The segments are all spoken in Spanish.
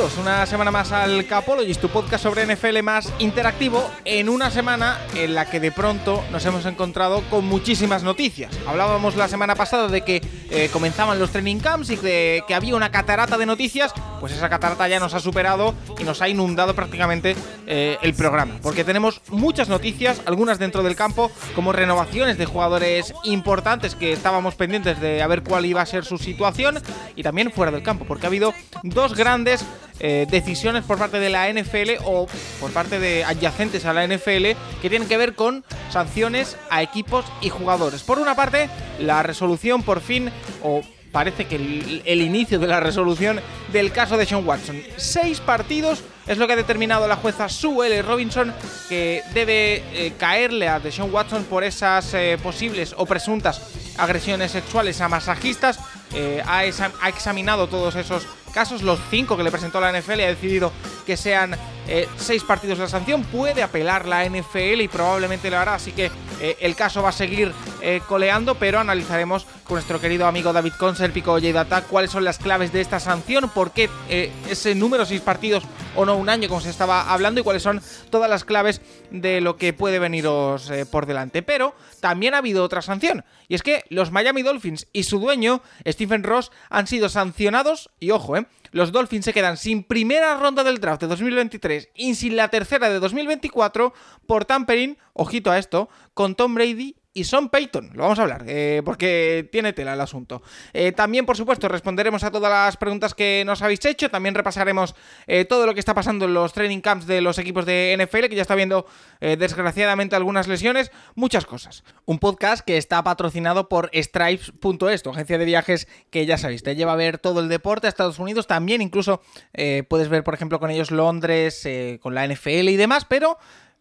Una semana más al Capologist, tu podcast sobre NFL más interactivo, en una semana en la que de pronto nos hemos encontrado con muchísimas noticias. Hablábamos la semana pasada de que eh, comenzaban los training camps y de que había una catarata de noticias, pues esa catarata ya nos ha superado y nos ha inundado prácticamente eh, el programa, porque tenemos muchas noticias, algunas dentro del campo, como renovaciones de jugadores importantes que estábamos pendientes de a ver cuál iba a ser su situación, y también fuera del campo, porque ha habido dos grandes eh, decisiones por parte de la NFL o por parte de adyacentes a la NFL que tienen que ver con sanciones a equipos y jugadores. Por una parte, la resolución por fin, o parece que el, inicio de la resolución del caso de Sean Watson. Seis partidos es lo que ha determinado la jueza Sue L. Robinson que debe eh, caerle a Deshaun Watson por esas eh, posibles o presuntas agresiones sexuales a masajistas. Ha, ha examinado todos esos casos, los cinco que le presentó la NFL ha decidido que sean eh, seis partidos la sanción. Puede apelar la NFL y probablemente lo hará, así que eh, el caso va a seguir eh, coleando, pero analizaremos con nuestro querido amigo David Conce, el Pico Data, cuáles son las claves de esta sanción, por qué ese número, seis partidos o no un año, como se estaba hablando, y cuáles son todas las claves de lo que puede veniros por delante. Pero también ha habido otra sanción, y es que los Miami Dolphins y su dueño, Stephen Ross, han sido sancionados, y ojo, eh, los Dolphins se quedan sin primera ronda del draft de 2023 y sin la tercera de 2024 por tampering, ojito a esto, con Tom Brady y Sean Payton. Lo vamos a hablar, eh, porque tiene tela el asunto. Eh, también, por supuesto, responderemos a todas las preguntas que nos habéis hecho. También repasaremos eh, todo lo que está pasando en los training camps de los equipos de NFL, que ya está viendo, desgraciadamente, algunas lesiones. Muchas cosas. Un podcast que está patrocinado por Stripes.es, tu agencia de viajes que ya sabéis, te lleva a ver todo el deporte a Estados Unidos. También, incluso, puedes ver, por ejemplo, con ellos Londres, con la NFL y demás, pero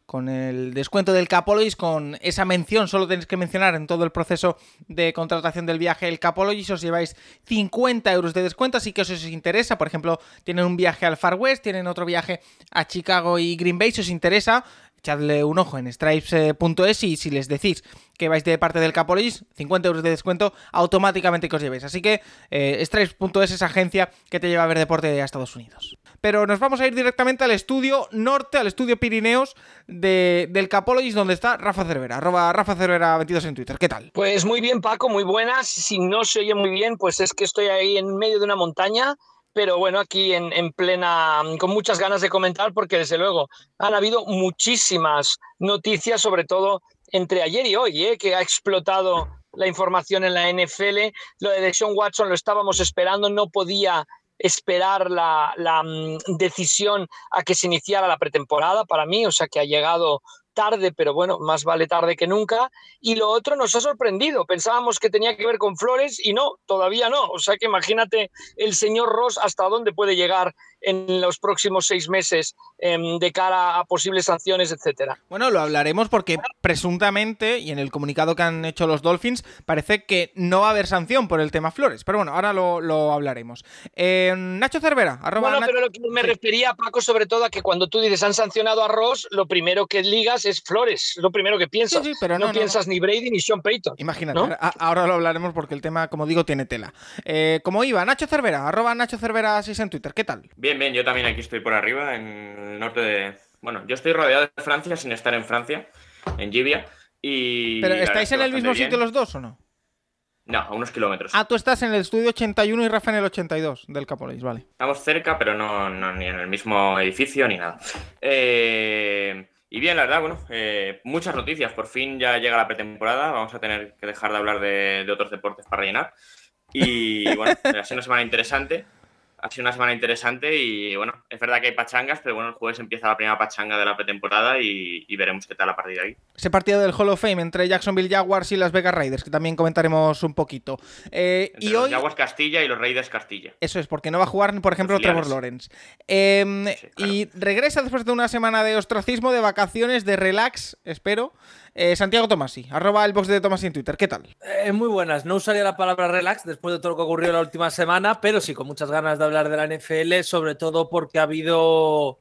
con el descuento del Capologist, con esa mención, solo tenéis que mencionar en todo el proceso de contratación del viaje el Capologist, os lleváis 50 euros de descuento, así que si os interesa, por ejemplo, tienen un viaje al Far West, tienen otro viaje a Chicago y Green Bay, si os interesa, echadle un ojo en stripes.es y si les decís que vais de parte del Capologist, 50 euros de descuento automáticamente que os llevéis. Así que eh, stripes.es es agencia que te lleva a ver deporte a Estados Unidos. Pero nos vamos a ir directamente al estudio norte, al estudio Pirineos de- del Capologist, donde está Rafa Cervera, Rafa Cervera 22 en Twitter. ¿Qué tal? Pues muy bien, Paco, muy buenas. Si no se oye muy bien, pues es que estoy ahí en medio de una montaña, pero bueno, aquí en, en plena, con muchas ganas de comentar, porque desde luego han habido muchísimas noticias, sobre todo entre ayer y hoy, ¿eh? que ha explotado la información en la NFL. Lo de Deshaun Watson lo estábamos esperando, no podía esperar la, mm, decisión a que se iniciara la pretemporada para mí, o sea que ha llegado tarde, pero bueno, más vale tarde que nunca. Y lo otro nos ha sorprendido. Pensábamos que tenía que ver con Flores y no, todavía no. O sea que imagínate el señor Ross hasta dónde puede llegar en los próximos seis meses de cara a posibles sanciones, etcétera. Bueno, lo hablaremos porque presuntamente, y en el comunicado que han hecho los Dolphins, parece que no va a haber sanción por el tema Flores. Pero bueno, ahora lo, lo hablaremos. Eh, Nacho Cervera, arroba Bueno, pero lo que me Sí. refería, Paco, sobre todo a que cuando tú dices han sancionado a Ross, lo primero que ligas es Flores, lo primero que piensas. Sí, sí, pero no, no, no, piensas ni Brady ni Sean Payton. Imagínate, ahora lo hablaremos porque el tema, como digo, tiene tela. Eh, como iba, Nacho Cervera, arroba Nacho Cervera 6 en Twitter. ¿Qué tal? Bien, bien, yo también aquí estoy por arriba, en el norte de... Bueno, yo estoy rodeado de Francia sin estar en Francia, en Gibia, y... ¿Pero estáis en el mismo bien. sitio los dos o no? No, a unos kilómetros. Ah, tú estás en el estudio 81 y Rafa en el 82 del Capoleis, vale. Estamos cerca, pero no, no ni en el mismo edificio ni nada. Eh, y bien, la verdad, bueno, eh, muchas noticias. Por fin ya llega la pretemporada. Vamos a tener que dejar de hablar de, de otros deportes para rellenar. Y bueno, ha sido una semana interesante. Ha sido una semana interesante y bueno, es verdad que hay pachangas, pero bueno, el jueves empieza la primera pachanga de la pretemporada y, veremos qué tal a partir de ahí. Ese partido del Hall of Fame entre Jacksonville Jaguars y las Vegas Raiders, que también comentaremos un poquito. Eh, y los hoy... Jaguars Castilla y los Raiders Castilla. Eso es, porque no va a jugar, por ejemplo, Trevor Lawrence. Em, y regresa después de una semana de ostracismo, de vacaciones, de relax, espero. Eh, Santiago Tomasi, arroba el box de Tomasi en Twitter. ¿Qué tal? Eh, muy buenas. No usaría la palabra relax después de todo lo que ocurrió la última semana, pero sí con muchas ganas de hablar de la NFL, sobre todo porque ha habido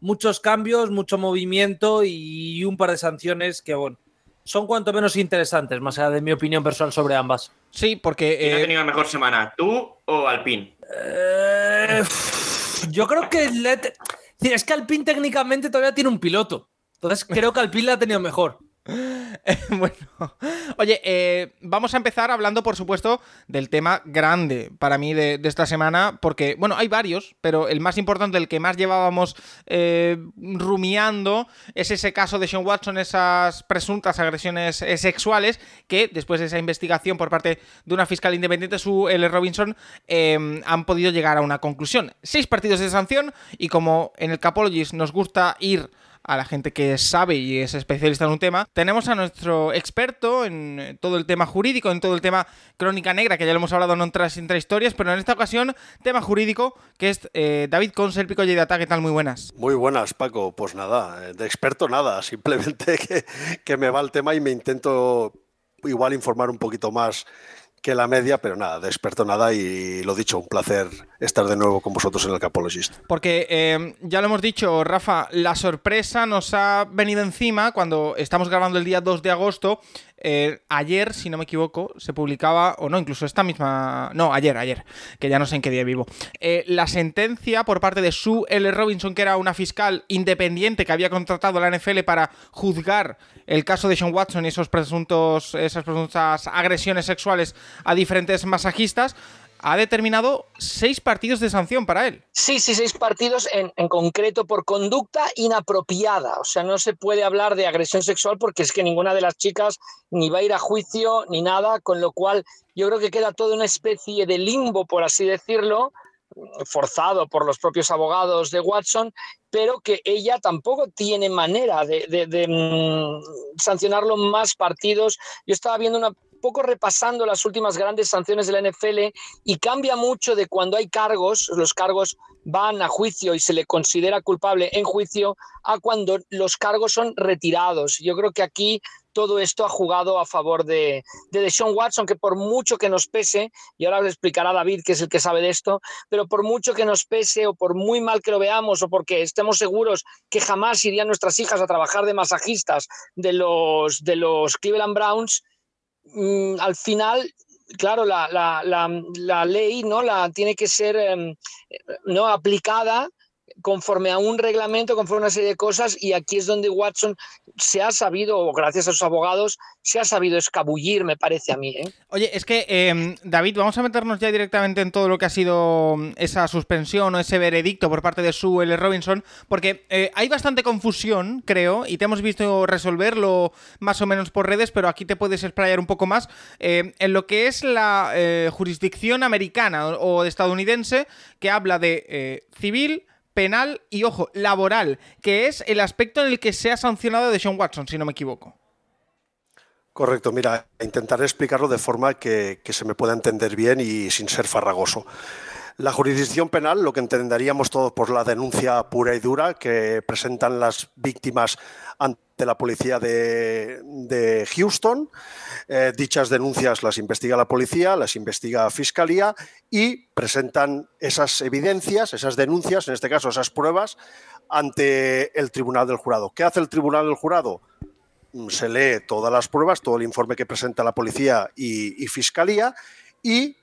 muchos cambios, mucho movimiento y un par de sanciones que, bueno, son cuanto menos interesantes, más allá de mi opinión personal sobre ambas. Sí, porque. ¿Quién ha eh, tenido mejor semana, tú o Alpine? yo creo que. Es que Alpine técnicamente todavía tiene un piloto. Entonces creo que Alpine la ha tenido mejor. bueno, oye, eh, vamos a empezar hablando, por supuesto, del tema grande para mí de, esta semana, porque, bueno, hay varios, pero el más importante, el que más llevábamos eh, rumiando, es ese caso de Sean Watson, esas presuntas agresiones eh, sexuales, que después de esa investigación por parte de una fiscal independiente, su L. Robinson, han podido llegar a una conclusión. Seis partidos de sanción, y como en el Capologist nos gusta ir a la gente que sabe y es especialista en un tema, tenemos a nuestro experto en todo el tema jurídico, en todo el tema crónica negra, que ya lo hemos hablado en otras historias, pero en esta ocasión, tema jurídico, que es eh, David Consel, Pico de ¿Qué tal? Muy buenas. Muy buenas, Paco. Pues nada, eh, de experto nada, simplemente que, que me va el tema y me intento igual informar un poquito más que la media, pero nada, de experto nada y lo dicho, un placer estar de nuevo con vosotros en el Capologist. Porque eh, ya lo hemos dicho, Rafa, la sorpresa nos ha venido encima cuando estamos grabando el día 2 de agosto eh, ayer, si no me equivoco, se publicaba, o no, incluso esta misma. No, ayer, ayer, que ya no sé en qué día vivo. Eh, la sentencia por parte de Sue L. Robinson, que era una fiscal independiente que había contratado a la NFL para juzgar el caso de Sean Watson y esos presuntos, esas presuntas agresiones sexuales a diferentes masajistas ha determinado seis partidos de sanción para él. Sí, sí, seis partidos en, concreto por conducta inapropiada. O sea, no se puede hablar de agresión sexual porque es que ninguna de las chicas ni va a ir a juicio ni nada, con lo cual yo creo que queda toda una especie de limbo, por así decirlo, forzado por los propios abogados de Watson, pero que ella tampoco tiene manera de, de, mm, sancionarlo más partidos. Yo estaba viendo una poco repasando las últimas grandes sanciones de la NFL y cambia mucho de cuando hay cargos, los cargos van a juicio y se le considera culpable en juicio, a cuando los cargos son retirados. Yo creo que aquí todo esto ha jugado a favor de, de Watson, que por mucho que nos pese, y ahora le explicará David, que es el que sabe de esto, pero por mucho que nos pese o por muy mal que lo veamos o porque estemos seguros que jamás irían nuestras hijas a trabajar de masajistas de los, de los Cleveland Browns, Mm, al final, claro, la, la, la, ley ¿no? la, tiene que ser em, ¿no? aplicada conforme a un reglamento, conforme a una serie de cosas, y aquí es donde Watson se ha sabido, gracias a sus abogados, se ha sabido escabullir, me parece a mí. ¿eh? Oye, es que, em, David, vamos a meternos ya directamente en todo lo que ha sido mm, esa suspensión o ese veredicto por parte de Sue L. Robinson, porque eh, hay bastante confusión, creo, y te hemos visto resolverlo más o menos por redes, pero aquí te puedes explayar un poco más em, en lo que es la eh, jurisdicción americana o estadounidense que habla de civil, penal y, ojo, laboral, que es el aspecto en el que se ha sancionado de Sean Watson, si no me equivoco. Correcto, mira, intentaré explicarlo de forma que, se me pueda entender bien y sin ser farragoso. La jurisdicción penal, lo que entenderíamos todos por la denuncia pura y dura que presentan las víctimas ante la policía de, Houston. Eh, dichas denuncias las investiga la policía, las investiga la fiscalía y presentan esas evidencias, esas denuncias, en este caso esas pruebas, ante el tribunal del jurado. ¿Qué hace el tribunal del jurado? Mm, se lee todas las pruebas, todo el informe que presenta la policía y, fiscalía y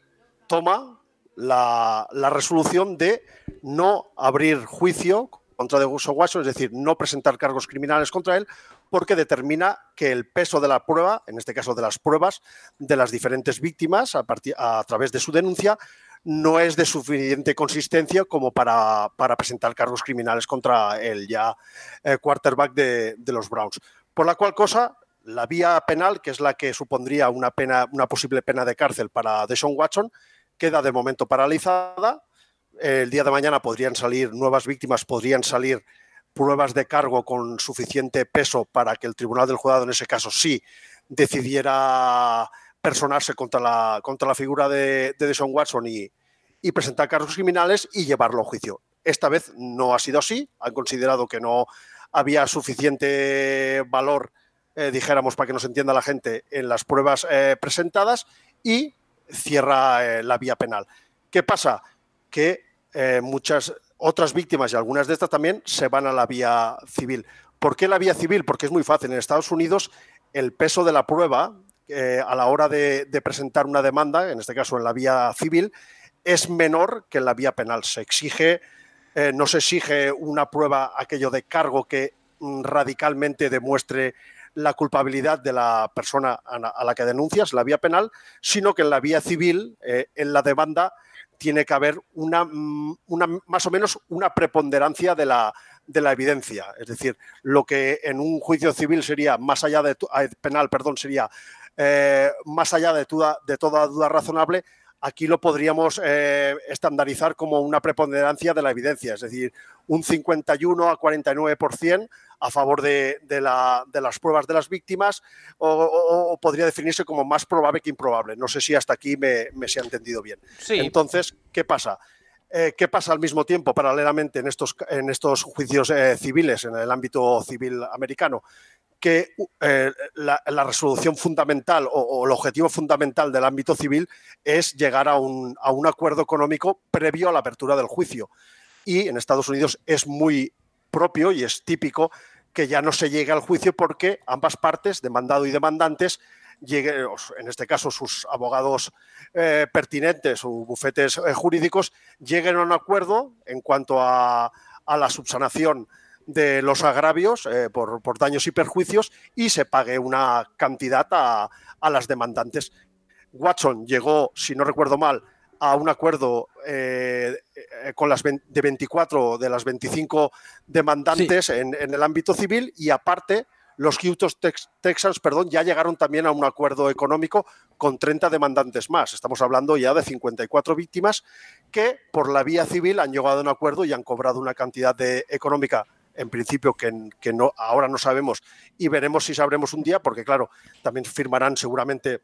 toma la, resolución de no abrir juicio contra de Watson, es decir, no presentar cargos criminales contra él, porque determina que el peso de la prueba, en este caso de las pruebas de las diferentes víctimas a, través de su denuncia, no es de suficiente consistencia como para, presentar cargos criminales contra el ya eh, quarterback de, de, los Browns. Por la cual cosa, la vía penal, que es la que supondría una, pena, una posible pena de cárcel para Deshaun Watson, queda de momento paralizada el día de mañana podrían salir nuevas víctimas, podrían salir pruebas de cargo con suficiente peso para que el tribunal del juzgado en ese caso sí decidiera personarse contra la, contra la figura de, de Deshaun Watson y, y presentar cargos criminales y llevarlo a juicio. Esta vez no ha sido así, han considerado que no había suficiente valor, eh, dijéramos, para que nos entienda la gente, en las pruebas eh, presentadas y cierra eh, la vía penal. ¿Qué pasa? Que muchas otras víctimas y algunas de estas también se van a la vía civil. ¿Por qué la vía civil? Porque es muy fácil. En Estados Unidos el peso de la prueba a la hora de, de presentar una demanda, en este caso en la vía civil, es menor que en la vía penal. Se exige, eh, no se exige una prueba, aquello de cargo que mm, radicalmente demuestre la culpabilidad de la persona a la que denuncias, la vía penal, sino que en la vía civil, eh, en la demanda, tiene que haber una, mm, una, más o menos una preponderancia de la, de la evidencia. Es decir, lo que en un juicio civil sería más allá de penal, perdón, sería eh, más allá de toda duda razonable, aquí lo podríamos eh, estandarizar como una preponderancia de la evidencia, es decir, un 51 a 49% a favor de, las pruebas de las víctimas o, podría definirse como más probable que improbable. No sé si hasta aquí me, se ha entendido bien. Entonces, ¿qué pasa? Eh, ¿Qué pasa al mismo tiempo, paralelamente, en estos, en estos juicios eh, civiles, en el ámbito civil americano? Que eh, la, resolución fundamental o, el objetivo fundamental del ámbito civil es llegar a un, acuerdo económico previo a la apertura del juicio. Y en Estados Unidos es muy propio y es típico que ya no se llegue al juicio porque ambas partes, demandado y demandantes, lleguen, en este caso sus abogados eh, pertinentes o bufetes eh, jurídicos, lleguen a un acuerdo en cuanto a la subsanación de los agravios eh, por, daños y perjuicios y se pague una cantidad a, las demandantes. Watson llegó, si no recuerdo mal, a un acuerdo eh, eh, con las de 24 de las 25 demandantes en, el ámbito civil y aparte los Houston Texans perdón, ya llegaron también a un acuerdo económico con 30 demandantes más. Estamos hablando ya de 54 víctimas que por la vía civil han llegado a un acuerdo y han cobrado una cantidad de, económica en principio que, no, ahora no sabemos y veremos si sabremos un día, porque claro, también firmarán seguramente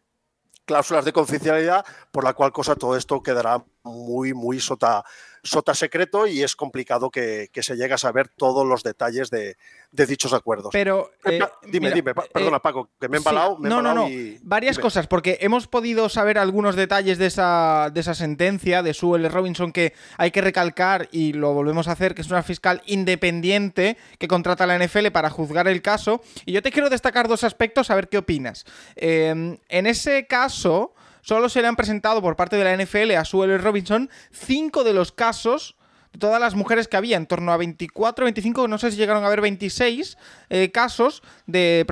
cláusulas de confidencialidad, por la cual cosa todo esto quedará muy, muy sota, sota secreto y es complicado que, se llegue a saber todos los detalles de, dichos acuerdos. Pero. Eh, dime, dime, perdona, eh, Paco, que me he embalado. no, no, no. Varias cosas, porque hemos podido saber algunos detalles de esa, de esa sentencia de Sue L. Robinson que hay que recalcar y lo volvemos a hacer, que es una fiscal independiente que contrata a la NFL para juzgar el caso. Y yo te quiero destacar dos aspectos, a ver qué opinas. Eh, en ese caso solo se le han presentado por parte de la NFL a Sue Robinson cinco de los casos todas las mujeres que había, en torno a 24, 25, no sé si llegaron a haber 26 eh, casos de,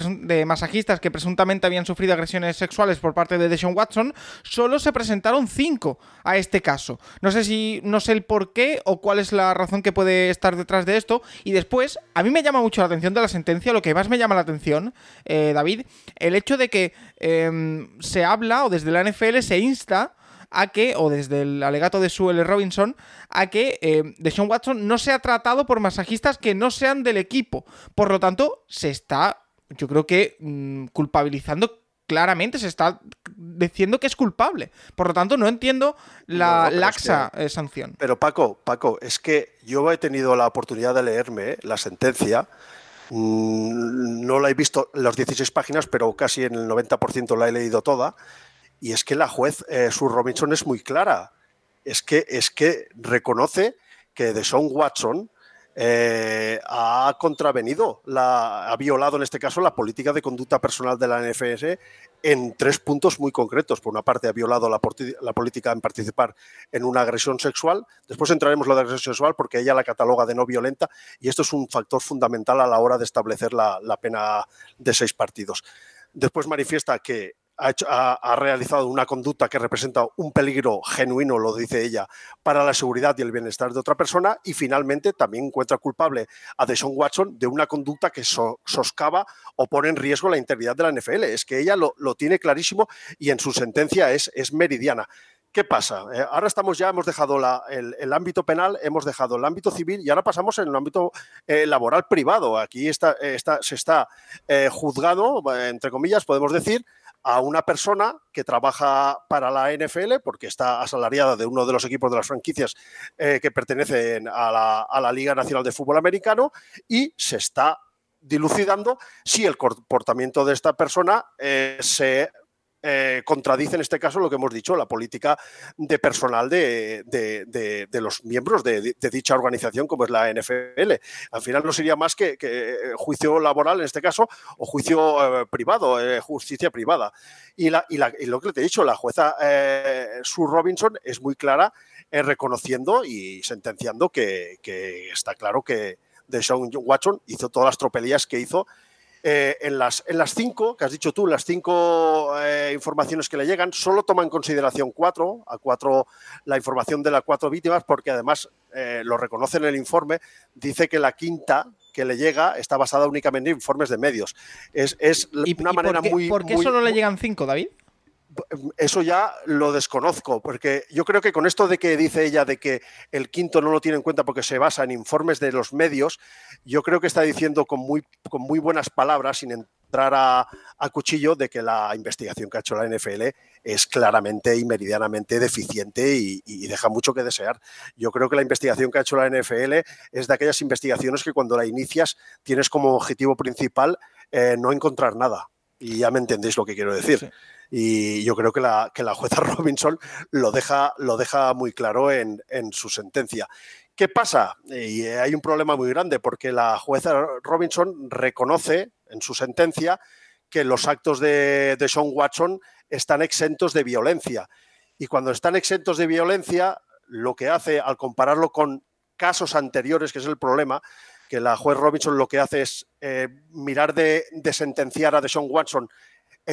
masajistas que presuntamente habían sufrido agresiones sexuales por parte de Deshaun Watson, solo se presentaron 5 a este caso. No sé si, no sé el por qué o cuál es la razón que puede estar detrás de esto. Y después, a mí me llama mucho la atención de la sentencia, lo que más me llama la atención, eh, David, el hecho de que em, se habla o desde la NFL se insta a que, o desde el alegato de Sue Robinson, a que eh, Deshaun Watson no sea tratado por masajistas que no sean del equipo. Por lo tanto, se está, yo creo que, mm, culpabilizando claramente, se está diciendo que es culpable. Por lo tanto, no entiendo la laxa eh, sanción. Pero Paco, Paco, es que yo he tenido la oportunidad de leerme la sentencia. Mm, no la he visto las 16 páginas, pero casi en el 90% la he leído toda. Y es que la juez eh, Sue Robinson es muy clara. Es que, es que reconoce que Deshaun Watson eh, ha contravenido, la, ha violado en este caso la política de conducta personal de la NFS en tres puntos muy concretos. Por una parte, ha violado la, política en participar en una agresión sexual. Después entraremos en lo de agresión sexual porque ella la cataloga de no violenta y esto es un factor fundamental a la hora de establecer la pena de seis partidos. Después manifiesta que ha, realizado una conducta que representa un peligro genuino, lo dice ella, para la seguridad y el bienestar de otra persona y finalmente también encuentra culpable a Deshaun Watson de una conducta que soscava o pone en riesgo la integridad de la NFL. Es que ella lo, tiene clarísimo y en su sentencia es, meridiana. ¿Qué pasa? Eh, ahora estamos ya, hemos dejado el, ámbito penal, hemos dejado el ámbito civil y ahora pasamos en el ámbito eh, laboral privado. Aquí está, se está juzgado, entre comillas, podemos decir, a una persona que trabaja para la NFL, porque está asalariada de uno de los equipos de las franquicias que pertenecen a la, a la Liga Nacional de Fútbol Americano, y se está dilucidando si el comportamiento de esta persona se eh, contradice en este caso lo que hemos dicho, la política de personal de, los miembros de, dicha organización como es la NFL. Al final no sería más que, eh, juicio laboral en este caso o juicio eh, privado, justicia privada. Y, lo que te he dicho, la jueza Sue Robinson es muy clara reconociendo y sentenciando que, está claro que Deshaun Watson hizo todas las tropelías que hizo eh, en, las, en las cinco, que has dicho tú, las cinco eh, informaciones que le llegan, solo toma en consideración cuatro, a cuatro, la información de las cuatro víctimas, porque además eh, lo reconoce en el informe, dice que la quinta que le llega está basada únicamente en informes de medios. Es, es una manera muy. ¿Por qué solo le llegan cinco, David? Eso ya lo desconozco, porque yo creo que con esto de que dice ella de que el quinto no lo tiene en cuenta porque se basa en informes de los medios, yo creo que está diciendo con muy, con muy buenas palabras, sin entrar a, cuchillo, de que la investigación que ha hecho la NFL es claramente y meridianamente deficiente y, deja mucho que desear. Yo creo que la investigación que ha hecho la NFL es de aquellas investigaciones que cuando la inicias tienes como objetivo principal eh, no encontrar nada. Y ya me entendéis lo que quiero decir. Y yo creo que la, que la jueza Robinson lo deja, lo deja muy claro en, su sentencia. ¿Qué pasa? Y hay un problema muy grande porque la jueza Robinson reconoce en su sentencia que los actos de, de Sean Watson están exentos de violencia. Y cuando están exentos de violencia, lo que hace al compararlo con casos anteriores, que es el problema, que la juez Robinson lo que hace es eh, mirar de, de, sentenciar a Deshaun Watson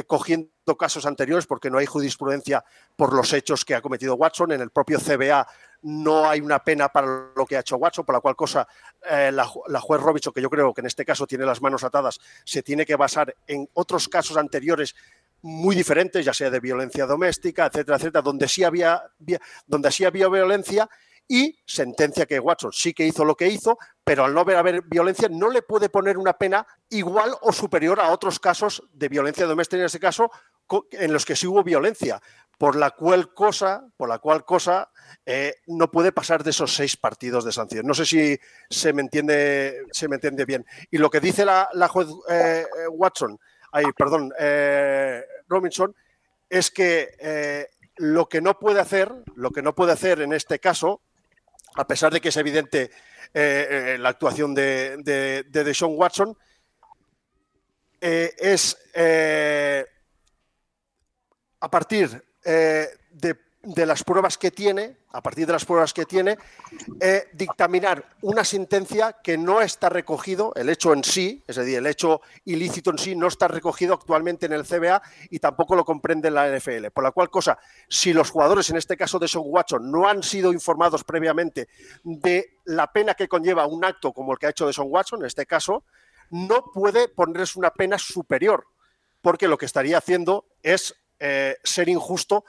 cogiendo casos anteriores porque no hay jurisprudencia por los hechos que ha cometido Watson. En el propio CBA no hay una pena para lo que ha hecho Watson, por la cual cosa eh, la, juez Robinson, que yo creo que en este caso tiene las manos atadas, se tiene que basar en otros casos anteriores muy diferentes, ya sea de violencia doméstica, etcétera, etcétera, donde sí había, donde sí había violencia y sentencia que Watson sí que hizo lo que hizo, pero al no haber violencia no le puede poner una pena igual o superior a otros casos de violencia doméstica, en ese caso, en los que sí hubo violencia, por la cual cosa, por la cual cosa eh, no puede pasar de esos seis partidos de sanción. No sé si se me entiende, se me entiende bien. Y lo que dice la, juez eh, Watson, ay, perdón, eh, Robinson, es que lo que no puede hacer, lo que no puede hacer en este caso, a pesar de que es evidente eh, eh, la actuación de, de, de Deshaun Watson, eh, es a partir de de las pruebas que tiene, a partir de las pruebas que tiene, eh, dictaminar una sentencia que no está recogido, el hecho en sí, es decir, el hecho ilícito en sí no está recogido actualmente en el CBA y tampoco lo comprende la NFL. Por la cual cosa, si los jugadores, en este caso de Son Watson, no han sido informados previamente de la pena que conlleva un acto como el que ha hecho de Son Watson, en este caso, no puede ponerles una pena superior, porque lo que estaría haciendo es eh, ser injusto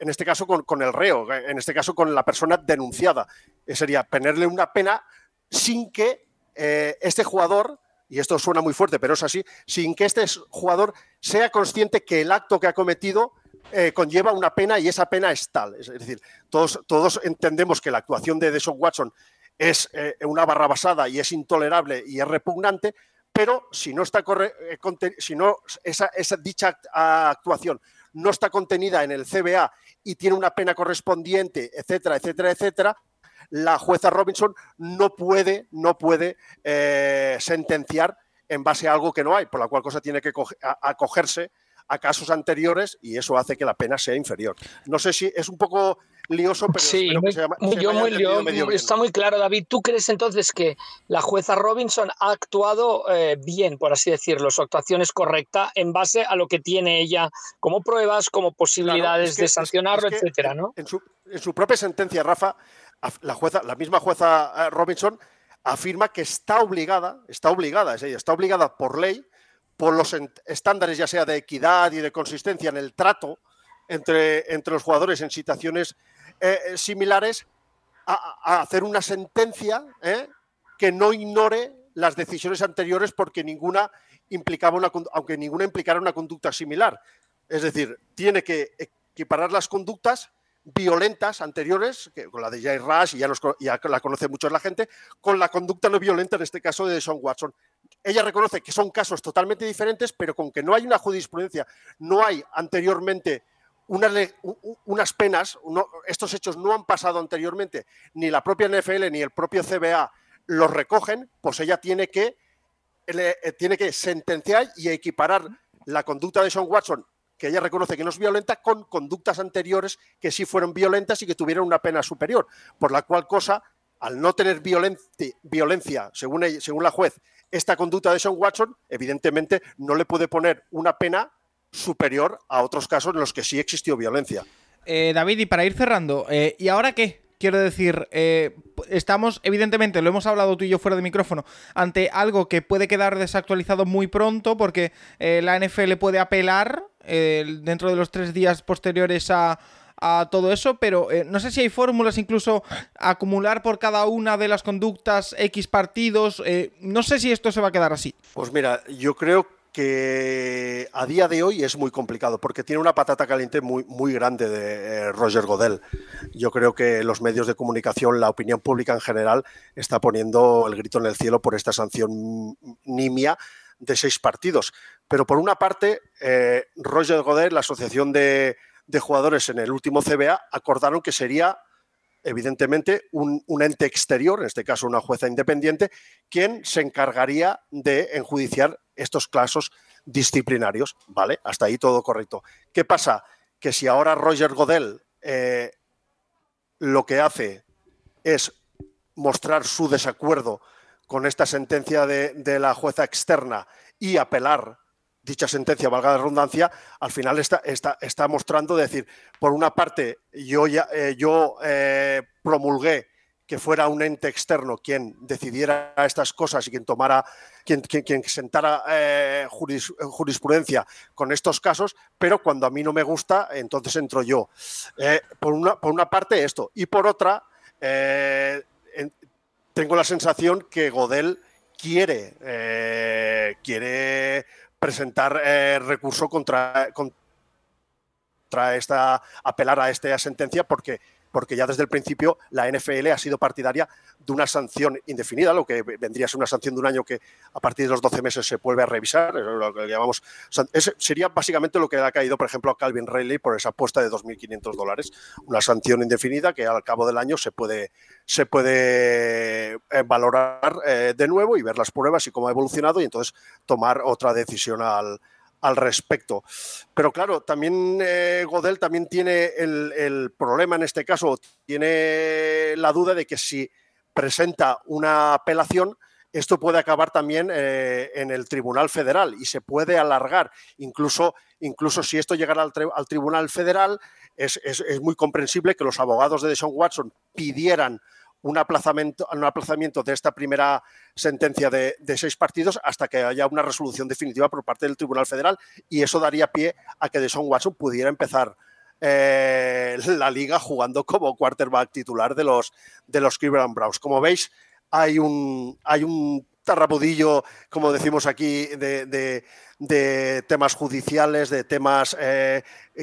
en este caso con, el reo, en este caso con la persona denunciada. Eh, sería ponerle una pena sin que eh, este jugador, y esto suena muy fuerte, pero es así, sin que este jugador sea consciente que el acto que ha cometido eh, conlleva una pena y esa pena es tal. Es decir, todos, entendemos que la actuación de Deson Watson es una barra basada y es intolerable y es repugnante, pero si no está si no esa dicha actuación no está contenida en el CBA y tiene una pena correspondiente, etcétera, etcétera, etcétera, la jueza Robinson no puede, no puede eh, sentenciar en base a algo que no hay, por la cual cosa tiene que acogerse a casos anteriores y eso hace que la pena sea inferior. No sé si es un poco lioso, pero sí, muy, está muy claro, David. ¿Tú crees entonces que la jueza Robinson ha actuado eh, bien, por así decirlo, su actuación es correcta en base a lo que tiene ella como pruebas, como posibilidades de sancionarlo, etcétera, ¿no? En su, en su propia sentencia, Rafa, la jueza, la misma jueza eh, Robinson afirma que está obligada, está obligada, es ella, está obligada por ley, por los estándares ya sea de equidad y de consistencia en el trato entre, entre los jugadores en situaciones eh, similares a, hacer una sentencia ¿eh? que no ignore las decisiones anteriores porque ninguna implicaba una, aunque ninguna implicara una conducta similar. Es decir, tiene que equiparar las conductas violentas anteriores, con la de Jay Rush, y ya, ya la conoce mucho la gente, con la conducta no violenta, en este caso de Sean Watson. Ella reconoce que son casos totalmente diferentes, pero con que no hay una jurisprudencia, no hay anteriormente unas penas, estos hechos no han pasado anteriormente, ni la propia NFL ni el propio CBA los recogen, pues ella tiene que, eh, tiene que sentenciar y equiparar la conducta de Sean Watson que ella reconoce que no es violenta con conductas anteriores que sí fueron violentas y que tuvieron una pena superior, por la cual cosa, al no tener violencia, según, según la juez, esta conducta de Sean Watson, evidentemente no le puede poner una pena superior a otros casos en los que sí existió violencia. Eh, David, y para ir cerrando, eh, ¿y ahora qué? Quiero decir, eh, estamos, evidentemente, lo hemos hablado tú y yo fuera de micrófono, ante algo que puede quedar desactualizado muy pronto porque la NFL puede apelar dentro de los tres días posteriores a, todo eso, pero no sé si hay fórmulas incluso acumular por cada una de las conductas X partidos. no sé si esto se va a quedar así. Pues mira, yo creo que a día de hoy es muy complicado porque tiene una patata caliente muy, muy grande de eh, Roger Godel. Yo creo que los medios de comunicación, la opinión pública en general, está poniendo el grito en el cielo por esta sanción nimia de seis partidos. Pero por una parte, eh, Roger Godel, la Asociación de, de Jugadores en el último CBA, acordaron que sería evidentemente, un, ente exterior, en este caso una jueza independiente, quien se encargaría de enjudiciar estos casos disciplinarios. ¿Vale? Hasta ahí todo correcto. ¿Qué pasa? Que si ahora Roger Godel eh, lo que hace es mostrar su desacuerdo con esta sentencia de, la jueza externa y apelar dicha sentencia, valga la redundancia, al final está, está, está mostrando, decir, por una parte, yo, ya, eh, yo eh, promulgué que fuera un ente externo quien decidiera estas cosas y quien tomara, quien, quien, sentara eh, jurisprudencia con estos casos, pero cuando a mí no me gusta, entonces entro yo. por, una, por una parte esto, y por otra, tengo la sensación que Godel quiere, quiere presentar eh, recurso contra, contra esta, apelar a esta sentencia porque porque ya desde el principio la NFL ha sido partidaria de una sanción indefinida, lo que vendría a ser una sanción de un año que a partir de los 12 meses se vuelve a revisar, lo que llamamos, sería básicamente lo que ha caído, por ejemplo, a Calvin Riley por esa apuesta de 2.500 dólares, una sanción indefinida que al cabo del año se puede, se puede eh, valorar eh, de nuevo y ver las pruebas y cómo ha evolucionado y entonces tomar otra decisión al, al respecto. Pero claro, también eh, Godel también tiene el, problema en este caso, tiene la duda de que si presenta una apelación, esto puede acabar también eh, en el Tribunal Federal y se puede alargar. Incluso, incluso si esto llegara al, Tribunal Federal, es, muy comprensible que los abogados de Deshaun Watson pidieran un aplazamiento, un aplazamiento de esta primera sentencia de, seis partidos hasta que haya una resolución definitiva por parte del Tribunal Federal y eso daría pie a que Deshaun Watson pudiera empezar eh, la liga jugando como quarterback titular de los, de los Cleveland Browns. Como veis, hay un, hay un tarrapudillo, como decimos aquí, de, temas judiciales, de temas eh,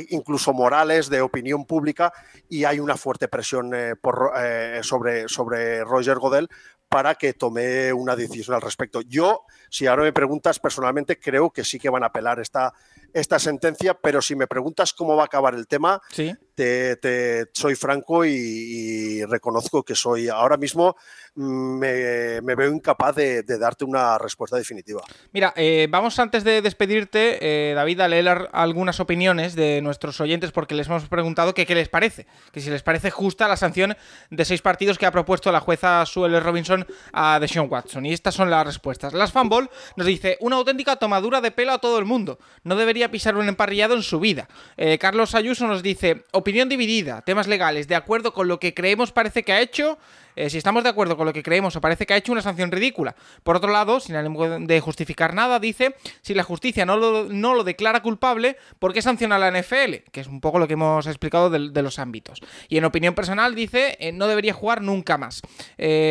incluso morales, de opinión pública, y hay una fuerte presión eh, eh, sobre, sobre Roger Godel para que tome una decisión al respecto. Yo, si ahora me preguntas personalmente, creo que sí que van a apelar esta, esta sentencia, pero si me preguntas cómo va a acabar el tema, ¿Sí? te, soy franco y, reconozco que soy ahora mismo mm, me, veo incapaz de, darte una respuesta definitiva. Mira, eh, vamos antes de despedirte, eh, David, a leer algunas opiniones de nuestros oyentes porque les hemos preguntado que qué les parece, que si les parece justa la sanción de seis partidos que ha propuesto la jueza Suele Robinson a Deshaun Watson. Y estas son las respuestas. Las Fanball nos dice, una auténtica tomadura de pelo a todo el mundo. No debería pisar un emparrillado en su vida. Eh, Carlos Ayuso nos dice, opinión dividida, temas legales, de acuerdo con lo que creemos parece que ha hecho, eh, si estamos de acuerdo con lo que creemos, o parece que ha hecho una sanción ridícula. Por otro lado, sin ánimo de justificar nada, dice, si la justicia no lo, no lo declara culpable, ¿por qué sanciona a la NFL? Que es un poco lo que hemos explicado de, los ámbitos. Y en opinión personal dice, eh, no debería jugar nunca más.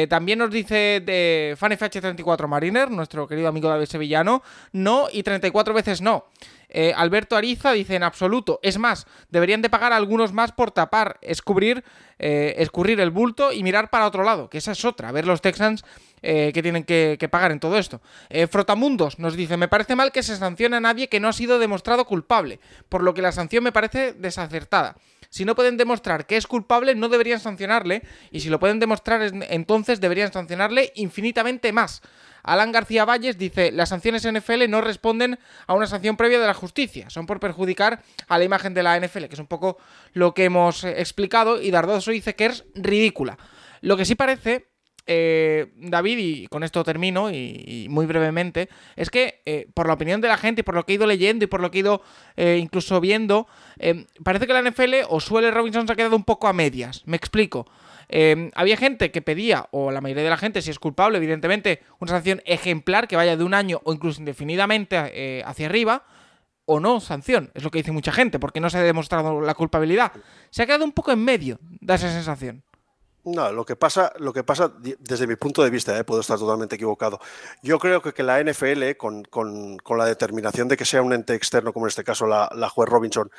También nos dice de FanFH34 Mariner, nuestro querido amigo David Sevillano, no y 34 veces no. Eh, Alberto Ariza dice en absoluto. Es más, deberían de pagar algunos más por tapar, escubrir, eh, escurrir el bulto y mirar para otro lado, que esa es otra. A ver los Texans eh, que tienen que, pagar en todo esto. Frotamundos nos dice, me parece mal que se sancione a nadie que no ha sido demostrado culpable, por lo que la sanción me parece desacertada. Si no pueden demostrar que es culpable, no deberían sancionarle, y si lo pueden demostrar, entonces deberían sancionarle infinitamente más. Alan García Valles dice, las sanciones NFL no responden a una sanción previa de la justicia, son por perjudicar a la imagen de la NFL, que es un poco lo que hemos eh, explicado, y Dardoso dice que es ridícula. Lo que sí parece eh, David, y con esto termino y, muy brevemente, es que eh, por la opinión de la gente y por lo que he ido leyendo y por lo que he ido incluso viendo, parece que la NFL o suele Robinson se ha quedado un poco a medias. Me explico. Em, había gente que pedía, o la mayoría de la gente, si es culpable, evidentemente, una sanción ejemplar que vaya de un año o incluso indefinidamente eh, hacia arriba, o no sanción, es lo que dice mucha gente, porque no se ha demostrado la culpabilidad. Se ha quedado un poco en medio, da esa sensación. No, lo que pasa, lo que pasa desde mi punto de vista, eh, puedo estar totalmente equivocado. Yo creo que, que la NFL, con, la determinación de que sea un ente externo, como en este caso la, la juez Robinson,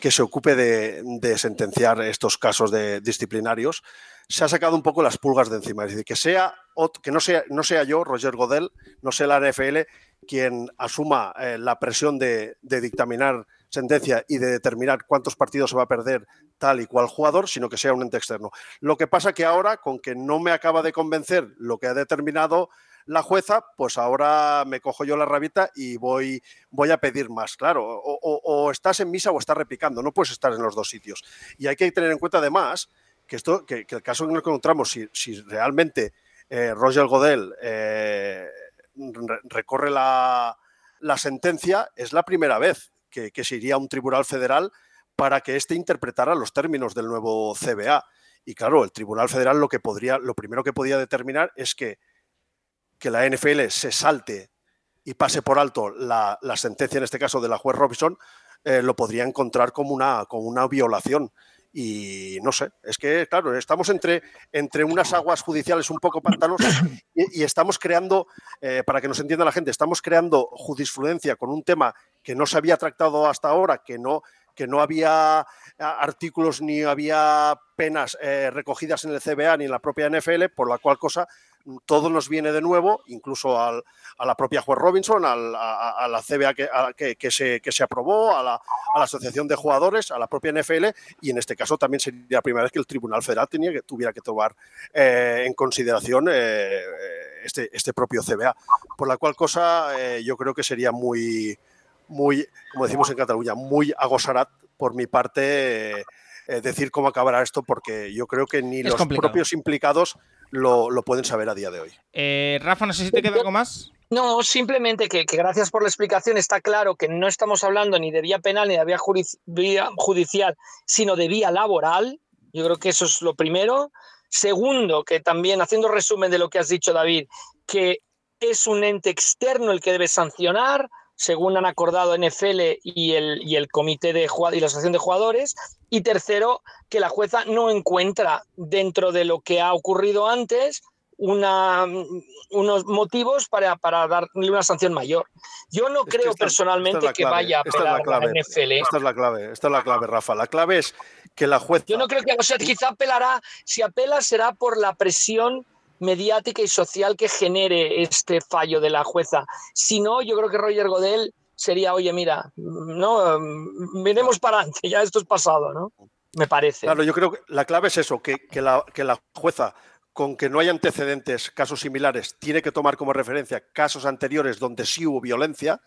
que se ocupe de, sentenciar estos casos de disciplinarios, se ha sacado un poco las pulgas de encima. Es decir, que, sea, que no, sea, no sea yo, Roger Godel, no sea la NFL, quien asuma eh, la presión de, dictaminar sentencia y de determinar cuántos partidos se va a perder tal y cual jugador, sino que sea un ente externo. Lo que pasa que ahora, con que no me acaba de convencer lo que ha determinado la jueza, pues ahora me cojo yo la rabita y voy, voy a pedir más, claro. O, estás en misa o estás repicando, no puedes estar en los dos sitios. Y hay que tener en cuenta además que, esto, que, el caso en el que encontramos, si, realmente eh, Roger Godel eh, recorre la, sentencia, es la primera vez que, se iría a un tribunal federal para que éste interpretara los términos del nuevo CBA. Y claro, el Tribunal Federal lo que podría, lo primero que podía determinar es que que la NFL se salte y pase por alto la, sentencia, en este caso de la juez Robinson, eh, lo podría encontrar como una, como una violación. Y no sé, es que, claro, estamos entre, entre unas aguas judiciales un poco pantanosas y, estamos creando, eh, para que nos entienda la gente, estamos creando jurisprudencia con un tema que no se había tratado hasta ahora, que no, que no había artículos ni había penas eh, recogidas en el CBA ni en la propia NFL, por la cual cosa todo nos viene de nuevo, incluso a la propia juez Robinson, a, la CBA que, se, aprobó, a la, Asociación de Jugadores, a la propia NFL, y en este caso también sería la primera vez que el Tribunal Federal tenía que, tuviera que tomar eh, en consideración eh, este, este, propio CBA. Por la cual cosa eh, yo creo que sería muy, muy, como decimos en Cataluña, muy agosarat por mi parte decir cómo acabará esto, porque yo creo que ni los propios implicados lo, pueden saber a día de hoy. Eh, Rafa, no sé si te queda algo más. No, simplemente que, gracias por la explicación. Está claro que no estamos hablando ni de vía penal ni de vía, vía judicial, sino de vía laboral. Yo creo que eso es lo primero. Segundo, que también, haciendo resumen de lo que has dicho, David, que es un ente externo el que debe sancionar, según han acordado NFL y el, y el comité de y la asociación de jugadores. Y tercero, que la jueza no encuentra dentro de lo que ha ocurrido antes una, unos motivos para, para, darle una sanción mayor. Yo no creo personalmente que vaya a apelar la, NFL. Esta es la clave, esta es la clave, Rafa. La clave es que la jueza. Yo no creo que, o sea, quizá apelará, si apela será por la presión mediática y social que genere este fallo de la jueza. Si no, yo creo que Roger Godel sería, oye, mira, no, miremos para adelante, ya esto es pasado, ¿no? Me parece. Claro, yo creo que la clave es eso, que, que, la, que la jueza, con que no hay antecedentes, casos similares, tiene que tomar como referencia casos anteriores donde sí hubo violencia.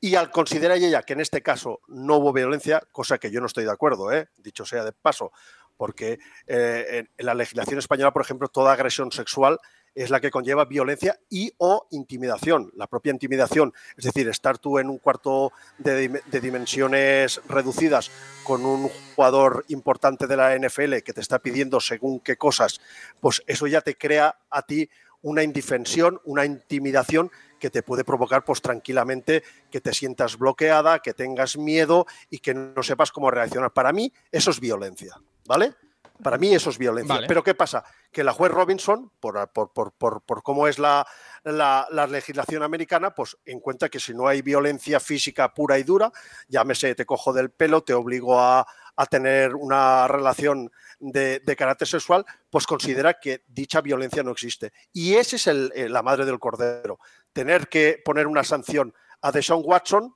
Y al considerar ella que en este caso no hubo violencia, cosa que yo no estoy de acuerdo, ¿eh? dicho sea de paso, porque eh, en, la legislación española, por ejemplo, toda agresión sexual es la que conlleva violencia y o intimidación. La propia intimidación, es decir, estar tú en un cuarto de, dimensiones reducidas con un jugador importante de la NFL que te está pidiendo según qué cosas, pues eso ya te crea a ti una indefensión, una intimidación que te puede provocar pues tranquilamente que te sientas bloqueada, que tengas miedo y que no sepas cómo reaccionar. Para mí eso es violencia, ¿vale? Para mí eso es violencia. Pero ¿qué pasa? Que la juez Robinson, por, por, cómo es la, la, legislación americana, pues encuentra que si no hay violencia física pura y dura, llámese, te cojo del pelo, te obligo a, a tener una relación de, carácter sexual, pues considera que dicha violencia no existe. Y esa es el, eh, la madre del cordero. Tener que poner una sanción a Deshaun Watson,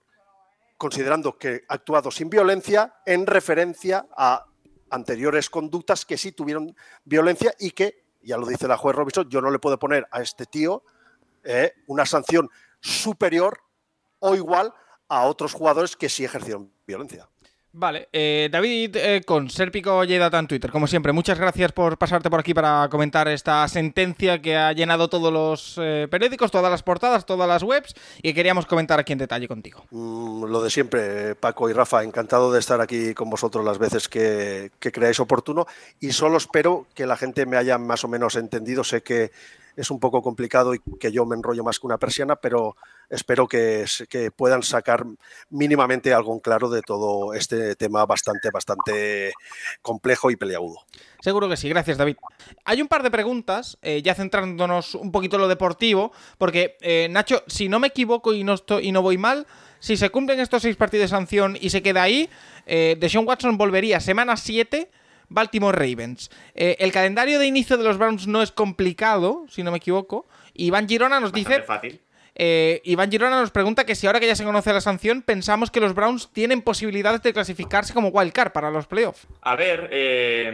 considerando que ha actuado sin violencia, en referencia a anteriores conductas que sí tuvieron violencia y que, ya lo dice la juez Robinson, yo no le puedo poner a este tío eh, una sanción superior o igual a otros jugadores que sí ejercieron violencia. Vale, eh, David eh, con Serpico Data en Twitter, como siempre, muchas gracias por pasarte por aquí para comentar esta sentencia que ha llenado todos los eh, periódicos, todas las portadas, todas las webs y queríamos comentar aquí en detalle contigo. Mm, lo de siempre, Paco y Rafa, encantado de estar aquí con vosotros las veces que creáis oportuno y solo espero que la gente me haya más o menos entendido, sé que es un poco complicado y que yo me enrollo más que una persiana, pero espero que, que, puedan sacar mínimamente algo en claro de todo este tema bastante, bastante complejo y peleagudo. Seguro que sí, gracias David. Hay un par de preguntas, eh, ya centrándonos un poquito en lo deportivo, porque eh, Nacho, si no me equivoco y no, estoy, y no voy mal, si se cumplen estos seis partidos de sanción y se queda ahí, eh, Deshaun Watson volvería semana 7 Baltimore Ravens. Eh, el calendario de inicio de los Browns no es complicado, si no me equivoco. Iván Girona nos dice. Fácil. Eh, Iván Girona nos pregunta que si ahora que ya se conoce la sanción, pensamos que los Browns tienen posibilidades de clasificarse como wildcard para los playoffs. A ver, eh,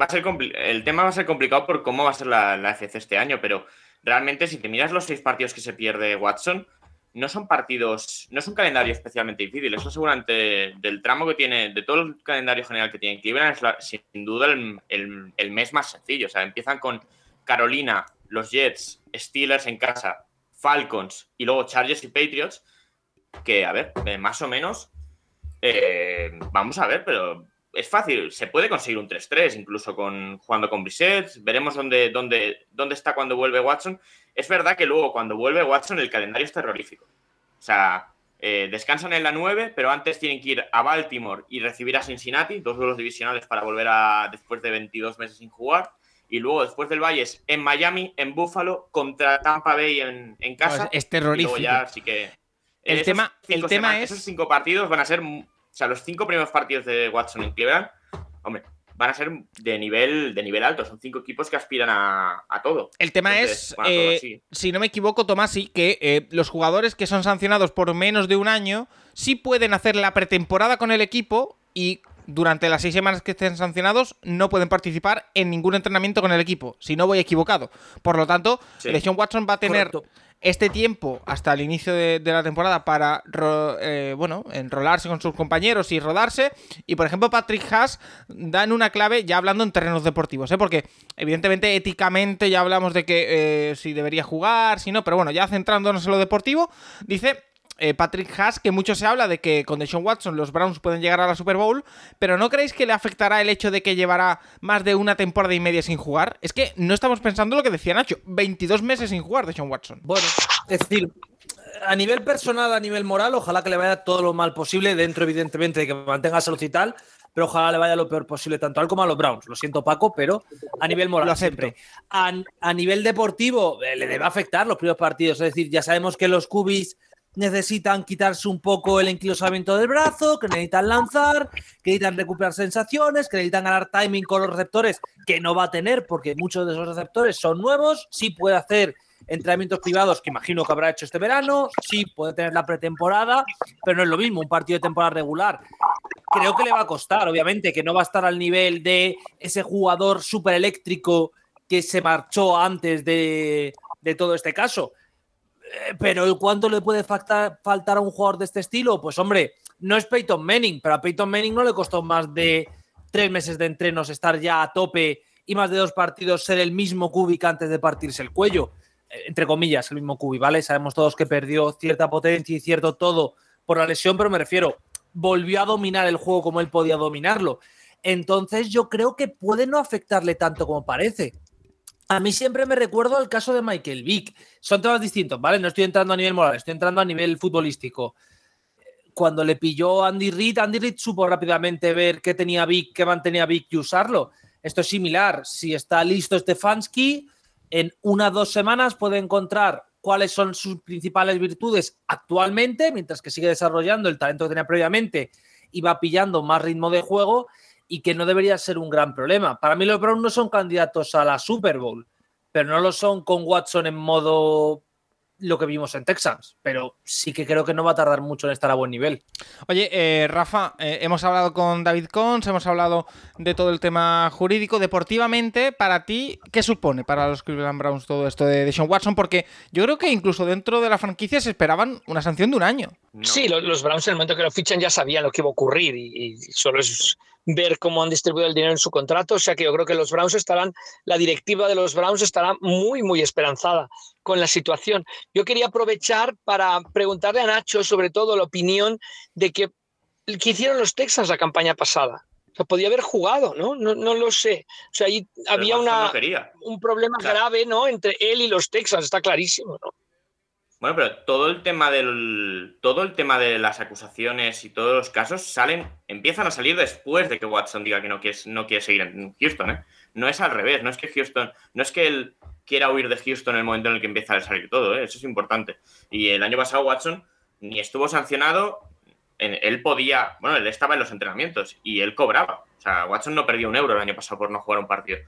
va a ser el tema va a ser complicado por cómo va a ser la, la FC este año, pero realmente si te miras los seis partidos que se pierde Watson, no son partidos, no es un calendario especialmente difícil. Eso seguramente del tramo que tiene, de todo el calendario general que tiene Cleveland, es sin duda el, mes más sencillo. O sea, empiezan con Carolina, los Jets, Steelers en casa, Falcons y luego Chargers y Patriots, que, a ver, eh, más o menos, eh, vamos a ver, pero es fácil, se puede conseguir un 3-3, incluso con, jugando con Brissett, veremos dónde, dónde, dónde está cuando vuelve Watson. Es verdad que luego cuando vuelve Watson el calendario es terrorífico. O sea, eh, descansan en la 9, pero antes tienen que ir a Baltimore y recibir a Cincinnati, dos duelos divisionales para volver a después de 22 meses sin jugar. Y luego después del Valle es en Miami, en Buffalo, contra Tampa Bay en, casa. es terrorífico. Y luego ya, así que... El tema, el tema es... Esos cinco partidos van a ser o sea, los cinco primeros partidos de Watson en Cleveland, hombre, van a ser de nivel, de nivel alto. Son cinco equipos que aspiran a, todo. El tema es, eh, si no me equivoco, Tomás, sí, que eh, los jugadores que son sancionados por menos de un año sí pueden hacer la pretemporada con el equipo y durante las seis semanas que estén sancionados no pueden participar en ningún entrenamiento con el equipo, si no voy equivocado. Por lo tanto, sí. Watson va a tener este tiempo hasta el inicio de, la temporada para eh, bueno, enrolarse con sus compañeros y rodarse. Y por ejemplo, Patrick Haas dan una clave ya hablando en terrenos deportivos, ¿eh? porque evidentemente éticamente ya hablamos de que eh, si debería jugar, si no, pero bueno, ya centrándonos en lo deportivo, dice eh, Patrick Haas, que mucho se habla de que con Deshaun Watson los Browns pueden llegar a la Super Bowl, pero ¿no creéis que le afectará el hecho de que llevará más de una temporada y media sin jugar? Es que no estamos pensando lo que decía Nacho, 22 meses sin jugar Deshaun Watson. Bueno, es decir, a nivel personal, a nivel moral, ojalá que le vaya todo lo mal posible, dentro evidentemente de que mantenga salud y tal, pero ojalá le vaya lo peor posible, tanto a él como a los Browns. Lo siento, Paco, pero a nivel moral, siempre. A, a, nivel deportivo, eh, le debe afectar los primeros partidos. Es decir, ya sabemos que los Cubis necesitan quitarse un poco el enquilosamiento del brazo, que necesitan lanzar, que necesitan recuperar sensaciones, que necesitan ganar timing con los receptores, que no va a tener porque muchos de esos receptores son nuevos, sí puede hacer entrenamientos privados que imagino que habrá hecho este verano, sí puede tener la pretemporada, pero no es lo mismo un partido de temporada regular. Creo que le va a costar, obviamente, que no va a estar al nivel de ese jugador súper eléctrico que se marchó antes de, de todo este caso pero ¿cuánto le puede faltar, faltar a un jugador de este estilo? Pues hombre, no es Peyton Manning, pero a Peyton Manning no le costó más de tres meses de entrenos estar ya a tope y más de dos partidos ser el mismo Kubik antes de partirse el cuello. Eh, entre comillas, el mismo Kubik, ¿vale? Sabemos todos que perdió cierta potencia y cierto todo por la lesión, pero me refiero, volvió a dominar el juego como él podía dominarlo. Entonces yo creo que puede no afectarle tanto como parece. A mí siempre me recuerdo al caso de Michael Vick. Son temas distintos, ¿vale? No estoy entrando a nivel moral, estoy entrando a nivel futbolístico. Cuando le pilló Andy Reid, Andy Reid supo rápidamente ver qué tenía Vick, qué mantenía Vick y usarlo. Esto es similar. Si está listo Stefanski, en una o dos semanas puede encontrar cuáles son sus principales virtudes actualmente, mientras que sigue desarrollando el talento que tenía previamente y va pillando más ritmo de juego y que no debería ser un gran problema. Para mí los Browns no son candidatos a la Super Bowl, pero no lo son con Watson en modo lo que vimos en Texans, pero sí que creo que no va a tardar mucho en estar a buen nivel. Oye, eh, Rafa, eh, hemos hablado con David Cons, hemos hablado de todo el tema jurídico. Deportivamente, para ti, ¿qué supone para los Cleveland Browns todo esto de Sean Watson? Porque yo creo que incluso dentro de la franquicia se esperaban una sanción de un año. Sí, los, Browns en el momento que lo fichan ya sabían lo que iba a ocurrir y, y solo es ver cómo han distribuido el dinero en su contrato. O sea que yo creo que los Browns estarán, la directiva de los Browns estará muy, muy esperanzada con la situación. Yo quería aprovechar para preguntarle a Nacho sobre todo la opinión de que, que hicieron los Texans la campaña pasada. O sea, podía haber jugado, ¿no? No, no lo sé. O sea, ahí había una, un problema grave, ¿no? Entre él y los Texans, está clarísimo, ¿no? Bueno, pero todo el tema del. Todo el tema de las acusaciones y todos los casos salen. empiezan a salir después de que Watson diga que no quiere, no quiere seguir en Houston, ¿eh? No es al revés, no es que Houston. No es que él quiera huir de Houston en el momento en el que empieza a salir todo, ¿eh? Eso es importante. Y el año pasado Watson ni estuvo sancionado. él podía. Bueno, él estaba en los entrenamientos y él cobraba. O sea, Watson no perdió un euro el año pasado por no jugar un partido.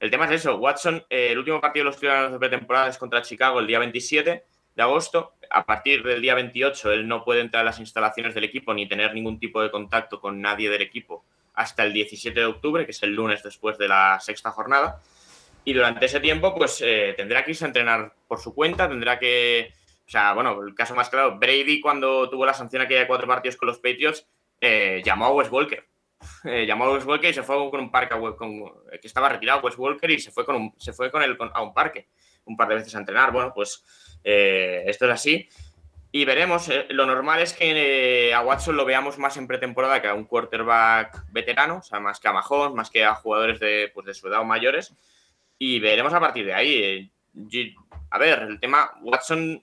El tema es eso. Watson, eh, el último partido de los ciudadanos de pretemporada es contra Chicago el día 27 de agosto. A partir del día 28 él no puede entrar a las instalaciones del equipo ni tener ningún tipo de contacto con nadie del equipo hasta el 17 de octubre, que es el lunes después de la sexta jornada. Y durante ese tiempo, pues eh, tendrá que irse a entrenar por su cuenta, tendrá que... O sea, bueno, el caso más claro, Brady cuando tuvo la sanción aquella de cuatro partidos con los Patriots, eh, llamó a Wes Walker. Eh, llamó a Wes Walker y se fue con un parque con, que estaba retirado Wes Walker y se fue con, un, se fue con él a un parque un par de veces a entrenar. Bueno, pues eh, esto es así. Y veremos, eh, lo normal es que eh, a Watson lo veamos más en pretemporada que a un quarterback veterano, o sea, más que a Mahomes, más que a jugadores de, pues, de su edad o mayores. Y veremos a partir de ahí. a ver, el tema, Watson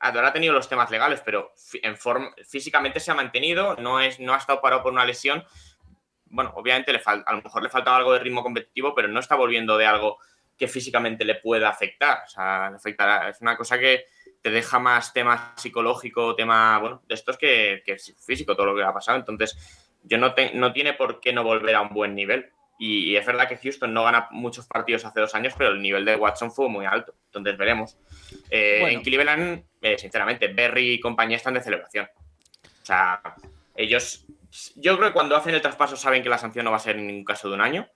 ahora ha tenido los temas legales, pero en forma, físicamente se ha mantenido, no, es, no ha estado parado por una lesión. Bueno, obviamente le a lo mejor le faltaba algo de ritmo competitivo, pero no está volviendo de algo que físicamente le pueda afectar. O sea, afectará. Es una cosa que te deja más tema psicológico, tema, bueno, de estos que, que físico, todo lo que ha pasado. Entonces, yo no, no tiene por qué no volver a un buen nivel. Y, es verdad que Houston no gana muchos partidos hace dos años, pero el nivel de Watson fue muy alto. Entonces veremos. Eh, en Cleveland, eh, sinceramente, Berry y compañía están de celebración. O sea, ellos, yo creo que cuando hacen el traspaso saben que la sanción no va a ser en ningún caso de un año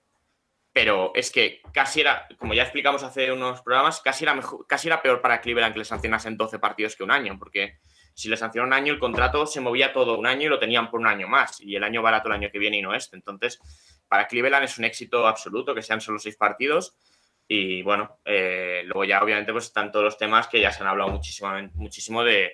pero es que casi era, como ya explicamos hace unos programas, casi era, mejor, casi era peor para Cleveland que le sancionasen 12 partidos que un año, porque si le sancionó un año, el contrato se movía todo un año y lo tenían por un año más, y el año barato el año que viene y no este. Entonces, para Cleveland es un éxito absoluto que sean solo seis partidos. Y bueno, eh, luego ya obviamente pues están todos los temas que ya se han hablado muchísimo, muchísimo de,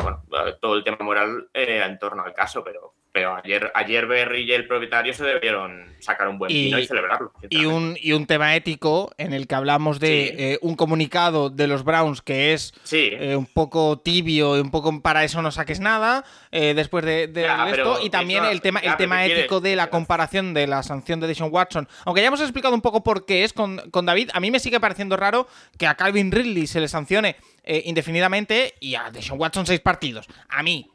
bueno, todo el tema moral eh, en torno al caso, pero pero ayer, ayer Berry y el propietario se debieron sacar un buen vino y, celebrarlo. Y un, y un tema ético en el que hablamos de eh, un comunicado de los Browns que es eh, un poco tibio y un poco para eso no saques nada eh, después de, esto. Y también el tema, el tema ético de la comparación de la sanción de Deshaun Watson. Aunque ya hemos explicado un poco por qué es con, con David, a mí me sigue pareciendo raro que a Calvin Ridley se le sancione indefinidamente y a Deshaun Watson seis partidos. A mí,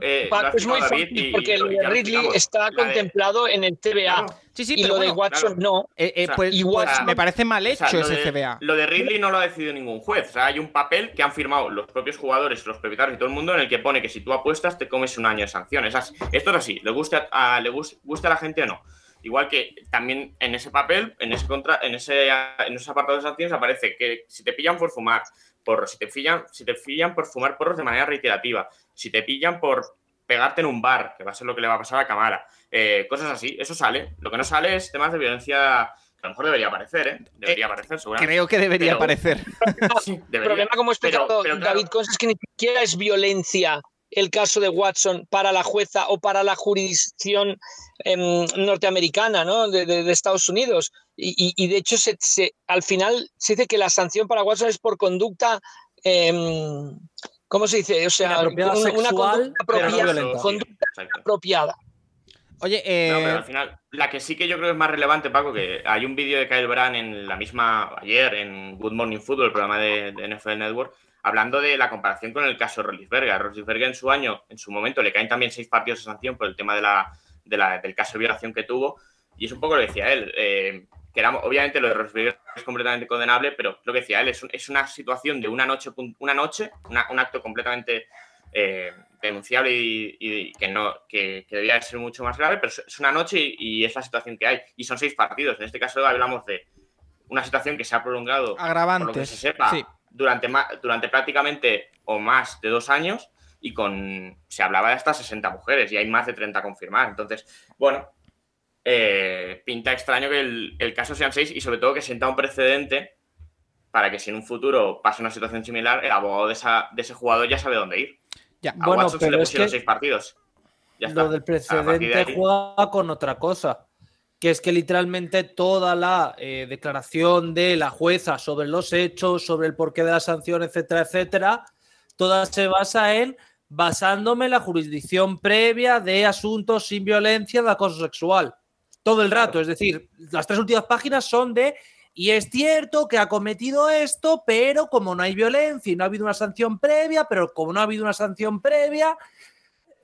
eh, es muy fácil porque lo de Ridley está contemplado en el TBA. Sí, sí, y lo de Watson no. Eh, eh, pues, pues me parece mal hecho ese CBA. Lo de Ridley no lo ha decidido ningún juez. O sea, hay un papel que han firmado los propios jugadores, los propietarios y todo el mundo en el que pone que si tú apuestas te comes un año de sanciones. Esto es así, le gusta a, le gusta a la gente o no. Igual que también en ese papel, en ese, contra, en ese, en esos apartados de sanciones aparece que si te pillan por fumar, por si te pillan, si te pillan por fumar porros de manera reiterativa, si te pillan por pegarte en un bar, que va a ser lo que le va a pasar a Camara, eh, cosas así, eso sale. Lo que no sale es temas de violencia a lo mejor debería aparecer, ¿eh? Debería Eh, aparecer, seguramente. Creo que debería Pero- aparecer. Sí, El problema, como ha explicado Pero- pero claro, David Cons, es que ni siquiera es violencia el caso de Watson para la jueza o para la jurisdicción em, norteamericana, ¿no? De, de- de Estados Unidos. Y, y- y de hecho, se, se- al final se dice que la sanción para Watson es por conducta. em, ¿Cómo se dice? O sea, una, una conducta no apropiada. Sí. Oye, eh, No, pero al final, la que sí que yo creo que es más relevante, Paco, que hay un vídeo de Kyle Brand en la misma, ayer, en Good Morning Football, el programa de, de NFL Network, hablando de la comparación con el caso de Rollisberger. A Rollisberger en su año, en su momento, le caen también seis partidos de sanción por el tema de la, de la- del caso de violación que tuvo, y es un poco lo que decía él, eh, que era, obviamente lo de Rollisberger es completamente condenable, pero lo que decía él es, un- es una situación de una noche, una noche, una- un acto completamente eh, denunciable y, y que no que, que debía ser mucho más grave, pero es- una noche y, y es la situación que hay. Y son seis partidos. En este caso hablamos de una situación que se ha prolongado, por lo que agravantes. se sepa, Sí. Durante, durante prácticamente o más de dos años y con se hablaba de hasta 60 mujeres y hay más de 30 confirmadas. Entonces, bueno, eh, pinta extraño que el, el caso sean seis y sobre todo que sienta un precedente para que si en un futuro pase una situación similar, el abogado de, esa- de ese jugador ya sabe dónde ir. Ya. A Bueno, Watson se le pero es pusieron que seis partidos. Ya está. Lo del de precedente ahí- juega con otra cosa, que es que literalmente toda la eh, declaración de la jueza sobre los hechos, sobre el porqué de la sanción, etcétera, etcétera, toda se basa en basándome en la jurisdicción previa de asuntos sin violencia de acoso sexual. Todo el rato, es decir, las tres últimas páginas son de y es cierto que ha cometido esto, pero como no hay violencia y no ha habido una sanción previa, pero como no ha habido una sanción previa,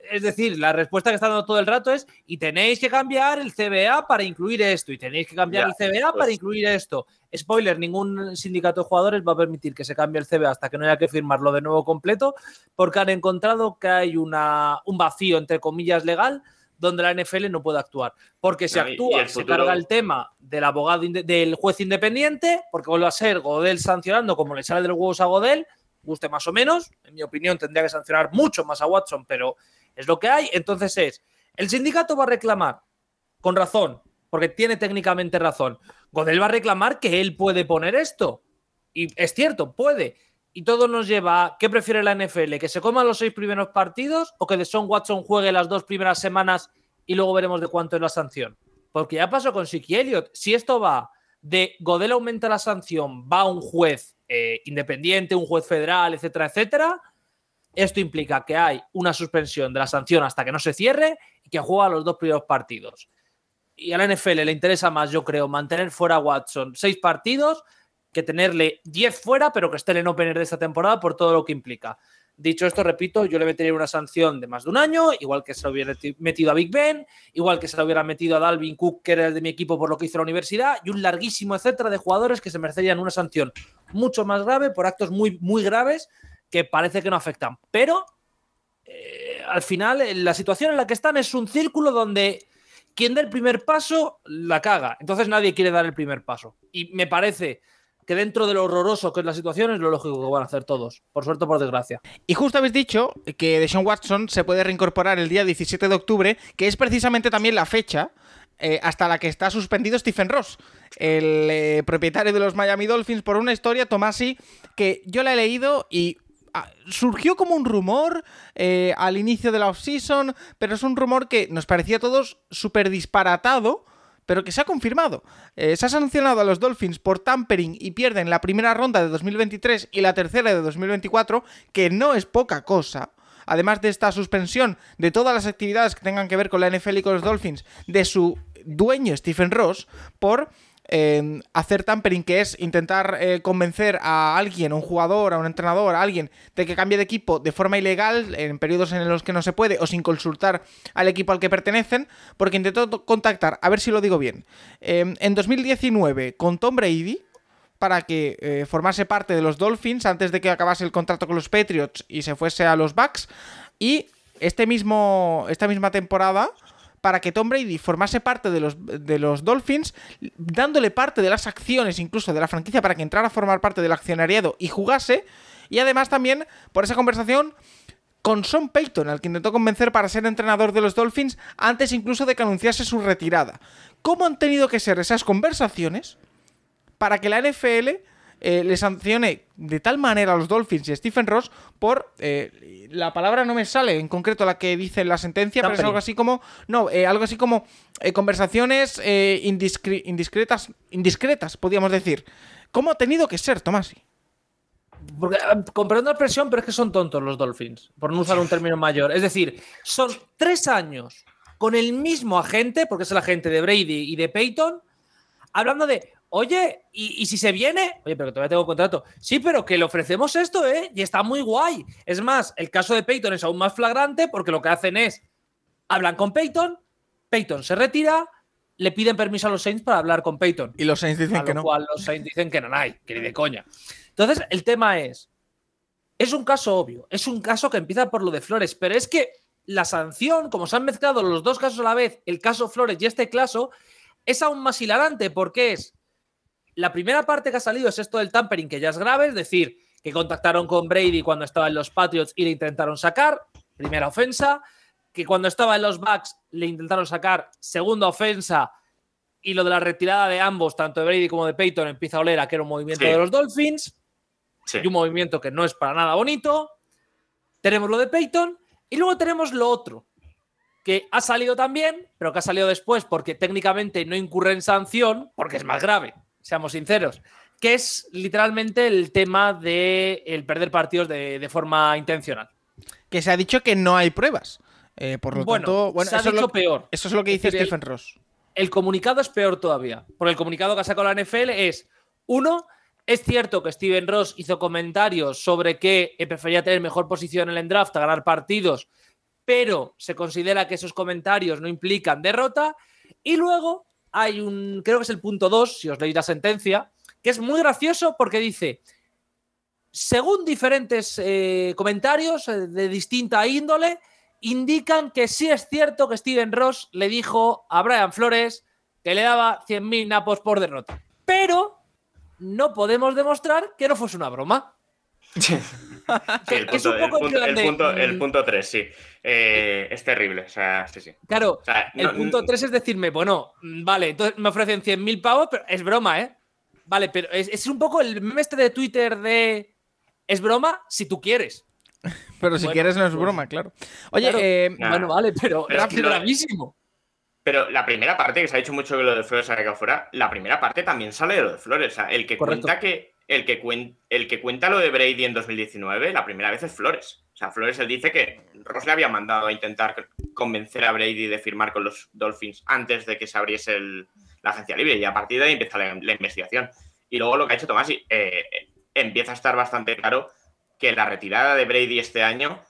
es decir, la respuesta que está dando todo el rato es y tenéis que cambiar el CBA para incluir esto y tenéis que cambiar Ya, el CBA para incluir esto. Spoiler, ningún sindicato de jugadores va a permitir que se cambie el CBA hasta que no haya que firmarlo de nuevo completo porque han encontrado que hay una, un vacío, entre comillas, legal donde la NFL no puede actuar. Porque si actúa, se futuro- carga el tema del abogado del juez independiente, porque vuelve a ser Godel sancionando como le sale de los huevos a Godel, guste más o menos. En mi opinión, tendría que sancionar mucho más a Watson, pero es lo que hay. Entonces es, el sindicato va a reclamar, con razón, porque tiene técnicamente razón. Godel va a reclamar que él puede poner esto. Y es cierto, puede. Y todo nos lleva a, ¿qué prefiere la NFL? ¿Que se coman los seis primeros partidos o que Deshaun Watson juegue las dos primeras semanas y luego veremos de cuánto es la sanción? Porque ya pasó con Siki Elliott. Si esto va de Godel aumenta la sanción, va un juez eh, independiente, un juez federal, etcétera, etcétera, esto implica que hay una suspensión de la sanción hasta que no se cierre y que juega los dos primeros partidos. Y a la NFL le interesa más, yo creo, mantener fuera a Watson seis partidos que tenerle 10 fuera, pero que esté en opener de esta temporada por todo lo que implica. Dicho esto, repito, yo le metería una sanción de más de un año, igual que se lo hubiera ti- metido a Big Ben, igual que se lo hubiera metido a Dalvin Cook, que era el de mi equipo por lo que hizo la universidad, y un larguísimo etcétera de jugadores que se merecerían una sanción mucho más grave por actos muy, muy graves que parece que no afectan. Pero eh, al final, eh, la situación en la que están es un círculo donde quien da el primer paso la caga. Entonces nadie quiere dar el primer paso. Y me parece que dentro de lo horroroso que es la situación es lo lógico que van a hacer todos. Por suerte o por desgracia. Y justo habéis dicho que Deshaun Watson se puede reincorporar el día 17 de octubre, que es precisamente también la fecha eh, hasta la que está suspendido Stephen Ross, el propietario de los Miami Dolphins, por una historia, Tomasi, que yo la he leído y surgió como un rumor eh, al inicio de la offseason, pero es un rumor que nos parecía a todos súper disparatado pero que se ha confirmado. Eh, se ha sancionado a los Dolphins por tampering y pierden la primera ronda de 2023 y la tercera de 2024, que no es poca cosa. Además de esta suspensión de todas las actividades que tengan que ver con la NFL y con los Dolphins, de su dueño Stephen Ross, por hacer tampering, que es intentar eh, convencer a alguien, a un jugador, a un entrenador, a alguien, de que cambie de equipo de forma ilegal, en periodos en los que no se puede, o sin consultar al equipo al que pertenecen, porque intentó contactar, a ver si lo digo bien, eh, en 2019 con Tom Brady, para que eh, formase parte de los Dolphins antes de que acabase el contrato con los Patriots y se fuese a los Bucks. Y este mismo, esta misma temporada, para que Tom Brady formase parte de los, de los Dolphins, dándole parte de las acciones incluso de la franquicia para que entrara a formar parte del accionariado y jugase. Y además también, por esa conversación, con Sean Payton, al que intentó convencer para ser entrenador de los Dolphins antes incluso de que anunciase su retirada. ¿Cómo han tenido que ser esas conversaciones para que la NFL eh, le sancione de tal manera a los Dolphins y a Stephen Ross por. eh, la palabra no me sale en concreto la que dice la sentencia, pero es algo así como. No, eh, algo así como eh, conversaciones indiscre- indiscretas, indiscretas, podríamos decir. ¿Cómo ha tenido que ser, Tomasi? Porque, comprendo la expresión, pero es que son tontos los Dolphins, por no usar un término mayor. Es decir, son tres años con el mismo agente, porque es el agente de Brady y de Peyton, hablando de, oye, ¿y, y si se viene? Oye, pero todavía tengo contrato. Sí, pero que le ofrecemos esto, ¿eh? Y está muy guay. Es más, el caso de Peyton es aún más flagrante porque lo que hacen es, hablan con Peyton, Peyton se retira, le piden permiso a los Saints para hablar con Peyton. Y los Saints dicen A que lo no. cual los Saints dicen que no hay, que ni de coña. Entonces, el tema es. Es un caso obvio, es un caso que empieza por lo de Flores, pero es que la sanción, como se han mezclado los dos casos a la vez, el caso Flores y este caso, es aún más hilarante porque es. La primera parte que ha salido es esto del tampering, que ya es grave, es decir, que contactaron con Brady cuando estaba en los Patriots y le intentaron sacar, primera ofensa, que cuando estaba en los Bucks le intentaron sacar, segunda ofensa, y lo de la retirada de ambos, tanto de Brady como de Peyton, empieza a oler a que era un movimiento Sí. de los Dolphins Sí. y un movimiento que no es para nada bonito. Tenemos lo de Peyton y luego tenemos lo otro, que ha salido también, pero que ha salido después porque técnicamente no incurre en sanción, porque es más grave, seamos sinceros, que es literalmente el tema de el perder partidos de, de forma intencional. Que se ha dicho que no hay pruebas. Eh, por lo Bueno, tanto, bueno, se ha eso, es dicho lo, peor. eso es lo que Es dice decir, Stephen Ross. El comunicado es peor todavía, porque el comunicado que ha sacado la NFL es, uno, es cierto que Steven Ross hizo comentarios sobre que eh, prefería tener mejor posición en el draft, a ganar partidos, pero se considera que esos comentarios no implican derrota. Y luego hay un, creo que es el punto 2, si os leéis la sentencia, que es muy gracioso porque dice, según diferentes eh, comentarios eh, de distinta índole, indican que sí es cierto que Steven Ross le dijo a Brian Flores que le daba 100.000 napos por derrota. Pero no podemos demostrar que no fuese una broma. Sí, el Es un punto, el poco en punto, plan el de, punto, el mm, punto 3, sí. Eh, es terrible. O sea, sí, sí. Claro, O sea, el punto 3 es decirme, bueno, mm, vale, entonces me ofrecen 100.000 pavos, pero es broma, ¿eh? Vale, pero es, es un poco el meme este de Twitter de es broma si tú quieres. Pero si Bueno, quieres no es pues- broma, claro. Oye, Claro. eh, Nah. Bueno, vale, pero, Pero es gravísimo. Pero la primera parte, que se ha dicho mucho que lo de Flores se ha quedado fuera, la primera parte también sale de lo de Flores. O sea, el que Correcto. cuenta que. El que, el que cuenta lo de Brady en 2019, la primera vez es Flores. O sea, Flores él dice que Ross le había mandado a intentar convencer a Brady de firmar con los Dolphins antes de que se abriese la agencia libre y a partir de ahí empieza la, investigación. Y luego lo que ha hecho Tomás, eh, empieza a estar bastante claro que la retirada de Brady este año,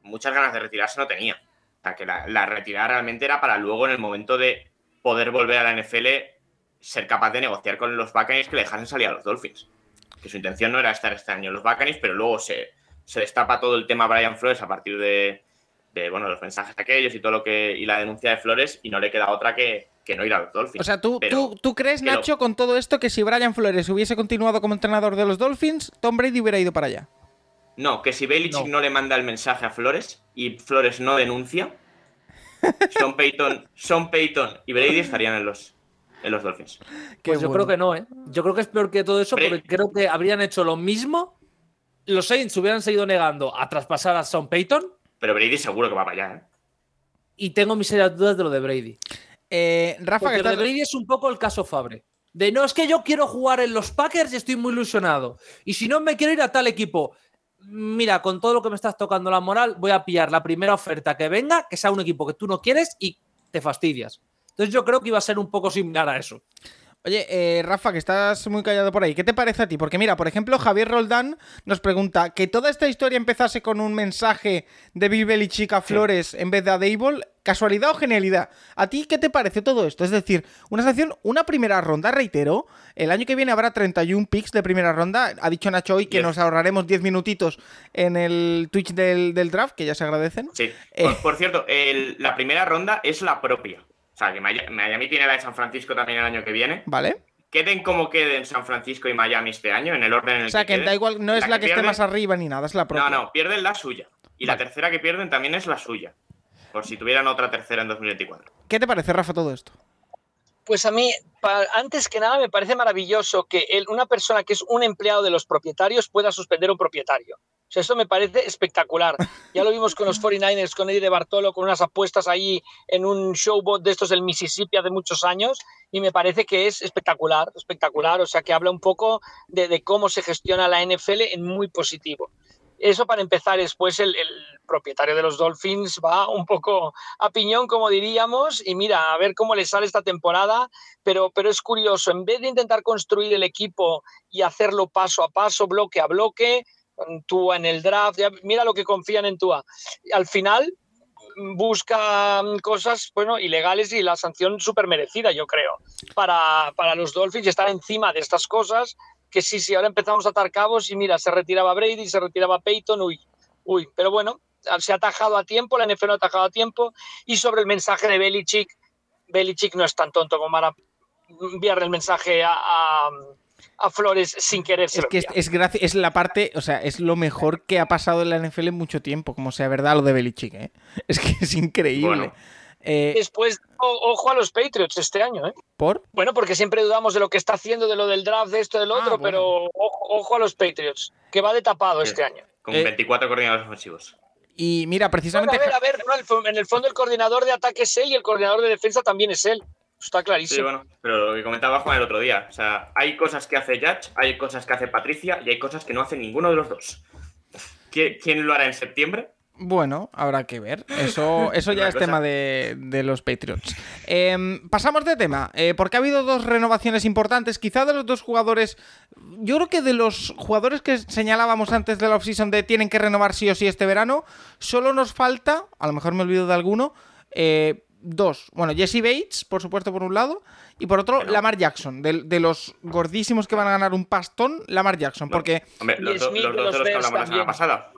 muchas ganas de retirarse no tenía. O sea, que la retirada realmente era para luego, en el momento de poder volver a la NFL, ser capaz de negociar con los Buccaneers que le dejasen salir a los Dolphins. Que su intención no era estar este año en los Buccaneers, pero luego se, se destapa todo el tema Brian Flores a partir de, de, bueno, los mensajes aquellos y todo lo que. y la denuncia de Flores, y no le queda otra que, que no ir a los Dolphins. o sea, ¿tú, Pero- tú, ¿tú crees, Nacho, con todo esto, que si Brian Flores hubiese continuado como entrenador de los Dolphins, Tom Brady hubiera ido para allá? No, que si Belichick No. no. le manda el mensaje a Flores y Flores no denuncia, Sean Payton, Sean Payton y Brady estarían en los, en los Dolphins. Pues yo bueno. creo que no, ¿eh? Yo creo que es peor que todo eso, porque creo que habrían hecho lo mismo. Los Saints hubieran seguido negando a traspasar a Sean Payton Pero Brady seguro que va para allá, ¿eh? y tengo mis serias dudas de lo de Brady. Eh, Rafa, Porque que lo de Brady es un poco el caso Fabre. De no, es que yo quiero jugar en los Packers y estoy muy ilusionado. Y si no, me quiero ir a tal equipo. Mira, con todo lo que me estás tocando la moral, voy a pillar la primera oferta que venga, que sea un equipo que tú no quieres y te fastidias. Entonces yo creo que iba a ser un poco similar a eso. Oye, eh, Rafa, que estás muy callado por ahí. ¿Qué te parece a ti? Porque mira, por ejemplo, Javier Roldán nos pregunta que toda esta historia empezase con un mensaje de Bill Belichick a Flores en vez de a Dable. ¿Casualidad o genialidad? ¿A ti qué te parece todo esto? Es decir, una sanción, una primera ronda, reitero. El año que viene habrá 31 picks de primera ronda. Ha dicho Nacho hoy que nos ahorraremos 10 minutitos en el Twitch del, del draft, que ya se agradecen. Sí. Eh. Por, por cierto, el- la primera ronda es la propia. O sea, que Miami tiene la de San Francisco también el año que viene. ¿Vale? Queden como queden San Francisco y Miami este año, en el orden en el O sea, que queden. da igual, no es la que, esté más arriba ni nada, es la propia. No, no, pierden la suya. Y la tercera que pierden también es la suya. Por si tuvieran otra tercera en 2024. ¿Qué te parece, Rafa, todo esto? Pues a mí, antes que nada, me parece maravilloso que una persona que es un empleado de los propietarios pueda suspender a un propietario. Sea, eso me parece espectacular. Ya lo vimos con los 49ers, con Eddie de Bartolo, con unas apuestas ahí en un showbot de estos del Mississippi hace muchos años, y me parece que es espectacular, espectacular. O sea, que habla un poco de, de cómo se gestiona la NFL en muy positivo. Eso para empezar, después el, propietario de los Dolphins va un poco a piñón, como diríamos, y mira, a ver cómo le sale esta temporada, pero, pero es curioso, en vez de intentar construir el equipo y hacerlo paso a paso, bloque a bloque, Tua en el draft, mira lo que confían en Tua. Al final busca cosas bueno, ilegales y la sanción súper merecida, yo creo, para, para los Dolphins y estar encima de estas cosas que sí, sí, ahora empezamos a atar cabos y mira, se retiraba Brady, se retiraba Peyton, uy, uy, pero bueno, se ha atajado a tiempo, la NFL ha atajado a tiempo y sobre el mensaje de Belichick, Belichick no es tan tonto como para enviarle el mensaje a, Flores sin querer. Es que es, es, la parte, o sea, es lo mejor que ha pasado en la NFL en mucho tiempo, como sea verdad lo de Belichick, ¿eh? Es que es increíble. Eh, Después, ojo a los Patriots este año, ¿eh? ¿Por? Bueno, porque siempre dudamos de lo que está haciendo, de lo del draft, de esto, del ah, otro, pero ojo, a los Patriots, que va de tapado este año. Con 24 eh, coordinadores ofensivos. Y mira, precisamente. a ver, a ver, en el fondo el coordinador de ataque es él y el coordinador de defensa también es él. Está clarísimo. Sí, bueno, pero lo que comentaba Juan el otro día. O sea, hay cosas que hace Judge, hay cosas que hace Patricia y hay cosas que no hace ninguno de los dos. ¿Quién lo hará en septiembre? Bueno, habrá que ver. Eso, eso ya es tema de, los Patriots. Em, pasamos de tema, eh, porque ha habido dos renovaciones importantes. Quizá de los dos jugadores. Yo creo que de los jugadores que señalábamos antes de la offseason de tienen que renovar sí o sí este verano, solo nos falta, a lo mejor me olvido de alguno, eh, dos. Bueno, Jesse Bates, por supuesto, por un lado, y por otro, Lamar Jackson. De, los gordísimos que van a ganar un pastón, Lamar Jackson. Porque. Hombre, los, dos de los que hablamos la semana pasada.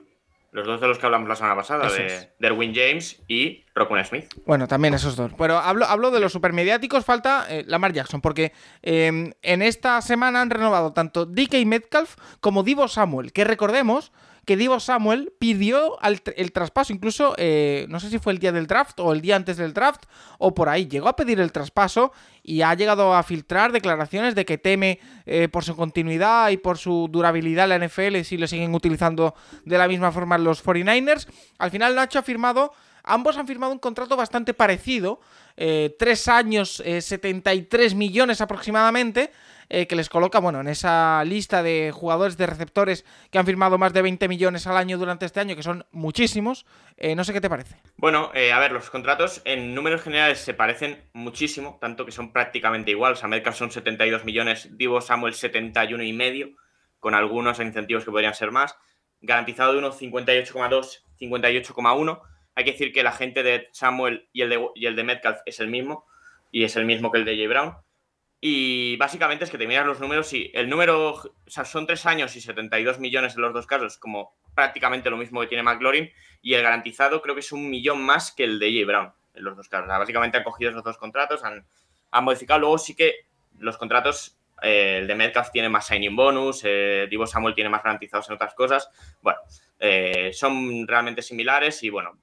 Los dos de los que hablamos la semana pasada, de Derwin James y Rockman Smith. Bueno, también esos dos. Pero hablo, hablo de los supermediáticos, falta eh, Lamar Jackson, porque em, en esta semana han renovado tanto DK Metcalf como Divo Samuel, que recordemos que Divo Samuel pidió el traspaso, incluso eh, no sé si fue el día del draft o el día antes del draft o por ahí, llegó a pedir el traspaso y ha llegado a filtrar declaraciones de que teme eh, por su continuidad y por su durabilidad la NFL si lo siguen utilizando de la misma forma los 49ers. Al final Nacho ha firmado, ambos han firmado un contrato bastante parecido, eh, tres años, 73 millones aproximadamente. Eh, que les coloca, bueno, en esa lista de jugadores de receptores que han firmado más de 20 millones al año durante este año, que son muchísimos. Eh, no sé qué te parece. Bueno, eh, a ver, los contratos en números generales se parecen muchísimo, tanto que son prácticamente iguales. América son 72 millones, Divo Samuel 71 y medio, con algunos incentivos que podrían ser más. Garantizado de uno 58,2, 58,1. Hay que decir que la gente de Samuel y el de, y el de Metcalf es el mismo, y es el mismo que el de J. Brown. Y básicamente es que te miras los números y el número, son tres años y 72 millones en los dos casos, como prácticamente lo mismo que tiene McLaurin, y el garantizado creo que es un millón más que el de J. Brown en los dos casos. básicamente han cogido esos dos contratos, han, modificado. Luego sí que los contratos, eh, el de Metcalf tiene más signing bonus, eh, Divo Samuel tiene más garantizados en otras cosas. Bueno, eh, son realmente similares y bueno,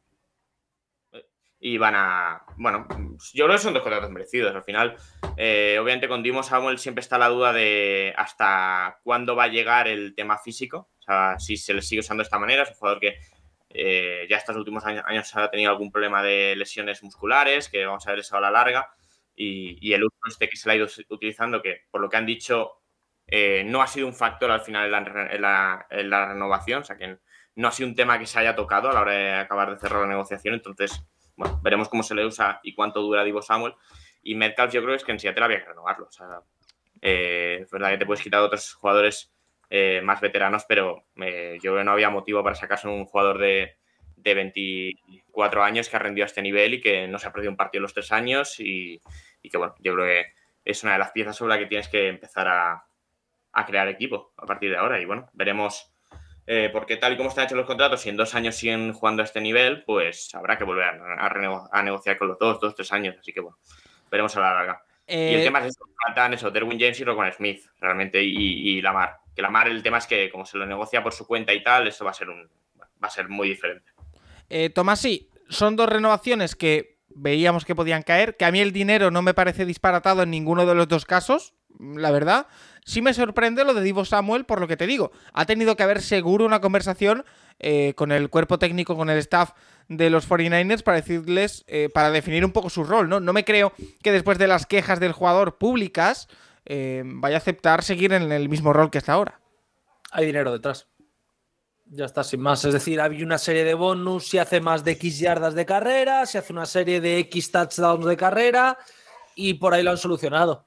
y van a. Bueno, yo creo que son dos contratos merecidos. Al final, eh, obviamente, con Dimo Samuel siempre está la duda de hasta cuándo va a llegar el tema físico. O sea, si se le sigue usando de esta manera. Es un jugador que eh, ya estos últimos años, ha tenido algún problema de lesiones musculares, que vamos a ver eso a la larga. Y, el uso este que se le ha ido utilizando, que por lo que han dicho, eh, no ha sido un factor al final en la, en la renovación. O sea, que no ha sido un tema que se haya tocado a la hora de acabar de cerrar la negociación. Entonces bueno, veremos cómo se le usa y cuánto dura Divo Samuel. Y Metcalf yo creo es que en Seattle había que renovarlo. O sea, eh, es verdad que te puedes quitar a otros jugadores eh, más veteranos, pero eh, yo creo que no había motivo para sacarse un jugador de, de 24 años que ha rendido a este nivel y que no se ha perdido un partido en los tres años y, que, bueno, yo creo que es una de las piezas sobre la que tienes que empezar a, a crear equipo a partir de ahora. Y bueno, veremos eh, porque tal y como están hechos los contratos y en dos años siguen jugando a este nivel, pues habrá que volver a, negociar con los dos, dos, tres años. Así que bueno, veremos a la larga. Y el eh, tema es eso, faltan eso, Derwin James y Roquan Smith, realmente, y, y, Lamar. Que Lamar, el tema es que como se lo negocia por su cuenta y tal, eso va a ser un va a ser muy diferente. Eh, Tomasi, son dos renovaciones que veíamos que podían caer, que a mí el dinero no me parece disparatado en ninguno de los dos casos, la verdad. Sí me sorprende lo de Divo Samuel por lo que te digo. Ha tenido que haber seguro una conversación eh, con el cuerpo técnico, con el staff de los 49ers para decirles, eh, para definir un poco su rol, ¿no? No me creo que después de las quejas del jugador públicas eh, vaya a aceptar seguir en el mismo rol que está ahora. Hay dinero detrás. Ya está, sin más. Es decir, hay una serie de bonus, si hace más de X yardas de carrera, se hace una serie de X touchdowns de carrera y por ahí lo han solucionado.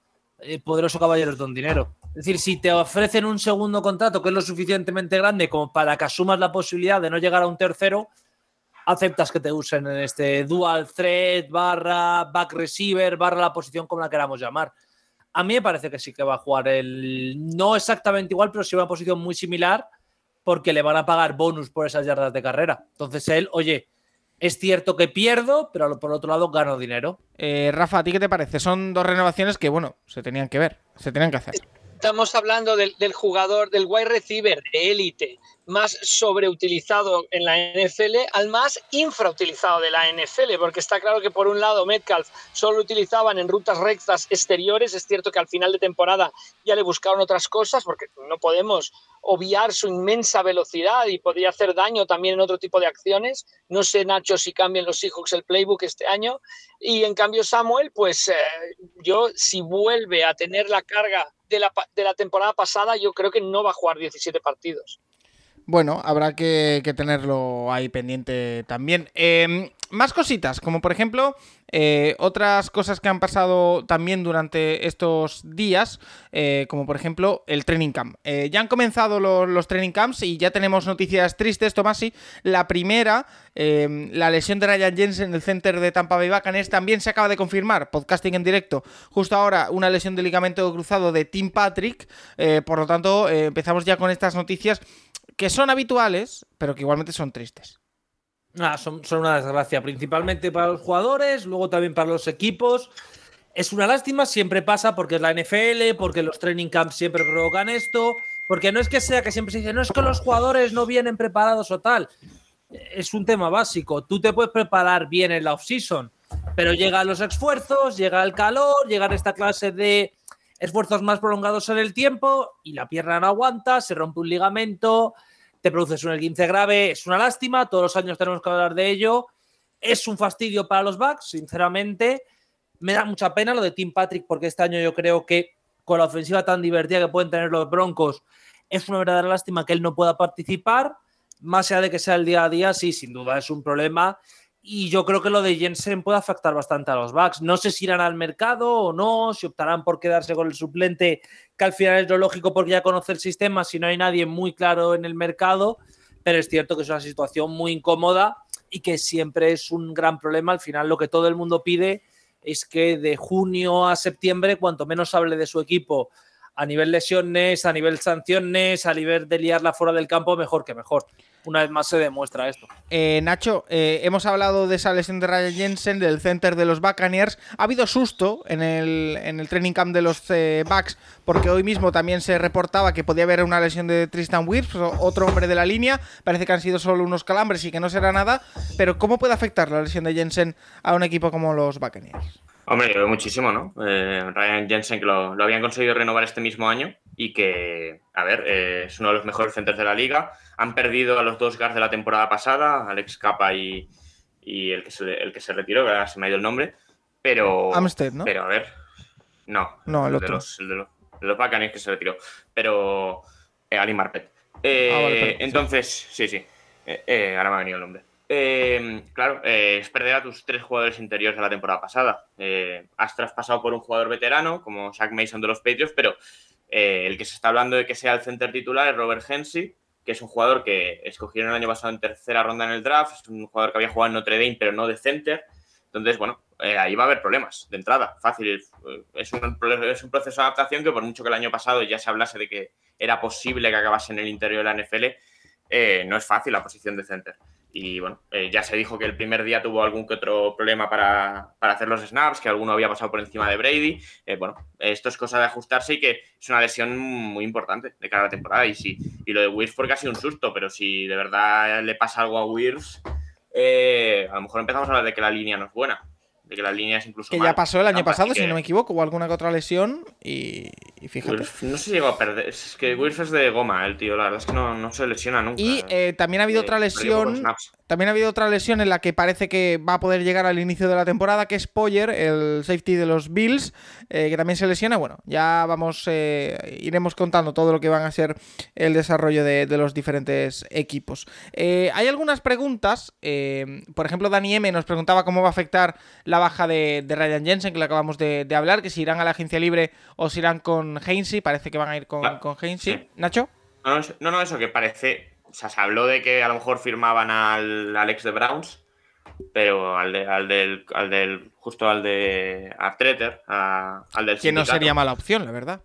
Poderoso caballero don dinero. Es decir, si te ofrecen un segundo contrato que es lo suficientemente grande como para que asumas la posibilidad de no llegar a un tercero, aceptas que te usen en este dual threat, barra back receiver, barra la posición como la queramos llamar. A mí me parece que sí que va a jugar el. No exactamente igual, pero sí una posición muy similar, porque le van a pagar bonus por esas yardas de carrera. Entonces él, oye, es cierto que pierdo, pero por otro lado gano dinero. Eh, Rafa, ¿a ti qué te parece? Son dos renovaciones que, bueno, se tenían que ver, se tenían que hacer. Estamos hablando del, del jugador, del wide receiver de élite, más sobreutilizado en la NFL al más infrautilizado de la NFL, porque está claro que por un lado Metcalf solo lo utilizaban en rutas rectas exteriores, es cierto que al final de temporada ya le buscaron otras cosas, porque no podemos obviar su inmensa velocidad y podría hacer daño también en otro tipo de acciones. No sé, Nacho, si cambian los Seahawks el playbook este año. Y en cambio Samuel, pues eh, yo si vuelve a tener la carga de la, de la temporada pasada, yo creo que no va a jugar 17 partidos bueno, habrá que, tenerlo ahí pendiente también. Em, más cositas, como por ejemplo, eh, otras cosas que han pasado también durante estos días, eh, como por ejemplo el training camp. Eh, ya han comenzado los, training camps y ya tenemos noticias tristes, Tomasi. La primera, em, la lesión de Ryan Jensen en el center de Tampa Bay Buccaneers también se acaba de confirmar, podcasting en directo. Justo ahora, una lesión de ligamento cruzado de Tim Patrick. por lo tanto, empezamos ya con estas noticias que son habituales, pero que igualmente son tristes. Ah, son, una desgracia, principalmente para los jugadores, luego también para los equipos. Es una lástima, siempre pasa porque es la NFL, porque los training camps siempre provocan esto, porque no es que sea que siempre se dice, no es que los jugadores no vienen preparados o tal. Es un tema básico. Tú te puedes preparar bien en la off-season, pero llegan los esfuerzos, llega el calor, llegan esta clase de esfuerzos más prolongados en el tiempo y la pierna no aguanta, se rompe un ligamento, te produces un 15 grave, es una lástima, todos los años tenemos que hablar de ello, es un fastidio para los Bucks, sinceramente, me da mucha pena lo de Tim Patrick porque este año yo creo que con la ofensiva tan divertida que pueden tener los Broncos, es una verdadera lástima que él no pueda participar, más allá de que sea el día a día, sí, sin duda es un problema y yo creo que lo de Jensen puede afectar bastante a los Bucks. No sé si irán al mercado o no, si optarán por quedarse con el suplente, que al final es lo lógico porque ya conoce el sistema, si no hay nadie muy claro en el mercado. Pero es cierto que es una situación muy incómoda y que siempre es un gran problema. Al final lo que todo el mundo pide es que de junio a septiembre, cuanto menos hable de su equipo a nivel lesiones, a nivel sanciones, a nivel de liarla fuera del campo, mejor que mejor. Una vez más se demuestra esto. Eh, Nacho, eh, hemos hablado de esa lesión de Ryan Jensen, del center de los Buccaneers. Ha habido susto en el, en el training camp de los eh, porque hoy mismo también se reportaba que podía haber una lesión de Tristan Wirfs, otro hombre de la línea. Parece que han sido solo unos calambres y que no será nada. Pero ¿cómo puede afectar la lesión de Jensen a un equipo como los Buccaneers? Hombre, yo veo muchísimo, ¿no? Eh, Ryan Jensen, que lo, habían conseguido renovar este mismo año y que, a ver, eh, es uno de los mejores centros de la liga. Han perdido a los dos guards de la temporada pasada, Alex Capa y, el, que se, el que se retiró, que ahora se me ha ido el nombre. Pero. Amstead, ¿no? Pero, a ver. No. No, el, otro. De los, el de los, de que se retiró. Pero. Eh, Ali Marpet. Ah, entonces, sí, sí. ahora me ha venido el nombre. Eh, claro, eh, es perder a tus tres jugadores interiores de la temporada pasada. Eh, has traspasado por un jugador veterano, como Zach Mason de los Patriots, pero el que se está hablando de que sea el center titular es Robert Hensey, que es un jugador que escogieron el año pasado en tercera ronda en el draft, es un jugador que había jugado en Notre Dame, pero no de center. Entonces, bueno, ahí va a haber problemas de entrada, fácil. Es un proceso de adaptación que por mucho que el año pasado ya se hablase de que era posible que acabase en el interior de la NFL, no es fácil la posición de center. Y bueno, eh, ya se dijo que el primer día tuvo algún que otro problema para, hacer los snaps, que alguno había pasado por encima de Brady. Eh, bueno, esto es cosa de ajustarse y que es una lesión muy importante de cara a la temporada. Y, sí, y lo de Wirfs fue casi un susto, pero si de verdad le pasa algo a Wirfs, eh, a lo mejor empezamos a hablar de que la línea no es buena de que incluso Que ya pasó el año pasado, si no me equivoco, o alguna que otra lesión y, y fíjate. No se llegó a perder. Es que Wirf es de goma, el tío. La verdad es que no, no se lesiona nunca. Y eh, también ha habido Eh, otra lesión. También ha habido otra lesión en la que parece que va a poder llegar al inicio de la temporada, que es Poyer, el safety de los Bills, eh, que también se lesiona. Bueno, ya vamos, eh, iremos contando todo lo que van a ser el desarrollo de, de los diferentes equipos. Eh, hay algunas preguntas, por ejemplo, Dani M nos preguntaba cómo va a afectar la baja de, de Ryan Jensen, que lo acabamos de, de hablar, que si irán a la agencia libre o si irán con Hainsey, parece que van a ir con, con Hainsey. Nacho. No, no, eso que parece. O sea, se habló de que a lo mejor firmaban al Alex de Browns, pero al, de- al del, al del. Justo al de a- al del Que no sería mala opción, la verdad.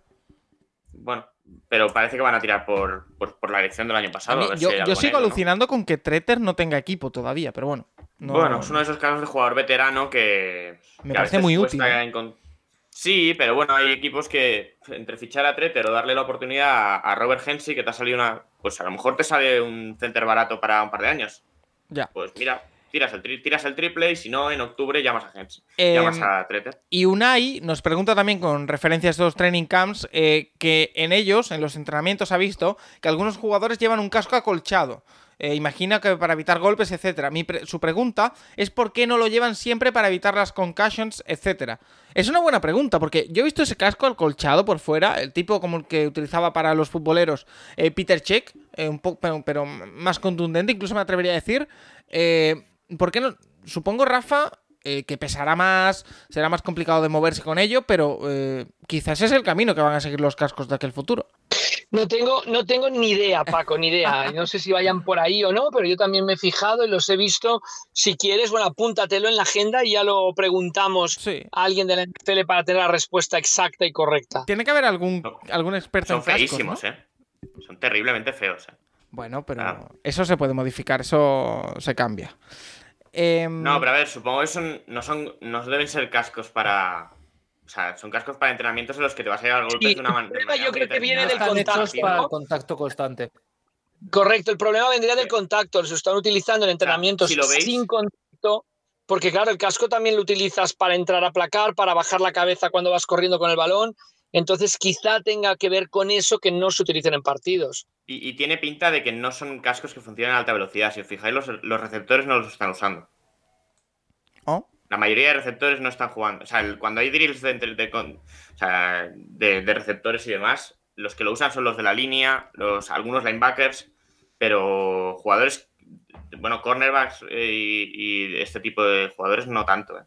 Bueno, pero parece que van a tirar por, por, por la elección del año pasado. mí- a ver yo si sigo alucinando con que Treter no tenga equipo todavía, pero bueno. no- Bueno, es uno de esos casos de jugador veterano que. Me que parece muy útil, ¿eh? Sí, pero bueno, hay equipos que entre fichar a Treter o darle la oportunidad a, a Robert Hensey, que te ha salido una. Pues a lo mejor te sale un center barato para un par de años. Ya. Pues mira, tiras el, tri- tiras el triple y si no, en octubre llamas a Hensey. Em, llamas a Treter. Y Unai nos pregunta también con referencia a estos training camps eh, que en ellos, en los entrenamientos, ha visto que algunos jugadores llevan un casco acolchado. Eh, imagina que para evitar golpes, etcétera. Su pregunta es por qué no lo llevan siempre para evitar las concussions, etcétera. Es una buena pregunta, porque yo he visto ese casco acolchado por fuera, el tipo como el que utilizaba para los futboleros eh, Peter Check, eh, un poco, pero, más contundente, incluso me atrevería a decir. ¿Por qué no? Supongo, Rafa, que pesará más, será más complicado de moverse con ello, pero quizás es el camino que van a seguir los cascos de aquel futuro. No tengo, no tengo ni idea, Paco, ni idea. No sé si vayan por ahí o no, pero yo también me he fijado y los he visto. Si quieres, bueno, apúntatelo en la agenda y ya lo preguntamos Sí. a alguien de la NFL para tener la respuesta exacta y correcta. Tiene que haber algún, algún experto Son en cascos, feísimos, ¿no? ¿eh? Son terriblemente feos, ¿eh? Bueno, pero Claro. eso se puede modificar, eso se cambia. Em, No, pero a ver, supongo que son, no son, no deben ser cascos para. O sea, son cascos para entrenamientos en los que te vas a llevar golpes Sí, de una man- de el manera. problema yo creo que viene No del contacto, para ¿no? contacto constante. Correcto, el problema vendría del contacto. Se están utilizando en entrenamientos si lo veis- sin contacto, porque claro, el casco también lo utilizas para entrar a placar, para bajar la cabeza cuando vas corriendo con el balón. Entonces, quizá tenga que ver con eso que no se utilicen en partidos. Y, y tiene pinta de que no son cascos que funcionan a alta velocidad. Si os fijáis, los, los receptores no los están usando. La mayoría de receptores no están jugando. O sea, el- cuando hay drills de, de de- receptores y demás, los que lo usan son los de la línea, los, algunos linebackers, pero jugadores, bueno, cornerbacks eh, y, y este tipo de jugadores no tanto. ¿eh?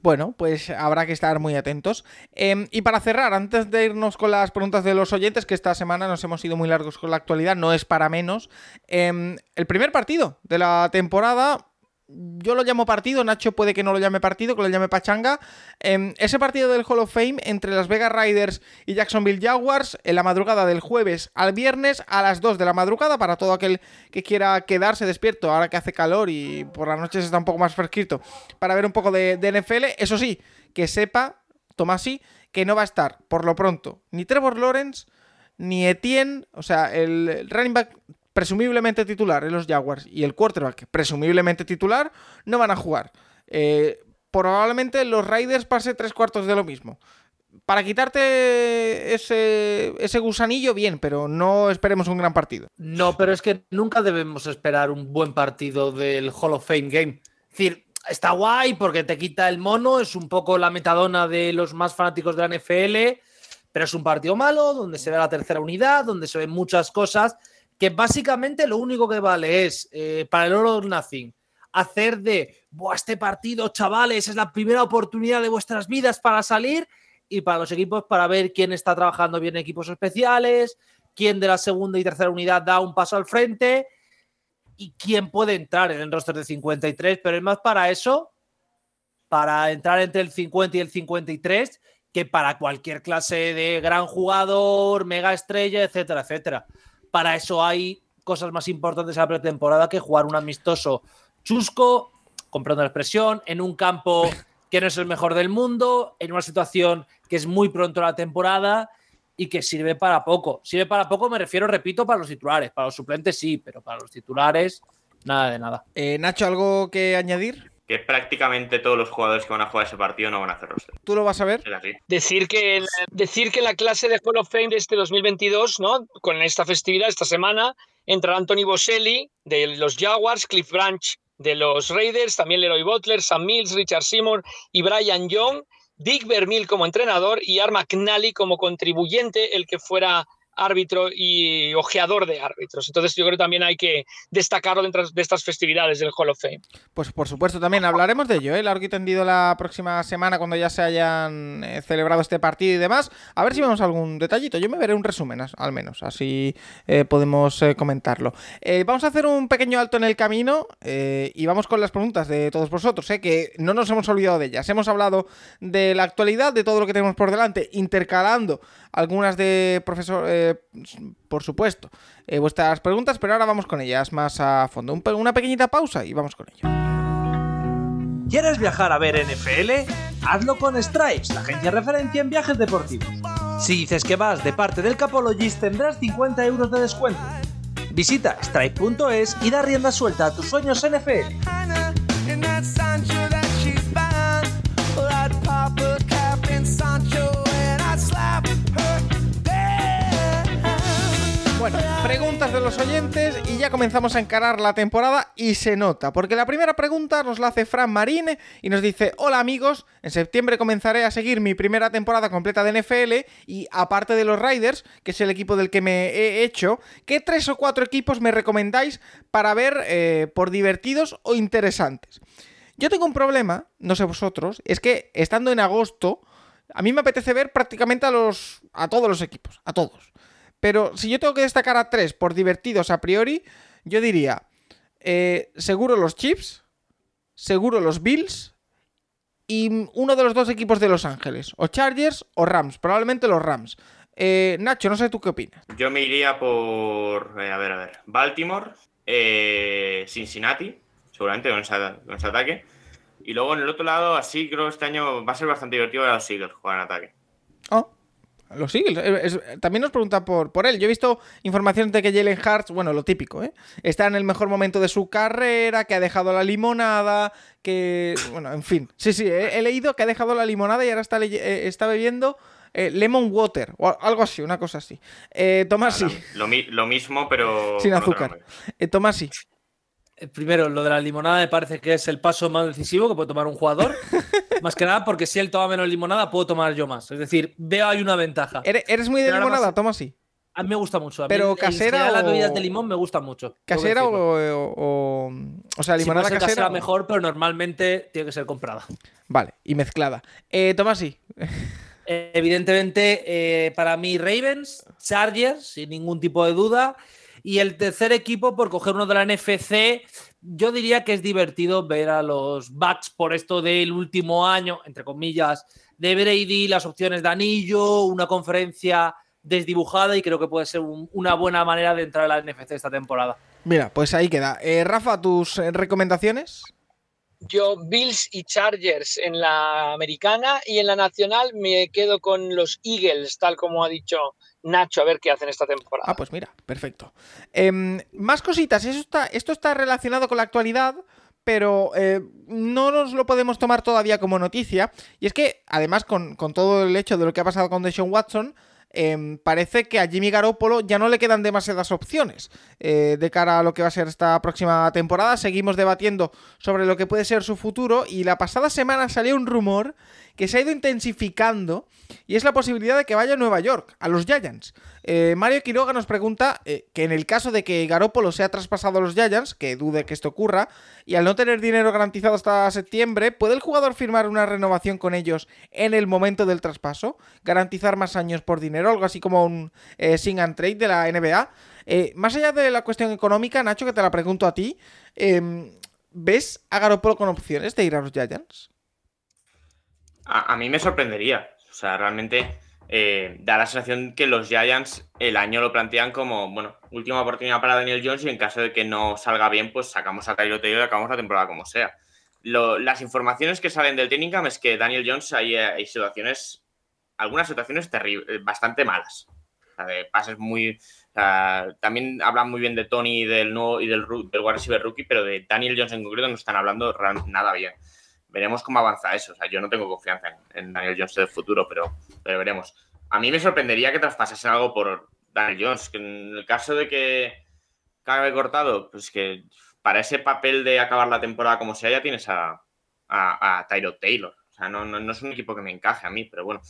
Bueno, pues habrá que estar muy atentos. Em, y para cerrar, antes de irnos con las preguntas de los oyentes, que esta semana nos hemos ido muy largos con la actualidad, no es para menos. em, el primer partido de la temporada. Yo lo llamo partido, Nacho puede que no lo llame partido, que lo llame pachanga. Em, ese partido del Hall of Fame entre Las Vegas Raiders y Jacksonville Jaguars en la madrugada del jueves al viernes a las 2 de la madrugada para todo aquel que quiera quedarse despierto ahora que hace calor y por las noches está un poco más fresquito para ver un poco de, de NFL. Eso sí, que sepa, Tomasi, que no va a estar por lo pronto ni Trevor Lawrence ni Etienne, o sea, el running back presumiblemente titular en los Jaguars y el quarterback presumiblemente titular no van a jugar. Eh, probablemente los Raiders pase tres cuartos de lo mismo. Para quitarte ese, ese gusanillo, bien, pero no esperemos un gran partido. No, pero es que nunca debemos esperar un buen partido del Hall of Fame Game. Es decir, está guay porque te quita el mono, es un poco la metadona de los más fanáticos de la NFL, pero es un partido malo donde se ve la tercera unidad, donde se ven muchas cosas, que básicamente lo único que vale es, eh, para el All or Nothing, hacer de, Buah, este partido, chavales, es la primera oportunidad de vuestras vidas para salir y para los equipos para ver quién está trabajando bien en equipos especiales, quién de la segunda y tercera unidad da un paso al frente y quién puede entrar en el roster de 53, pero es más para eso, para entrar entre el 50 y el 53, que para cualquier clase de gran jugador, mega estrella, etcétera, etcétera. Para eso hay cosas más importantes en la pretemporada que jugar un amistoso chusco, comprando la expresión, en un campo que no es el mejor del mundo, en una situación que es muy pronto la temporada y que sirve para poco. Sirve para poco, me refiero, repito, para los titulares. Para los suplentes sí, pero para los titulares Nada de nada. Eh, Nacho, ¿algo que añadir? Que prácticamente todos los jugadores que van a jugar ese partido no van a hacer roster. ¿Tú lo vas a ver? Es así. Decir que, decir que en la clase de Hall of Fame de este 2022, ¿no? con esta festividad, esta semana, entrará Anthony Boselli de los Jaguars, Cliff Branch de los Raiders, también Leroy Butler, Sam Mills, Richard Seymour y Brian Young, Dick Vermeil como entrenador y Arma McNally como contribuyente, el que fuera árbitro y ojeador de árbitros. Entonces yo creo que también hay que destacarlo dentro de estas festividades del Hall of Fame. Pues por supuesto, también hablaremos de ello, ¿eh? largo y tendido la próxima semana cuando ya se hayan eh, celebrado este partido y demás. A ver si vemos algún detallito. Yo me veré un resumen, al menos, así eh, podemos eh, comentarlo. Vamos a hacer un pequeño alto en el camino y vamos con las preguntas de todos vosotros, que no nos hemos olvidado de ellas. Hemos hablado de la actualidad, de todo lo que tenemos por delante, intercalando algunas de profesor, eh, por supuesto, eh, vuestras preguntas, pero ahora vamos con ellas más a fondo. Una pequeñita pausa y vamos con ello. ¿Quieres viajar a ver NFL? Hazlo con Stripes, la agencia referencia en viajes deportivos. Si dices que vas de parte del Capologist tendrás 50 euros de descuento. Visita stripe.es y da rienda suelta a tus sueños NFL. Preguntas de los oyentes y ya comenzamos a encarar la temporada y se nota, porque la primera pregunta nos la hace Fran Marine y nos dice, hola amigos, en septiembre comenzaré a seguir mi primera temporada completa de NFL y aparte de los Riders, que es el equipo del que me he hecho, ¿qué tres o cuatro equipos me recomendáis para ver eh, por divertidos o interesantes? Yo tengo un problema, no sé vosotros, es que estando en agosto, a mí me apetece ver prácticamente a los a todos los equipos, a todos. Pero si yo tengo que destacar a tres por divertidos a priori, yo diría eh, seguro los Chiefs, seguro los Bills y uno de los dos equipos de Los Ángeles, o Chargers o Rams, probablemente los Rams. Eh, Nacho, no sé tú qué opinas. Yo me iría por, eh, a ver, a ver, Baltimore, eh, Cincinnati, seguramente con, ese ataque. Y luego en el otro lado, así creo que este año va a ser bastante divertido ver a los Eagles jugar en ataque. Los Eagles. Es- también nos pregunta por, por él. Yo he visto informaciones de que Jalen Hurts, bueno, lo típico, ¿eh? Está en el mejor momento de su carrera, que ha dejado la limonada, que... Bueno, en fin. Sí, sí, he, he leído que ha dejado la limonada y ahora está, eh, está bebiendo eh, lemon water o algo así, una cosa así. Eh, Tomás, sí. Lo, mi- lo mismo, pero. Sin azúcar. Eh, Tomás, sí. Eh, Primero, lo de la limonada me parece que es el paso más decisivo que puede tomar un jugador. más que nada porque si él toma menos limonada, puedo tomar yo más. Es decir, veo ahí una ventaja. ¿Eres, eres muy de Pero limonada, más- sí? A mí me gusta mucho. A mí Pero el- casera general, las o- bebidas de limón me gustan mucho. ¿Casera o, o, o- o sea, limonada casera? casera o- mejor, pero normalmente tiene que ser comprada. Vale, y mezclada. Eh. Eh, Evidentemente, eh, para mí, Ravens, Chargers, sin ningún tipo de duda. Y el tercer equipo, por coger uno de la NFC, yo diría que es divertido ver a los Bucks por esto del último año, entre comillas, de Brady, las opciones de anillo, una conferencia desdibujada y creo que puede ser un- una buena manera de entrar a la NFC esta temporada. Mira, pues ahí queda. Eh, Rafa, ¿tus eh, recomendaciones? Yo, Bills y Chargers en la americana y en la nacional me quedo con los Eagles, tal como ha dicho Nacho, a ver qué hacen esta temporada. Ah, pues mira, perfecto. Em, más cositas. Eso está, esto está relacionado con la actualidad, pero eh, no nos lo podemos tomar todavía como noticia. Y es que, además, con, todo el hecho de lo que ha pasado con Deshaun Watson, em, parece que a Jimmy Garoppolo ya no le quedan demasiadas opciones eh, de cara a lo que va a ser esta próxima temporada. Seguimos debatiendo sobre lo que puede ser su futuro y la pasada semana salió un rumor que se ha ido intensificando y es la posibilidad de que vaya a Nueva York, a los Giants. Eh, Mario Quiroga nos pregunta eh, que en el caso de que Garoppolo sea traspasado a los Giants, que dude que esto ocurra, y al no tener dinero garantizado hasta septiembre, ¿puede el jugador firmar una renovación con ellos en el momento del traspaso? ¿Garantizar más años por dinero? Algo así como un eh, sing and trade de la NBA. Eh, más allá de la cuestión económica, Nacho, que te la pregunto a ti, em, ¿ves a Garoppolo con opciones de ir a los Giants? A, mí me sorprendería. O sea, realmente eh, da la sensación que los Giants el año lo plantean como, bueno, última oportunidad para Daniel Jones y en caso de que no salga bien, pues sacamos a Tyler Taylor y acabamos la temporada como sea. Las informaciones que salen del training es que Daniel Jones hay, eh, hay situaciones, algunas situaciones terribles, bastante malas. O sea, de pases muy. también hablan muy bien de Tony y del nuevo y del, del wide rookie, pero de Daniel Jones en concreto no están hablando nada bien. Veremos cómo avanza eso. O sea, yo no tengo confianza en, Daniel Jones del futuro, pero, veremos. A mí me sorprendería que traspasasen algo por Daniel Jones, en el caso de que acabe cortado, pues que para ese papel de acabar la temporada como sea, ya tienes a, a, Tyrod Taylor. O sea, no, no, no es un equipo que me encaje a mí, pero bueno.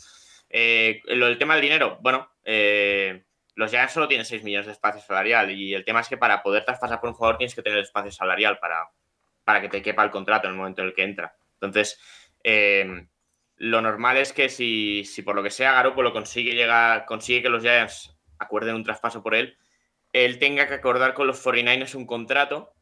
Eh, lo del tema del dinero, bueno, eh, los Giants solo tienen 6 millones de espacio salarial y el tema es que para poder traspasar por un jugador tienes que tener espacio salarial para, para que te quepa el contrato en el momento en el que entra. Entonces, eh, lo normal es que si, si por lo que sea Garoppolo consigue llegar, consigue que los Giants acuerden un traspaso por él, él tenga que acordar con los 49ers un contrato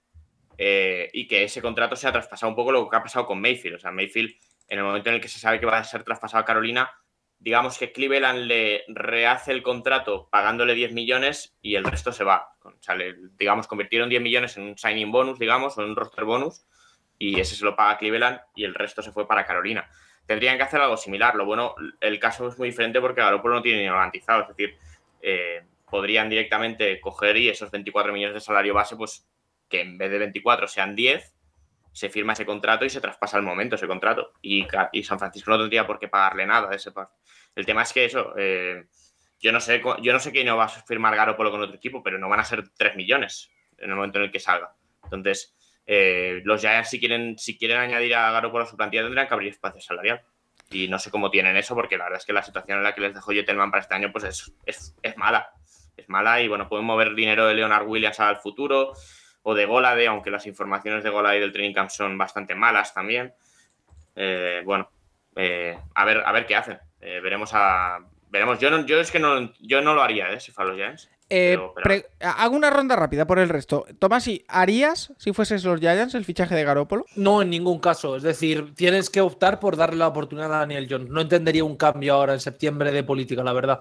eh, y que ese contrato sea traspasado un poco lo que ha pasado con Mayfield. O sea, Mayfield, en el momento en el que se sabe que va a ser traspasado a Carolina, digamos que Cleveland le rehace el contrato pagándole 10 millones y el resto se va. O sea, digamos, convirtieron 10 millones en un signing bonus, digamos, o en un roster bonus, y ese se lo paga Cleveland y el resto se fue para Carolina. Tendrían que hacer algo similar. Lo bueno, el caso es muy diferente porque Garoppolo no tiene dinero garantizado. Es decir, eh, podrían directamente coger y esos 24 millones de salario base, pues que en vez de 24 sean 10, se firma ese contrato y se traspasa al momento ese contrato. Y, San Francisco no tendría por qué pagarle nada de ese par. El tema es que eso, eh, yo no sé, yo no sé qué no va a firmar Garoppolo con otro equipo, pero no van a ser 3 millones en el momento en el que salga. Entonces, eh, los Giants si quieren, si quieren añadir a Garoppolo a su plantilla tendrán que abrir espacio salarial. Y no sé cómo tienen eso, porque la verdad es que la situación en la que les dejó Jettelman para este año pues es, es, es mala. Es mala y bueno, pueden mover dinero de Leonard Williams al futuro o de Golade, aunque las informaciones de Golade del training camp son bastante malas también. Eh, bueno, eh, a ver, a ver qué hacen. Veremos a. Veremos. Yo no, yo es que no, yo no lo haría, ¿eh? Si fuera los Giants. Eh, Pero- pero- pre- hago una ronda rápida por el resto. Tomasi, ¿harías, si fueses los Giants, el fichaje de Garópolo? No, en ningún caso. Es decir, tienes que optar por darle la oportunidad a Daniel Jones. No entendería un cambio ahora en septiembre de política, la verdad.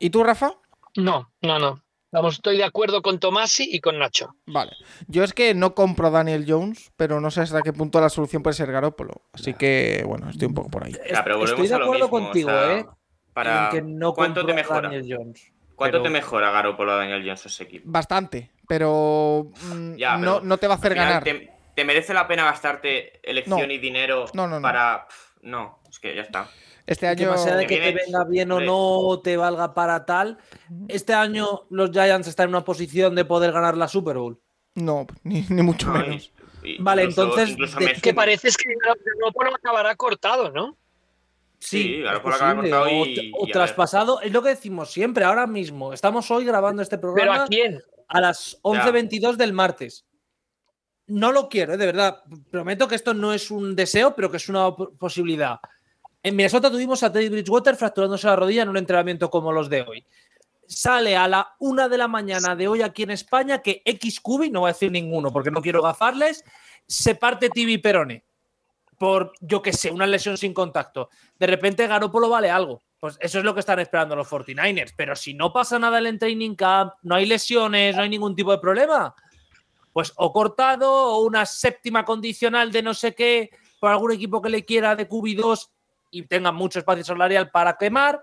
¿Y tú, Rafa? No, no, no. Vamos, estoy de acuerdo con Tomasi y con Nacho. Vale. Yo es que no compro a Daniel Jones, pero no sé hasta qué punto la solución puede ser Garópolo. Así que, bueno, estoy un poco por ahí. Ya, pero volvemos Estoy de acuerdo mismo, contigo, o sea, ¿eh? Para, en que no ¿Cuánto compro te a mejora? Daniel Jones. ¿Cuánto pero- te mejora Garoppolo a Daniel Jones ese equipo? Bastante, pero, mm, Ya, no, pero no te va a hacer ganar. ¿Te, te merece la pena gastarte elección No. y dinero No, no, no. para. No, es que ya está. Este Y que año. más allá de que te venga bien o no, te valga para tal. Este año los Giants están en una posición de poder ganar la Super Bowl. No, ni, ni mucho No, menos. y- y Vale, incluso- entonces, incluso ¿de Que parece es que Garoppolo acabará cortado, ¿no? Sí, posible, cortado o, y- o y a traspasado. Es lo que decimos siempre, ahora mismo. Estamos hoy grabando este ¿Pero programa a quién? a las 11.22 del martes. No lo quiero, eh, de verdad. Prometo que esto no es un deseo, pero que es una posibilidad. En Minnesota tuvimos a Teddy Bridgewater fracturándose la rodilla en un entrenamiento como los de hoy. Sale a la una de la mañana de hoy aquí en España que X Cubi, no voy a decir ninguno porque no quiero gafarles, se parte Tibi Perone por, yo que sé, una lesión sin contacto. De repente Garoppolo vale algo. Pues eso es lo que están esperando los 49ers. Pero si no pasa nada en el training camp, no hay lesiones, no hay ningún tipo de problema, pues o cortado o una séptima condicional de no sé qué por algún equipo que le quiera de QB2 y tenga mucho espacio salarial para quemar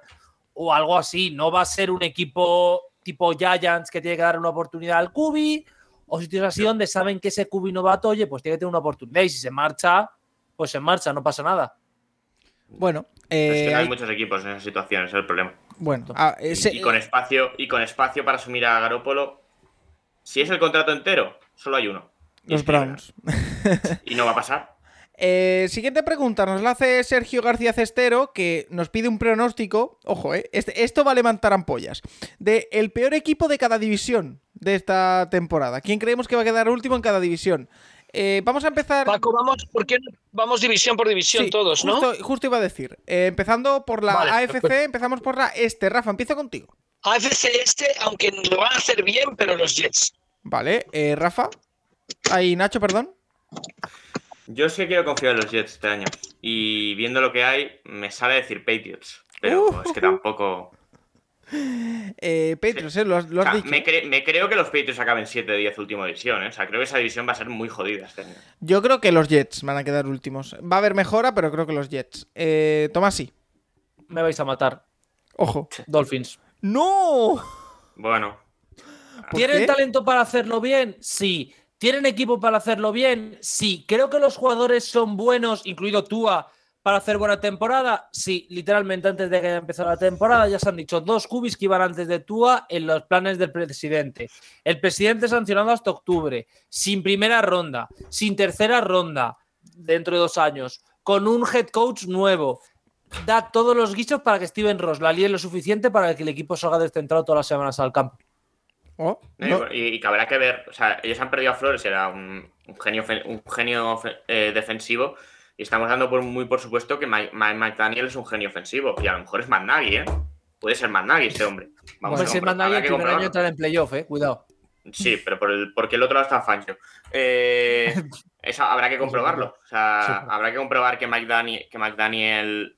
o algo así. No va a ser un equipo tipo Giants que tiene que dar una oportunidad al QB o sitios así donde saben que ese QB novato, oye, pues tiene que tener una oportunidad y si se marcha, pues se marcha, no pasa nada. Bueno, Es eh, que no hay hay- muchos equipos en esa situación, ese es el problema. bueno ah, Y, ese- y con espacio, y con espacio para asumir a Garoppolo. Si es el contrato entero, solo hay uno. Y los. Browns. Y no va a pasar. Eh, siguiente pregunta, nos la hace Sergio García Cestero, que nos pide un pronóstico. Ojo, eh, este- esto va a levantar ampollas. De el peor equipo de cada división de esta temporada. ¿Quién creemos que va a quedar último en cada división? Eh, vamos a empezar. Paco, vamos, ¿por qué no vamos división por división Sí, todos, no? justo, justo iba a decir. Eh, empezando por la Vale, AFC, perfecto. empezamos por la este. Rafa, empiezo contigo. AFC este, aunque lo van a hacer bien, pero los Jets. Vale, eh, Rafa. Ahí, Nacho, perdón. Yo sí que quiero confiar en los Jets este año. Y viendo lo que hay, me sale decir Patriots. Pero Uh. es que tampoco. Eh, Patriots, eh, lo has, lo O has sea, dicho. me, cre- me creo que los Patriots acaben 7 de 10 última división. ¿eh? O sea, creo que esa división va a ser muy jodida este año. Yo creo que los Jets van a quedar últimos. Va a haber mejora, pero creo que los Jets. Eh, Tomasi, Me vais a matar. ojo. Dolphins. ¡No! Bueno, ¿Por ¿Tienen qué? talento para hacerlo bien? Sí. ¿Tienen equipo para hacerlo bien? Sí. ¿Creo que los jugadores son buenos, incluido Tua, para hacer buena temporada? Sí. Literalmente antes de que haya empezado la temporada ya se han dicho dos cubis que iban antes de Tua en los planes del presidente. El presidente sancionado hasta octubre, sin primera ronda, sin tercera ronda dentro de dos años, con un head coach nuevo. Da todos los guichos para que Steven Ross la líe lo suficiente para que el equipo salga descentrado todas las semanas al campo. Oh, No. Y, y que habrá que ver, o sea, ellos han perdido a Flores, era un, un genio, un genio eh, defensivo, y estamos dando por muy por supuesto que Mike, Daniel es un genio ofensivo, y a lo mejor es Matt Nagy, ¿eh? Puede ser Matt Nagy este hombre. Vamos a si compro- Mandagi habrá el primer año entrar en playoff, eh. Cuidado. Sí, pero por el, porque el otro lado está Fancho. Eh, eso habrá que comprobarlo. O sea, habrá que comprobar que Mike, Dani- que Mike Daniel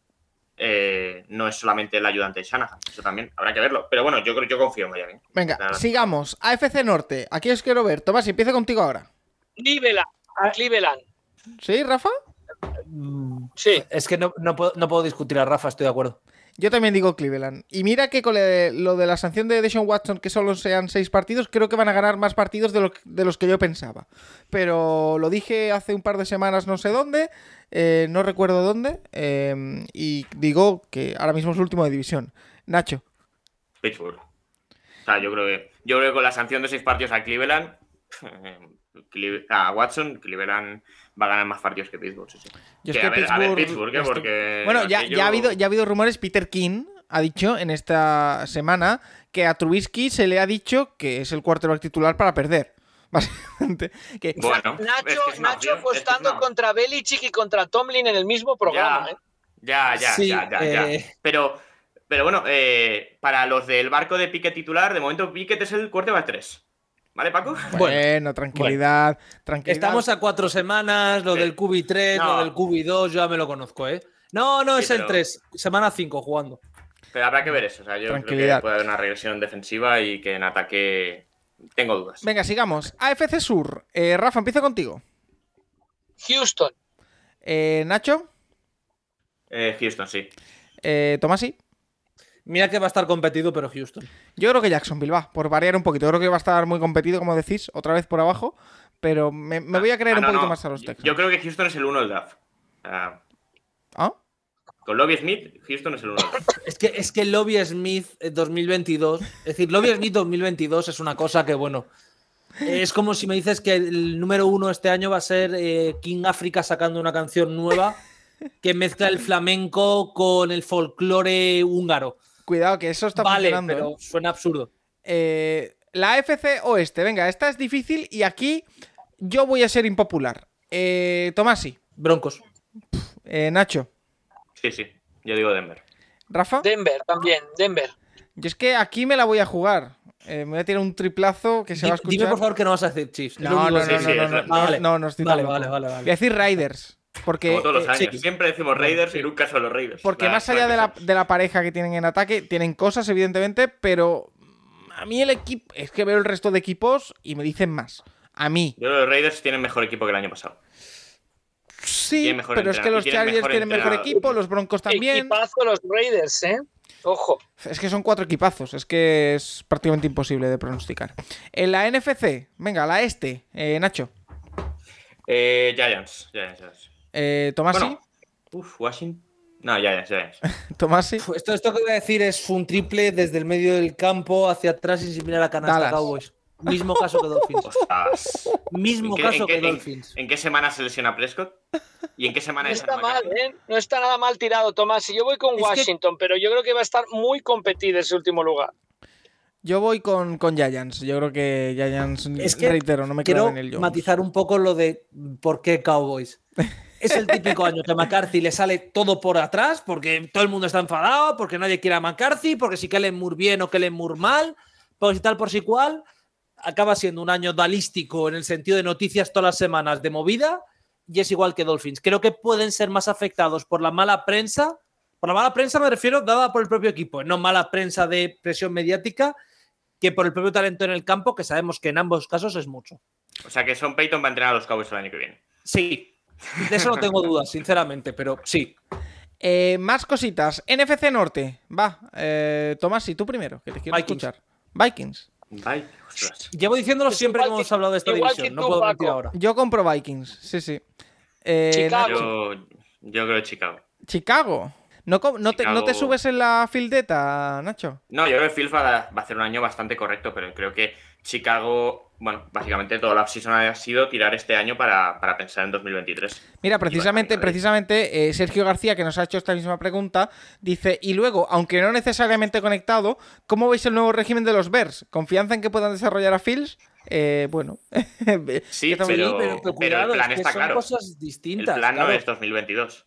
eh, no es solamente el ayudante de Shanahan. Eso también habrá que verlo. Pero bueno, yo creo yo confío en Miami. Venga, Claro. sigamos. AFC Norte. Aquí os quiero ver. Tomás, empiezo contigo ahora. Cleveland. Cleveland. ¿Sí, Rafa? Sí. Es que no, no puedo, no puedo discutir a Rafa, estoy de acuerdo. Yo también digo Cleveland. Y mira que con lo de la sanción de Deshaun Watson, que solo sean seis partidos, creo que van a ganar más partidos de, lo- de los que yo pensaba. Pero lo dije hace un par de semanas, no sé dónde, eh, no recuerdo dónde, eh, y digo que ahora mismo es último de división. Nacho, Pittsburgh. O sea, yo creo que, yo creo que con la sanción de seis partidos a Cleveland, Cle- a Watson, Cleveland va a ganar más partidos que Pittsburgh. Sí, sí. yo es Que que a, ver, a ver, Pittsburgh- Pittsburgh, ¿eh? esto- porque. Bueno, ya, aquello- ya, ha habido, ya ha habido rumores. Peter King ha dicho en esta semana que a Trubisky se le ha dicho que es el quarterback titular para perder. Básicamente. Que, Bueno, es Nacho, que es una Nacho opción, es que es apostando contra Belichick y contra Tomlin en el mismo programa. Ya, ¿eh? ya, ya, Sí, ya, ya, ya. eh. Pero, pero bueno, eh, para los del barco de Piquet titular, de momento Piquet es el quarterback 3. ¿Vale, Paco? bueno, tranquilidad, tranquilidad. Estamos a cuatro semanas, lo Sí. del QB3, No. lo del QB2, yo ya me lo conozco, ¿eh? No, no, Sí, es el pero- 3, semana 5 jugando. Pero habrá que ver eso. O sea, yo creo Tranquilidad. que puede haber una regresión defensiva y que en ataque tengo dudas. Venga, sigamos. AFC Sur. Eh, Rafa, empiezo contigo. Houston. Eh, Nacho, Eh, Houston, sí. eh, Tomasi. Mira que va a estar competido, pero Houston. Yo creo que Jacksonville va, por variar un poquito. Creo que va a estar muy competido, como decís, otra vez por abajo. Pero me, me voy a creer Ah, un no, poquito no. más a los Texans. Yo creo que Houston es el 1 del draft. Sea, ¿Ah? con Lobby Smith, Houston es el 1 del draft. Es que, es que Lobby Smith eh, 2022, es decir, Lobby Smith 2022 es una cosa que, bueno, es como si me dices que el número uno este año va a ser eh, King Africa sacando una canción nueva que mezcla el flamenco con el folclore húngaro. Cuidado, que eso está vale, funcionando. pero ¿eh? suena absurdo. Eh, la AFC Oeste, venga, esta es difícil y aquí yo voy a ser impopular. Eh, Tomasi, Broncos. eh, Nacho, Sí, sí. Yo digo Denver. Rafa. Denver también. Denver. Yo es que aquí me la voy a jugar. Eh, me voy a tirar un triplazo que se va a escuchar. Dime por favor que no vas a decir Chiefs. No, no, no, no, no, es no, no, Vale. no, no estoy Vale, tan vale, loco. vale, vale. Voy a decir Raiders. Porque, Como todos los eh, años. sí. Siempre decimos Raiders y nunca son los Raiders. porque La- más la allá de la, de la pareja que tienen en ataque, tienen cosas, evidentemente, pero a mí el equipo. Es que veo el resto de equipos y me dicen más. A mí. Yo creo que los Raiders tienen mejor equipo que el año pasado. Sí, pero es que los Chargers mejor tienen mejor equipo, los Broncos también. Equipazo los Raiders, ¿eh? Ojo. Es que son cuatro equipazos, es que es prácticamente imposible de pronosticar. En la NFC, venga, la este, eh, Nacho, Eh, Giants. Giants, Giants. Eh, Tomasi, Bueno, uf, Washington. No, Giants, Giants. Tomasi, Uf, Esto, esto que voy a decir es un triple desde el medio del campo hacia atrás y sin mirar a canasta Dallas. Cowboys. Mismo caso que Dolphins. Ostras. Mismo ¿En qué- caso en qué- que en- Dolphins. ¿En qué semana se lesiona Prescott? ¿Y en qué semana No es está mal? ¿eh? No está nada mal tirado, Tomás. Y yo voy con Es que- Washington, pero yo creo que va a estar muy competido ese último lugar. yo voy con, con Giants. Yo creo que Giants, Es que reitero, no me quedo Quiero en el Jones. matizar un poco lo de por qué Cowboys. Es el típico año que a McCarthy le sale todo por atrás, porque todo el mundo está enfadado, porque nadie quiere a McCarthy, porque si Kellen Moore bien o Kellen Moore mal, pues si tal por si cual. Acaba siendo un año dalístico en el sentido de noticias todas las semanas de movida y es igual que Dolphins. Creo que pueden ser más afectados por la mala prensa. Por la mala prensa me refiero dada por el propio equipo, no mala prensa de presión mediática, que por el propio talento en el campo, que sabemos que en ambos casos es mucho. O sea que Son Payton va a entrenar a los Cowboys el año que viene. Sí, de eso no tengo dudas, sinceramente, pero sí. Eh, más cositas. NFC Norte. Va, eh, Tomás, y tú primero, que te quiero Vikings. escuchar. Vikings. Ostras. Llevo diciéndolo Es siempre que hemos que- hablado de esta división. No puedo mentir ahora. Yo compro Vikings, sí, sí. Eh, Chicago. Yo, yo creo Chicago. Chicago. ¿No, no, te, ¿No te subes en la fildeta, Nacho? No, yo creo que Phil va a, va a hacer un año bastante correcto, pero creo que Chicago, bueno, básicamente toda la season ha sido tirar este año para, para pensar en 2023. Mira, precisamente, precisamente eh, Sergio García, que nos ha hecho esta misma pregunta, dice, y luego, aunque no necesariamente conectado, ¿cómo veis el nuevo régimen de los Bears? ¿Confianza en que puedan desarrollar a Fields? Eh, bueno. Sí, pero, pero, pero cuidado, el plan es que está son claro. cosas El distintas. plan claro. no es 2022.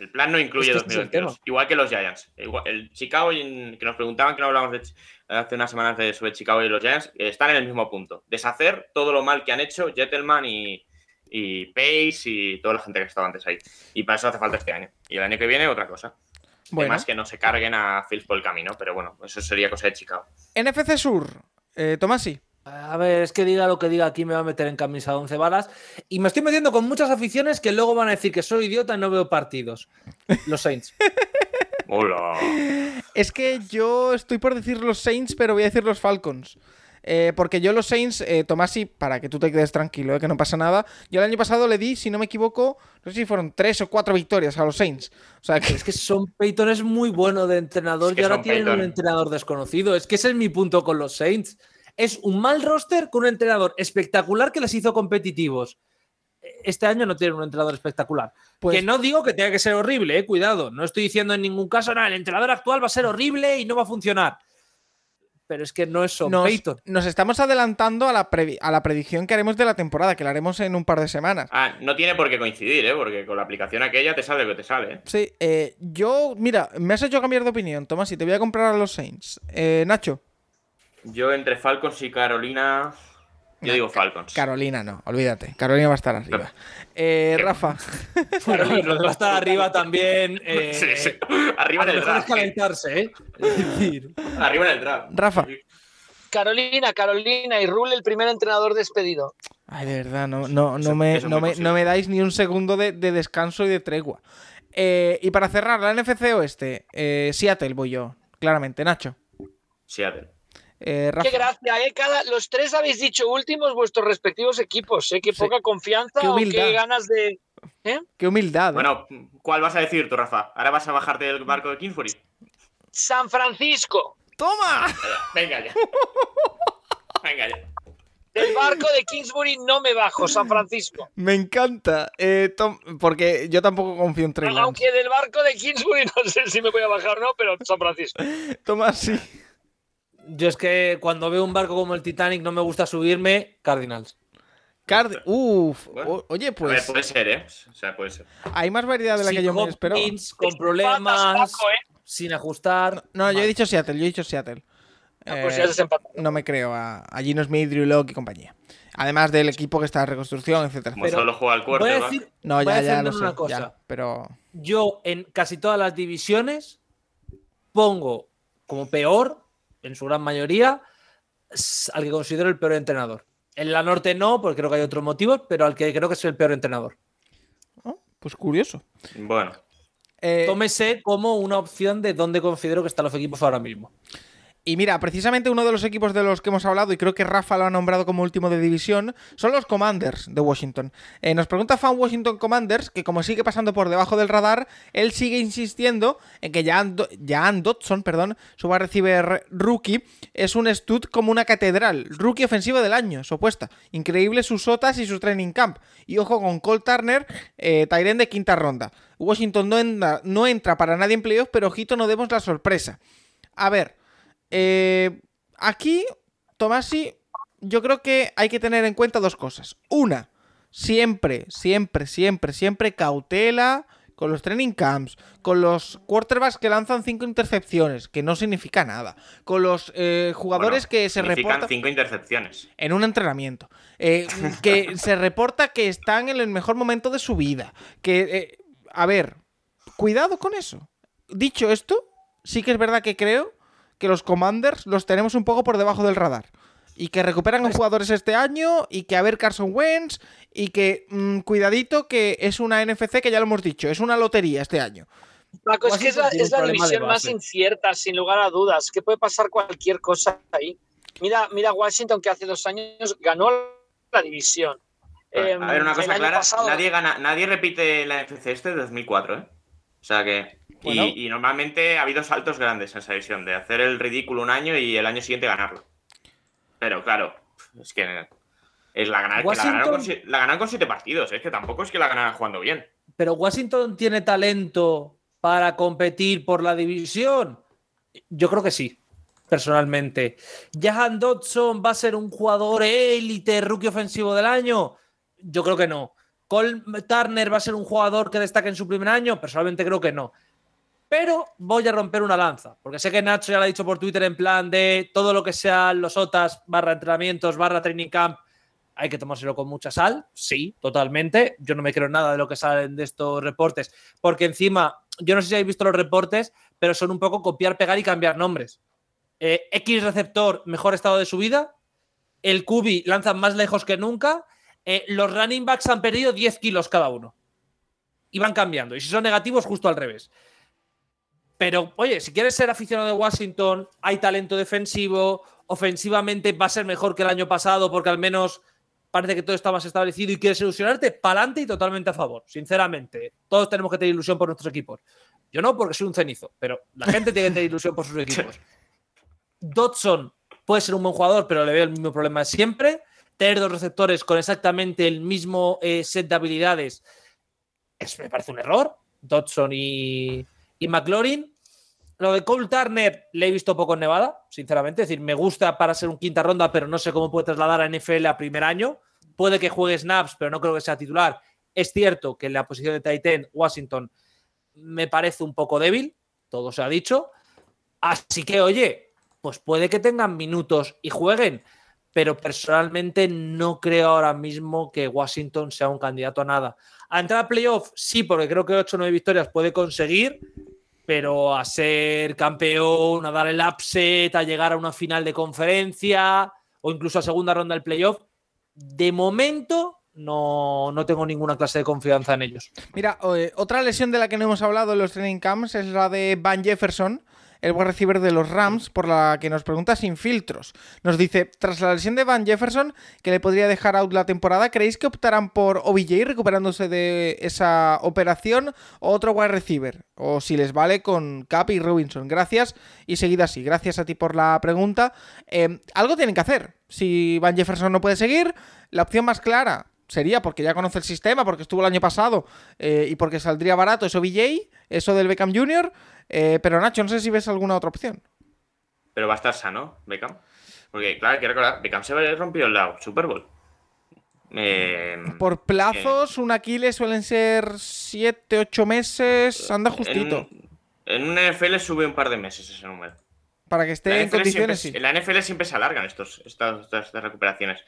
El plan no incluye Es que este es el 2022. tema. Igual que los Giants. Igual- el Chicago, que nos preguntaban que no hablamos de hace unas semanas de, sobre Chicago y los Giants, están en el mismo punto. Deshacer todo lo mal que han hecho Gentleman y, y Pace y toda la gente que estaba antes ahí. Y para eso hace falta este año. Y el año que viene, otra cosa. Bueno, Además que no se carguen a Fields por el camino, pero bueno, eso sería cosa de Chicago. NFC Sur, eh, Tomasi. A ver, es que diga lo que diga aquí me va a meter en camisa de once balas. Y me estoy metiendo con muchas aficiones que luego van a decir que soy idiota y no veo partidos. Los Saints. ¡Hola! Es que yo estoy por decir los Saints, pero voy a decir los Falcons. Eh, porque yo los Saints, eh, Tomasi, para que tú te quedes tranquilo, eh, que no pasa nada. Yo el año pasado le di, si no me equivoco, no sé si fueron tres o cuatro victorias a los Saints. O sea que Es que son Peyton es muy bueno de entrenador Es que y ahora tienen un Payton. entrenador desconocido. Es que ese es mi punto con los Saints. Es un mal roster con un entrenador espectacular que les hizo competitivos. Este año no tienen un entrenador espectacular. Pues- que no digo que tenga que ser horrible, eh, cuidado. No estoy diciendo en ningún caso, nada, el entrenador actual va a ser horrible y no va a funcionar. Pero es que no es Sean nos, Payton. nos estamos adelantando a la, a la predicción que haremos de la temporada, que la haremos en un par de semanas. Ah, no tiene por qué coincidir, ¿eh? Porque con la aplicación aquella te sale lo que te sale, ¿eh? Sí, eh, yo, mira, me has hecho cambiar de opinión, Tomás, y te voy a comprar a los Saints. Eh, Nacho, Yo entre Falcons y Carolina. Yo digo Falcons. Carolina no, olvídate. Carolina va a estar arriba. Eh. Rafa, Bueno, lo de estar arriba también. eh, Sí, sí. Arriba a lo en el draft. ¿eh? calentarse, ¿eh? Arriba en el draft. Rafa. Carolina, Carolina y Rule, el primer entrenador despedido. Ay, de verdad, no, no, no, me, no, me, me dais ni un segundo de, de descanso y de tregua. Eh, y para cerrar, la NFC Oeste, eh, Seattle voy yo, claramente. Nacho, Seattle. Eh, Rafa. Qué gracia, ¿eh? Cada, los tres habéis dicho últimos vuestros respectivos equipos, ¿eh? Qué Sí. poca confianza Qué o qué ganas de... Qué humildad. ¿eh? Bueno, ¿cuál vas a decir tú, Rafa? ¿Ahora vas a bajarte del barco de Kingsbury? San Francisco. ¡Toma! Venga ya. Venga ya. Del barco de Kingsbury no me bajo, San Francisco. Me encanta. eh, Tom- porque yo tampoco confío en Trey Lance. Aunque del barco de Kingsbury no sé si me voy a bajar o no, pero San Francisco. Tomás, sí. Yo es que cuando veo un barco como el Titanic no me gusta subirme, Cardinals. Card Uf. Bueno. o- oye, A ver, pues puede ser, ¿eh? O sea, puede ser. hay más variedad de la que yo me esperaba. Con problemas, Paco, ¿eh? sin ajustar. No, yo he dicho Seattle, yo he dicho Seattle. Ah, pues Eh, ya no me creo a, a Gino Smith, Drew Locke y compañía. Además del equipo que está en reconstrucción, etcétera. Como Pero solo juega el Voy a quarterback. decir, No, voy a ya, ya lo sé. una cosa. ya, pero Yo en casi todas las divisiones pongo como peor, en su gran mayoría, al que considero el peor entrenador. En la norte no, porque creo que hay otros motivos, pero al que creo que es el peor entrenador. oh, pues curioso. Bueno, Eh, Tómese como una opción de dónde considero que están los equipos ahora mismo. Y mira, precisamente uno de los equipos de los que hemos hablado, y creo que Rafa lo ha nombrado como último de división, son los Commanders de Washington. Eh, nos pregunta Fan Washington Commanders que como sigue pasando por debajo del radar, él sigue insistiendo en que Jan, Do- Jan Dodson, perdón, su wide receiver rookie, es un stud como una catedral, rookie ofensivo del año, su apuesta. Increíble sus sotas y su training camp. Y ojo con Cole Turner, eh, de quinta ronda. Washington no entra, no entra para nadie en playoff, pero ojito, no demos la sorpresa. A ver, eh, aquí, Tomasi, yo creo que hay que tener en cuenta dos cosas. Una, siempre, siempre, siempre, siempre cautela con los training camps, con los quarterbacks que lanzan cinco intercepciones, que no significa nada, con los eh, jugadores bueno, que se reportan cinco intercepciones. en un entrenamiento, eh, que se reporta que están en el mejor momento de su vida, que, eh, a ver, cuidado con eso. Dicho esto, sí que es verdad que creo que los Commanders los tenemos un poco por debajo del radar. y que recuperan a jugadores este año y que a ver Carson Wentz y que mm, cuidadito que es una NFC que ya lo hemos dicho, es una lotería este año. Paco, es que es la, es división más incierta, sin lugar a dudas, que puede pasar cualquier cosa ahí. Mira, mira Washington que hace dos años ganó la división. A ver, Em, a ver, una cosa clara, pasado- nadie gana, nadie repite la NFC este de 2004, ¿eh? O sea que. y- Bueno. Y, normalmente ha habido saltos grandes en esa división, de hacer el ridículo un año y el año siguiente ganarlo. Pero claro, es que es la, ganar, que la, ganaron con, Washington- si- la ganaron con siete partidos, es que tampoco es que la ganaran jugando bien. Pero Washington tiene talento para competir por la división. Yo creo que sí, personalmente. Jahan Dodson va a ser un jugador élite, rookie ofensivo del año. Yo creo que no. Cole Turner va a ser un jugador que destaque en su primer año. Personalmente creo que no. Pero voy a romper una lanza, porque sé que Nacho ya lo ha dicho por Twitter en plan de todo lo que sean los OTAS, barra entrenamientos, barra training camp, hay que tomárselo con mucha sal. Sí, totalmente. Yo no me creo nada de lo que salen de estos reportes, porque encima, yo no sé si habéis visto los reportes, pero son un poco copiar, pegar y cambiar nombres. Eh, X receptor, mejor estado de su vida. El Cubi lanza más lejos que nunca. Eh, los running backs han perdido 10 kilos cada uno. Y van cambiando. Y si son negativos, justo al revés. Pero, oye, si quieres ser aficionado de Washington, hay talento defensivo, ofensivamente va a ser mejor que el año pasado porque al menos parece que todo está más establecido y quieres ilusionarte, pa'lante y totalmente a favor, sinceramente. Todos tenemos que tener ilusión por nuestros equipos. Yo no, porque soy un cenizo, pero la gente tiene que tener ilusión por sus equipos. Dodson puede ser un buen jugador, pero le veo el mismo problema siempre. Tener dos receptores con exactamente el mismo eh, set de habilidades es, me parece un error. Dodson y, y McLaurin. Lo de Cole Turner le he visto poco en Nevada, sinceramente. Es decir, me gusta para ser un quinta ronda, pero no sé cómo puede trasladar a NFL a primer año. Puede que juegue snaps, pero no creo que sea titular. Es cierto que en la posición de Titan, Washington me parece un poco débil, todo se ha dicho. Así que, oye, pues puede que tengan minutos y jueguen, pero personalmente no creo ahora mismo que Washington sea un candidato a nada. A entrar a playoff, sí, porque creo que 8 o 9 victorias puede conseguir, pero a ser campeón, a dar el upset, a llegar a una final de conferencia o incluso a segunda ronda del playoff, de momento no, no tengo ninguna clase de confianza en ellos. Mira, eh, otra lesión de la que no hemos hablado en los training camps es la de Van Jefferson, el wide receiver de los Rams, por la que nos pregunta sin filtros. Nos dice, tras la lesión de Van Jefferson, que le podría dejar out la temporada, ¿creéis que optarán por OBJ recuperándose de esa operación o otro wide receiver? O si les vale con Cap y Robinson. Gracias y seguid así. Gracias a ti por la pregunta. Eh, algo tienen que hacer. Si Van Jefferson no puede seguir, la opción más clara sería porque ya conoce el sistema, porque estuvo el año pasado eh, y porque saldría barato eso BJ, eso del Beckham Jr. Eh, pero Nacho, no sé si ves alguna otra opción. Pero va a estar sano, Beckham. Porque, claro, hay que recordar, Beckham se rompió en la Super Bowl. Eh, Por plazos, un Aquiles suelen ser 7, 8 meses, anda justito. En, en un NFL sube un par de meses ese número. Para que esté en condiciones, siempre- sí. En la NFL siempre se alargan estos, estas, estas- estas recuperaciones.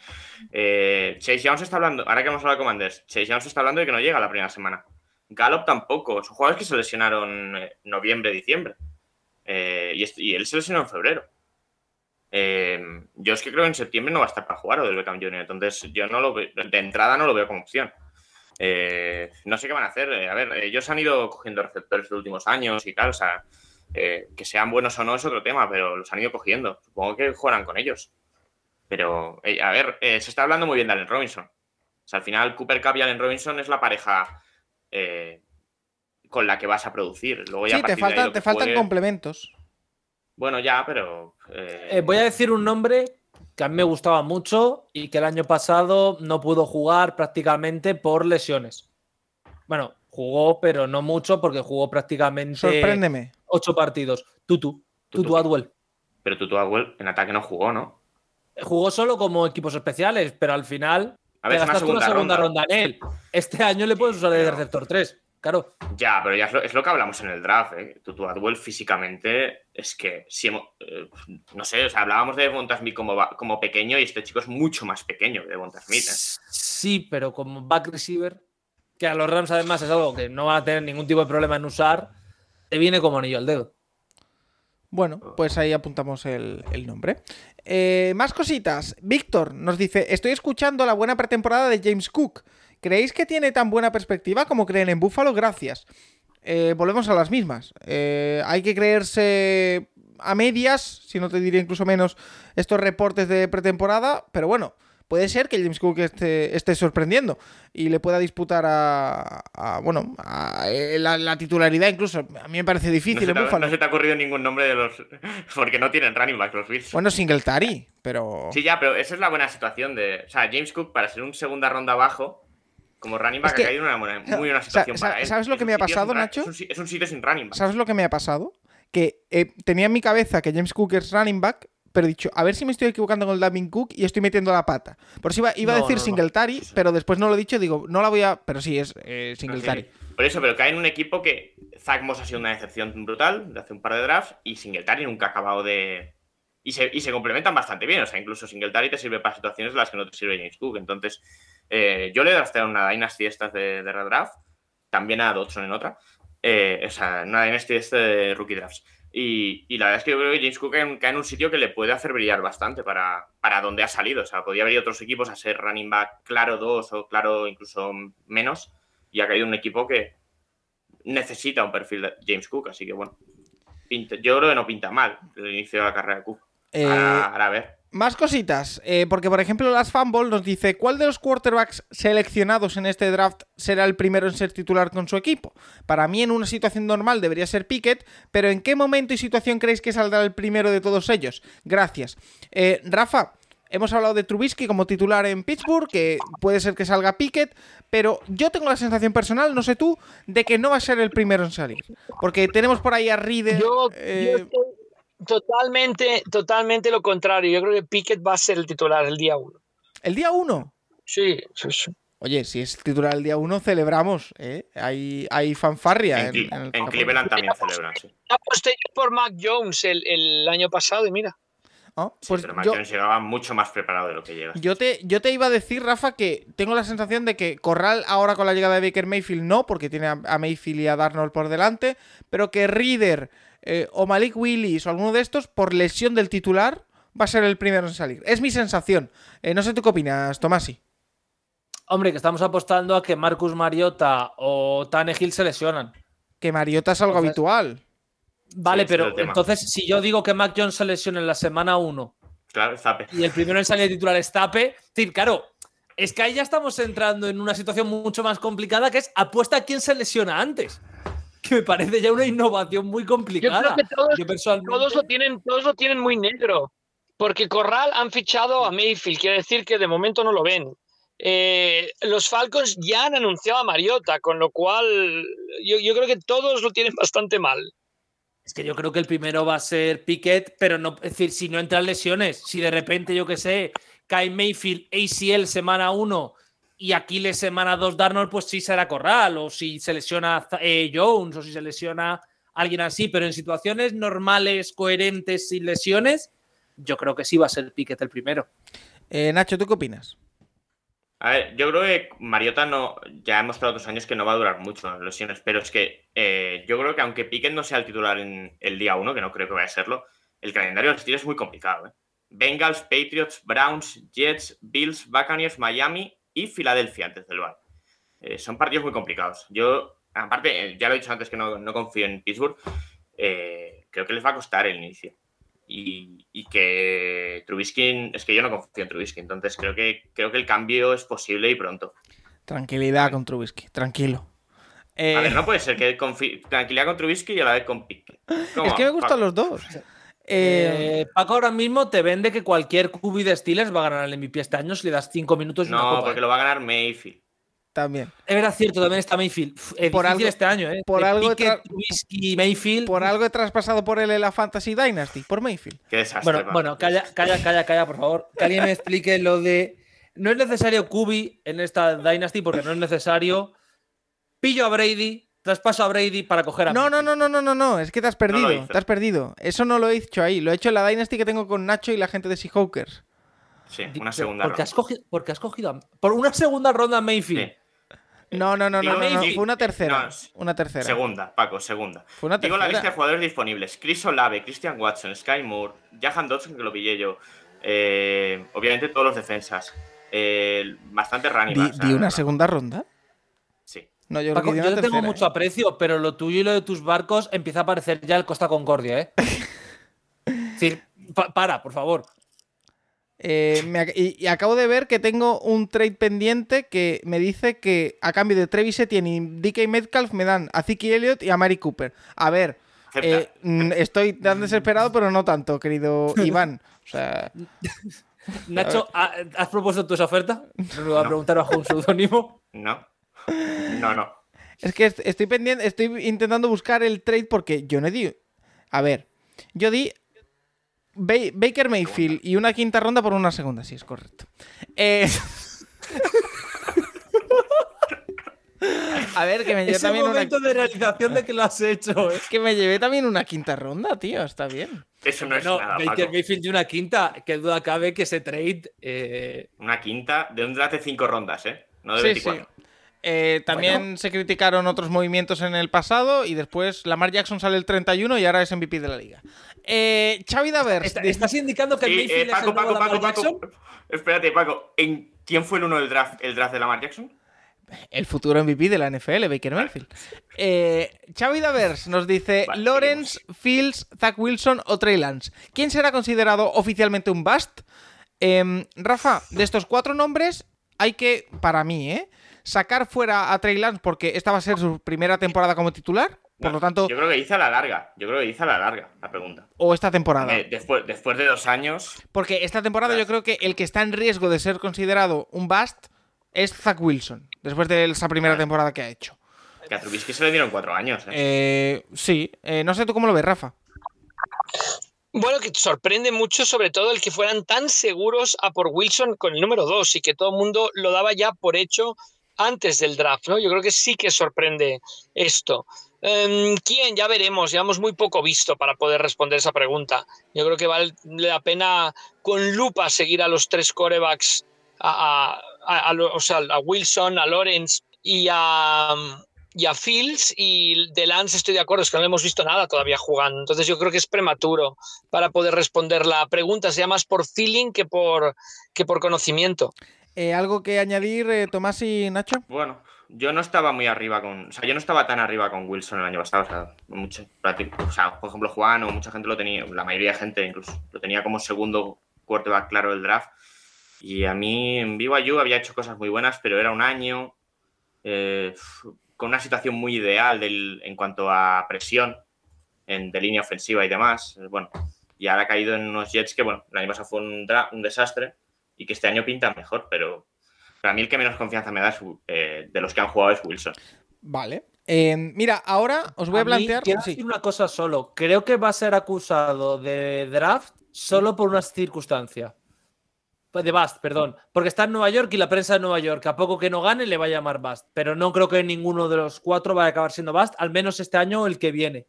Eh, Chase Young está hablando, ahora que hemos hablado de Commanders, Chase Young está hablando de que no llega la primera semana. Gallup tampoco, son jugadores que se lesionaron en noviembre, diciembre. Eh, y, él se lesionó en febrero. Eh, yo es que creo que en septiembre no va a estar para jugar o del Beckham Jr., entonces yo no lo de entrada no lo veo como opción. Eh, no sé qué van a hacer. eh, a ver, ellos han ido cogiendo receptores de últimos años y tal, o sea, eh, que sean buenos o no es otro tema, pero los han ido cogiendo. Supongo que juegan con ellos. Pero, eh, a ver, eh, se está hablando muy bien de Allen Robinson. O sea, al final, Cooper Cup y Allen Robinson es la pareja eh, con la que vas a producir. Luego ya a Sí, te partir de ahí faltan, lo te que faltan juegue- complementos. Bueno, ya, pero. eh, Eh, voy a decir un nombre que a mí me gustaba mucho y que el año pasado no pudo jugar prácticamente por lesiones. Bueno, jugó, pero no mucho porque jugó prácticamente Sorpréndeme. ocho partidos. Tutu, Tutu. Tutu Atwell. Pero Tutu Atwell en ataque no jugó, ¿no? Jugó solo como equipos especiales, pero al final A te ver, una gastaste una segunda, segunda ronda. ronda. en él. Este año le puedes usar pero- receptor 3. Claro. Ya, pero ya es lo, es lo que hablamos en el draft. ¿eh? Tutu Atwell físicamente es que, si hemos- eh, no sé, o sea, hablábamos de Devonta Smith como, va- como pequeño y este chico es mucho más pequeño que Devonta Smith. ¿eh? Sí, pero como back receiver, que a los Rams además es algo que no van a tener ningún tipo de problema en usar, te viene como anillo al dedo. Bueno, pues ahí apuntamos el, el nombre. Eh, más cositas. Víctor nos dice: Estoy escuchando la buena pretemporada de James Cook. ¿Creéis que tiene tan buena perspectiva como creen en Buffalo? Gracias. Eh, volvemos a las mismas. Eh, hay que creerse a medias, si no te diría incluso menos, estos reportes de pretemporada, pero bueno. Puede ser que James Cook esté, esté sorprendiendo y le pueda disputar a, a, bueno, a eh, la, la, titularidad incluso. A mí me parece difícil no en Buffalo. No se te ha ocurrido ningún nombre de los... porque no tienen running back los Bills. Bueno, Singletary, pero... Sí, ya, pero esa es la buena situación de... O sea, James Cook para ser un segunda ronda abajo, como running back es que, ha caído en una muy buena situación para él. ¿Sabes lo que me ha pasado, Nacho? Es un, es un, sitio sin running back. ¿Sabes lo que me ha pasado? Que eh, tenía en mi cabeza que James Cook es running back, pero he dicho, a ver si me estoy equivocando con el Dalvin Cook y estoy metiendo la pata. Por eso iba, iba no, a decir no, Singletary, no. pero después no lo he dicho, digo, no la voy a. Pero sí, es eh, Singletary. Sí. Por eso, pero cae en un equipo que Zach Moss ha sido una decepción brutal de hace un par de drafts y Singletary nunca ha acabado de. Y se, y se complementan bastante bien. O sea, incluso Singletary te sirve para situaciones en las que no te sirve James Cook. Entonces, eh, yo le he drafteado una Dynasty estas de, de redraft, también a Dodson en otra. Eh, o sea, una Dynasty este de rookie drafts. Y, y, la verdad es que yo creo que James Cook cae en un sitio que le puede hacer brillar bastante para, para donde ha salido. O sea, podría haber ido otros equipos a ser running back claro dos o claro incluso menos. Y ha caído un equipo que necesita un perfil de James Cook. Así que bueno, pinta, yo creo que no pinta mal el inicio de la carrera de Cook. Eh, ahora, ahora a ver. Más cositas, eh, porque por ejemplo las Fanball nos dice ¿Cuál de los quarterbacks seleccionados en este draft será el primero en ser titular con su equipo? Para mí en una situación normal debería ser Pickett, pero ¿en qué momento y situación creéis que saldrá el primero de todos ellos? Gracias. Eh, Rafa, hemos hablado de Trubisky como titular en Pittsburgh, que puede ser que salga Pickett, pero yo tengo la sensación personal, no sé tú, de que no va a ser el primero en salir. Porque tenemos por ahí a Reader... Yo, eh... yo estoy Totalmente, totalmente lo contrario. Yo creo que Pickett va a ser el titular el día 1. ¿El día 1? Sí, sí, sí. Oye, si es titular el día 1, celebramos. ¿eh? Hay, hay fanfarria. En, en, en, en Cleveland también celebran, sí. Aposté por Mac Jones el, el, año pasado y mira. Oh, pues sí, pero Mac yo, Jones llegaba mucho más preparado de lo que llega. Yo te, yo te iba a decir, Rafa, que tengo la sensación de que Corral ahora con la llegada de Baker Mayfield no, porque tiene a, a Mayfield y a Darnold por delante, pero que Reader eh, o Malik Willis o alguno de estos, por lesión del titular, va a ser el primero en salir. Es mi sensación. Eh, no sé tú qué opinas, Tomasi. Hombre, que estamos apostando a que Marcus Mariota o Tannehill se lesionan. Que Mariota es algo Entonces, habitual. Vale, Sí, pero entonces, si yo digo que Mac Jones se lesiona en la semana 1 Claro, y el primero en salir de titular es Tape, decir, claro, es que ahí ya estamos entrando en una situación mucho más complicada que es apuesta a quién se lesiona antes. Que me parece ya una innovación muy Yo complicada. creo que todos, Yo personalmente- todos lo tienen, todos lo tienen muy negro. Porque Corral han fichado a Mayfield, quiere decir que de momento no lo ven. Eh, los Falcons ya han anunciado a Mariota, con lo cual yo, yo creo que todos lo tienen bastante mal. Es que yo creo que el primero va a ser Piquet, pero no, es decir, si no entran lesiones, si de repente, yo que sé, cae Mayfield, ACL semana 1 y Aquiles semana 2 Darnold, pues sí será Corral, o si se lesiona eh, Jones, o si se lesiona alguien así, pero en situaciones normales, coherentes, sin lesiones, yo creo que sí va a ser Piquet el primero. Eh, Nacho, ¿tú qué opinas? A ver, yo creo que Mariota no. Ya hemos mostrado otros años que no va a durar mucho en lesiones, pero es que eh, yo creo que aunque Pickett no sea el titular en el día 1, que no creo que vaya a serlo, el calendario de los Steelers es muy complicado. ¿eh? Bengals, Patriots, Browns, Jets, Bills, Buccaneers, Miami y Filadelfia antes del bar. Eh, son partidos muy complicados. Yo, aparte, eh, ya lo he dicho antes que no, no confío en Pittsburgh, eh, creo que les va a costar el inicio. Y, y, que Trubisky, es que yo no confío en Trubisky, entonces creo que, creo que el cambio es posible y pronto. Tranquilidad con Trubisky, tranquilo. Eh... A ver, no puede ser que tranquilidad con Trubisky y a la vez con Pique. Es que me gustan los dos. Eh... Paco ahora mismo te vende que cualquier QB de Steelers va a ganar el MVP este año si le das 5 minutos y no, una copa. porque lo va a ganar Mayfield. También. Era cierto, también está Mayfield. Es por algo, este año, ¿eh? Por algo, Trubisky, Mayfield. por algo he traspasado por él en la Fantasy Dynasty, por Mayfield. Qué desastre. Bueno, bueno calla, calla, calla, calla, por favor. Que alguien me explique lo de. No es necesario Kubi en esta Dynasty porque no es necesario. Pillo a Brady, traspaso a Brady para coger a. No, no, no, no, no, no, no. Es que te has perdido. No te has perdido. Eso no lo he hecho ahí. Lo he hecho en la Dynasty que tengo con Nacho y la gente de Seahawkers. Sí, una segunda porque ronda. Has cogido, porque has cogido a, por una segunda ronda a Mayfield. Sí. No, no, no, Digo, no, no, no, fue una tercera. no, una tercera. Segunda, Paco, segunda. Fue una Digo la lista de jugadores disponibles. Chris Olave, Christian Watson, Sky Moore, Jahan Dodson, que lo pillé yo. eh, obviamente todos los defensas. eh, bastante running ¿Di, di una segunda ronda? Sí. No, yo Paco, yo tengo mucho ¿eh? aprecio, pero lo tuyo y lo de tus barcos empieza a parecer ya el Costa Concordia, ¿eh? Es decir, pa- para, por favor. Eh, me ac- y, y acabo de ver que tengo un trade pendiente que me dice que a cambio de Travis Etienne y DK Metcalf me dan a Ziki Elliott y a Mari Cooper. A ver, eh, estoy tan desesperado, pero no tanto, querido Iván. O sea, Nacho, ¿ha- ¿has propuesto esa oferta? Me lo voy a No. preguntar bajo un seudónimo. No. No, no. es que est- estoy pendiente, estoy intentando buscar el trade porque yo no di. A ver, yo di Ba- Baker Mayfield y una quinta ronda por una segunda, sí, es correcto. Eh, A ver, que me llevé Ese también una, momento de realización de que lo has hecho, ¿eh? que me llevé también una quinta ronda, tío, está bien. Eso no es No, nada, Baker Paco. Mayfield de una quinta. Que duda cabe que ese trade. eh, Una quinta de un draft de cinco rondas, ¿eh? No de Sí, 24. sí. Eh, también se criticaron otros movimientos en el pasado y después Lamar Jackson sale el 31 y ahora es MVP de la liga. Eh, Xavi Davers, ¿está- de- ¿Estás indicando que Sí, Mayfield eh, es el Paco, nuevo Paco, Lamar Paco, Jackson? Paco. Espérate, Paco. ¿En quién fue el uno del draft, el draft de Lamar Jackson? el futuro MVP de la NFL, Baker Mayfield. Eh, Xavi Davers nos dice Vale, Lawrence, Fields, Zach Wilson o Trey Lance. ¿Quién será considerado oficialmente un bust? Em, Rafa, de estos cuatro nombres hay que, para mí, ¿eh? Sacar fuera a Trey Lance porque esta va a ser su primera temporada como titular, por No, lo tanto, Yo creo que dice a la larga. Yo creo que dice a la larga la pregunta. o esta temporada. Eh, después, después de dos años. Porque esta temporada yo creo que el que está en riesgo de ser considerado un bust es Zach Wilson, después de esa primera temporada que ha hecho. Que a Trubisky se le dieron cuatro años. ¿eh? Eh, sí, eh, no sé tú cómo lo ves, Rafa. Bueno, que sorprende mucho, sobre todo el que fueran tan seguros a por Wilson con el número 2 y que todo el mundo lo daba ya por hecho antes del draft, ¿no? Yo creo que sí que sorprende esto. Em, ¿Quién? Ya veremos, llevamos muy poco visto para poder responder esa pregunta. Yo creo que vale la pena con lupa seguir a los tres corebacks, a, a- a- o sea, a Wilson, a Lawrence y a, y a Fields y de Lance estoy de acuerdo, es que no le hemos visto nada todavía jugando. Entonces yo creo que es prematuro para poder responder la pregunta, sea más por feeling que por, que por conocimiento. Eh, ¿Algo que añadir, eh, Tomás y Nacho? Bueno, yo no estaba muy arriba con. O sea, yo no estaba tan arriba con Wilson el año pasado. O sea, mucho, o sea, por ejemplo, Juan o mucha gente lo tenía, la mayoría de gente incluso, lo tenía como segundo quarterback claro del draft. Y a mí en BYU había hecho cosas muy buenas, pero era un año eh, con una situación muy ideal del- en cuanto a presión en, de línea ofensiva y demás. Eh, Bueno, y ahora ha caído en unos Jets que, bueno, el año pasado fue un, un desastre y que este año pinta mejor, pero para mí el que menos confianza me da es, eh, de los que han jugado es Wilson. Vale. Eh, mira, ahora os voy a, plantear. quiero sí. decir una cosa solo. Creo que va a ser acusado de draft solo por una circunstancia. De Bust, perdón. Porque está en Nueva York y la prensa de Nueva York, a poco que no gane, le va a llamar Bust. Pero no creo que ninguno de los cuatro vaya a acabar siendo Bust, al menos este año o el que viene.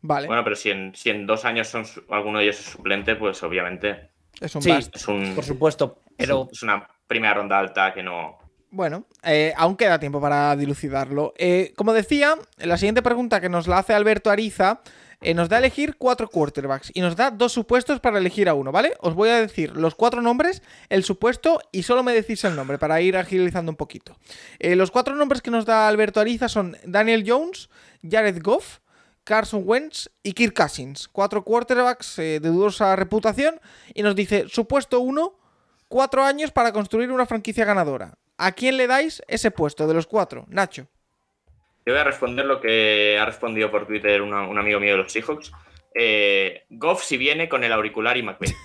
Vale, Bueno, pero si en, si en dos años son su- alguno de ellos es suplente, pues obviamente es un sí. bust. es, un, Por supuesto. Pero es una primera ronda alta que no. Bueno, eh, aún queda tiempo para dilucidarlo. Eh, como decía, la siguiente pregunta que nos la hace Alberto Ariza eh, nos da a elegir cuatro quarterbacks y nos da dos supuestos para elegir a uno, ¿vale? Os voy a decir los cuatro nombres, el supuesto y solo me decís el nombre para ir agilizando un poquito. Eh, los cuatro nombres que nos da Alberto Ariza son Daniel Jones, Jared Goff, Carson Wentz y Kirk Cousins. Cuatro quarterbacks eh, de dudosa reputación y nos dice, supuesto uno, cuatro años para construir una franquicia ganadora. ¿A quién le dais ese puesto de los cuatro? Nacho. Yo voy a responder lo que ha respondido por Twitter una- un amigo mío de los Seahawks. Eh, Goff si viene con el auricular y McVay.